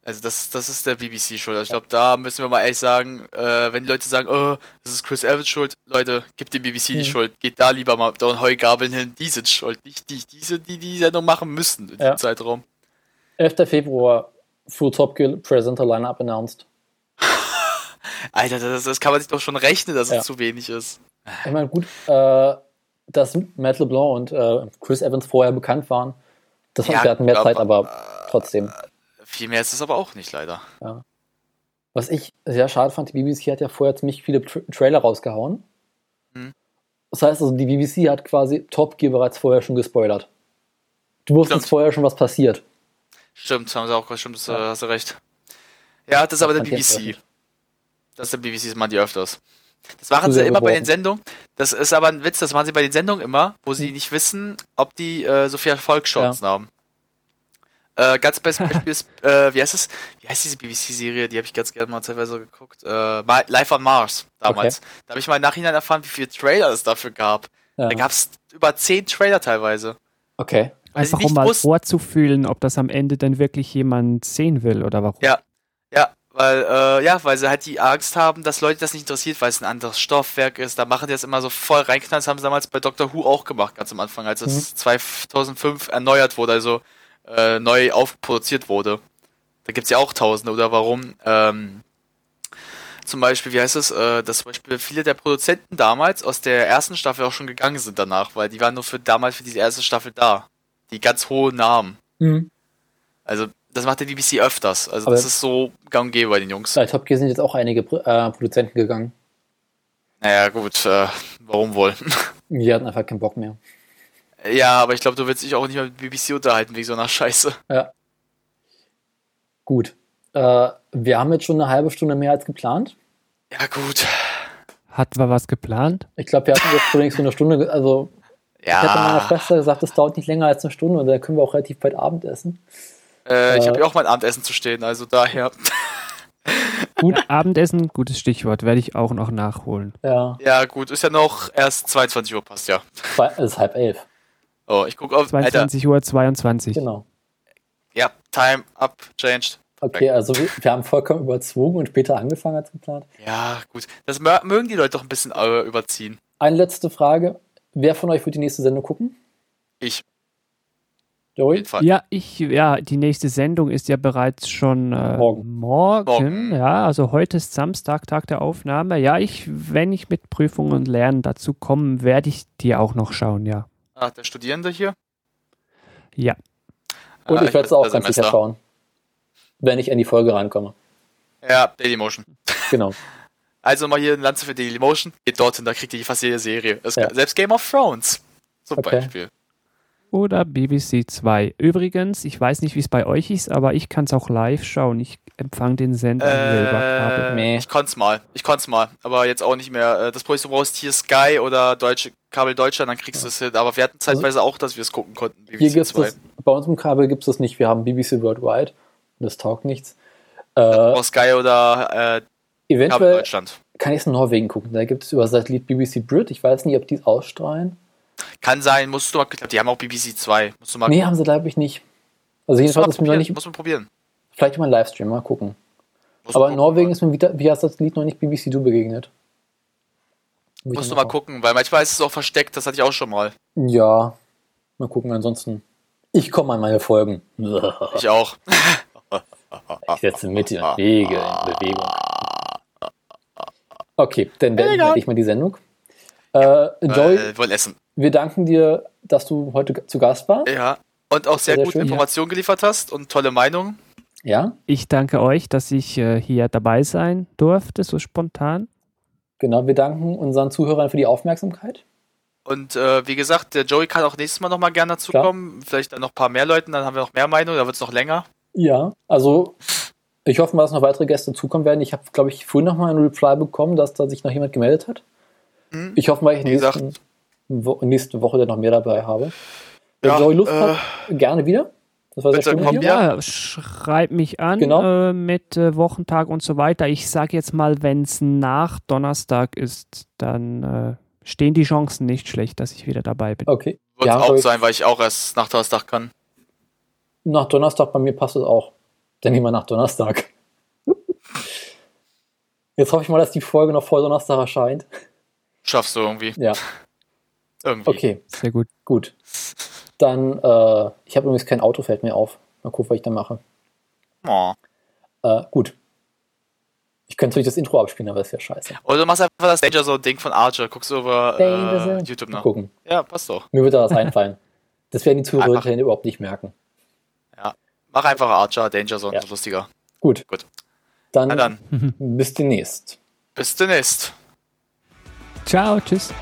Also das, das ist der BBC schuld. Ich glaube, da müssen wir mal ehrlich sagen, äh, wenn die Leute sagen, oh, das ist Chris Evans schuld, Leute, gibt dem BBC die Mhm. Schuld. Geht da lieber mal da und Heugabeln hin, die sind schuld. Nicht die, diese, die die Sendung machen müssen in Ja. diesem Zeitraum. 11. Februar, Full Top Gear Presenter Lineup announced. [LAUGHS] Alter, das, das kann man sich doch schon rechnen, dass Ja. es zu wenig ist. Ich meine, gut, äh, dass Matt LeBlanc und äh, Chris Evans vorher bekannt waren, das Ja, wir hatten mehr Zeit, aber trotzdem. Viel mehr ist es aber auch nicht, leider. Was ich sehr schade fand, die BBC hat ja vorher ziemlich viele Tra Trailer rausgehauen. Mhm. Das heißt also, die BBC hat quasi Top Gear bereits vorher schon gespoilert. Du wusstest Stimmt. vorher schon, was passiert. Stimmt, haben sie auch, stimmt, das, äh, Ja. hast du recht. Ja, das ist aber der BBC. Das ist der BBC, das machen die öfters. Das machen sie immer bei den Sendungen. Das ist aber ein Witz, das machen sie bei den Sendungen immer, wo Hm. sie nicht wissen, ob die äh, so viel Erfolgschancen haben. Äh, ganz bestes Beispiel ist, [LAUGHS] äh, wie heißt es? Wie heißt diese BBC-Serie? Die habe ich ganz gerne mal teilweise geguckt. Äh, Life on Mars, damals. Da habe ich mal im Nachhinein erfahren, wie viele Trailer es dafür gab. Ja. Da gab es über zehn Trailer teilweise. Okay. Einfach um mal vorzufühlen, ob das am Ende dann wirklich jemand sehen will oder warum. Ja. Ja, weil, äh, ja, weil sie halt die Angst haben, dass Leute das nicht interessiert, weil es ein anderes Stoffwerk ist. Da machen die das immer so voll reinknallen. Das haben sie damals bei Doctor Who auch gemacht, ganz am Anfang, als es 2005 erneuert wurde, also äh, neu aufproduziert wurde. Da gibt's ja auch Tausende, oder warum? Ähm, zum Beispiel, wie heißt es, äh, dass zum Beispiel viele der Produzenten damals aus der ersten Staffel auch schon gegangen sind danach, weil die waren nur für damals für diese erste Staffel da. Die ganz hohen Namen. Mhm. Also, das macht der BBC öfters. Also, Aber- das ist so gang und gäbe bei den Jungs. Bei Top Gear sind jetzt auch einige äh, Produzenten gegangen. Naja, gut, äh, warum wohl? [LAUGHS] Die hatten einfach keinen Bock mehr. Ja, aber ich glaube, du willst dich auch nicht mehr mit BBC unterhalten wegen so einer Scheiße. Gut. Äh, wir haben jetzt schon eine halbe Stunde mehr als geplant. Ja, gut. Hat wir was geplant? Ich glaube, wir hatten jetzt schon so eine Stunde, also ich hatte meiner Ja, Schwester gesagt, es dauert nicht länger als eine Stunde und dann können wir auch relativ bald Abendessen. äh, ich äh, habe ja auch mein Abendessen zu stehen, also daher. [LAUGHS] Gut, Abendessen, gutes Stichwort, werde ich auch noch nachholen. Ja, Ja, gut, ist ja noch erst 22 Uhr, passt ja. es ist halb elf. Oh, ich gucke auf. Alter, 22 Uhr 22. Genau. ja, Time up, changed. Okay, also wir, wir haben vollkommen überzogen und später angefangen als geplant. Ja, gut. Das mö- mögen die Leute doch ein bisschen äh, überziehen. Eine letzte Frage. Wer von euch wird die nächste Sendung gucken? Ich, Joey? Ja, ich, ja, die nächste Sendung ist ja bereits schon äh, Morgen. morgen. Morgen. Ja, also heute ist Samstag, Tag der Aufnahme. Ja, ich, wenn ich mit Prüfungen und Lernen dazu komme, werde ich die auch noch schauen, ja. Ah, der Studierende hier. Ja. Und Ah, ich werde es auch ganz sicher Semester. schauen. Wenn ich in die Folge reinkomme. Ja, Dailymotion. Genau. [LAUGHS] Also mal hier eine Lanze für Dailymotion. Geht dorthin, da kriegt ihr fast jede Serie. Ja. Selbst Game of Thrones. Zum Okay. Beispiel. Oder BBC 2. Übrigens, ich weiß nicht, wie es bei euch ist, aber ich kann es auch live schauen. Ich empfange den Sender hier über Kabel. Äh, Nee. Ich konnte mal. Ich konnte mal. Aber jetzt auch nicht mehr. Äh, Das Problem ist, du brauchst hier Sky oder Deutsche Kabel Deutschland, dann kriegst du es hin. Aber wir hatten zeitweise auch, dass wir es gucken konnten. Also Hier BBC gibt's 2. das, bei uns im Kabel gibt es das nicht. Wir haben BBC Worldwide. Und das taugt nichts. Äh, Sky oder äh, Kabel eventuell Deutschland. kann ich es in Norwegen gucken. Da gibt es über Satellit BBC Brit. Ich weiß nicht, ob die es ausstrahlen. Kann sein, musst du mal. Ich glaub, Die haben auch BBC 2. Musst du mal Nee, haben sie, glaube ich, nicht. Also jedenfalls ist mir noch probieren. nicht. Muss man probieren. Vielleicht mal einen Livestream, mal gucken. Musst du Aber in gucken. Norwegen ist mir wieder, via Satellit noch nicht BBC Du begegnet. Muss Musst du mal gucken, weil manchmal ist es auch versteckt. Das hatte ich auch schon mal. Ja, mal gucken. Ansonsten, ich komme an meine Folgen. Ich auch. [LAUGHS] Ich setze Mitte und Wege in Bewegung. Okay, dann beende ich mal die Sendung. Äh, Joey, Äh, wollen essen. Wir danken dir, dass du heute zu Gast warst. Ja. Und auch sehr, Sehr gute schön. Informationen geliefert hast und tolle Meinungen. Ja, Ich danke euch, dass ich äh, hier dabei sein durfte, so spontan. genau. Wir danken unseren Zuhörern für die Aufmerksamkeit. Und äh, wie gesagt, der Joey kann auch nächstes Mal nochmal gerne dazukommen. Vielleicht dann noch ein paar mehr Leuten, dann haben wir noch mehr Meinung, da wird es noch länger. Ja, also ich hoffe mal, dass noch weitere Gäste dazukommen werden. Ich habe, glaube ich, vorhin noch mal einen Reply bekommen, dass da sich noch jemand gemeldet hat. Hm? Ich hoffe mal, ich Wie nächsten, Wo nächste Woche dann noch mehr dabei habe. Wenn Ja, Joey Lust äh, hat, gerne wieder. Das war sehr schön mit komm, dir. ja. Ja, schreib mich an Genau. äh, mit äh, Wochentag und so weiter. Ich sage jetzt mal, wenn es nach Donnerstag ist, dann äh, stehen die Chancen nicht schlecht, dass ich wieder dabei bin. Okay. Wird Ja, auch sein, weil ich auch erst nach Donnerstag kann. Nach Donnerstag bei mir passt es auch. Dann nehmen wir nach Donnerstag. [LAUGHS] Jetzt hoffe ich mal, dass die Folge noch vor Donnerstag erscheint. Schaffst du irgendwie. Ja, Irgendwie. okay, Sehr gut. gut. Dann, äh, ich habe übrigens kein Auto, fällt mir auf. Mal gucken, was ich da mache. Oh. Äh, gut. Ich könnte natürlich das Intro abspielen, aber das wäre scheiße. Oder du machst einfach das Danger so Ding von Archer, guckst du über äh, Zone. YouTube nach. gucken. Ja, passt doch. Mir wird da was einfallen. [LAUGHS] Das werden die Zuhörer überhaupt nicht merken. Mach einfach Archer, Danger Zone, Ja. ist lustiger. Gut. Gut. Dann, Na dann, [LAUGHS] bis demnächst. bis demnächst. Ciao. Tschüss.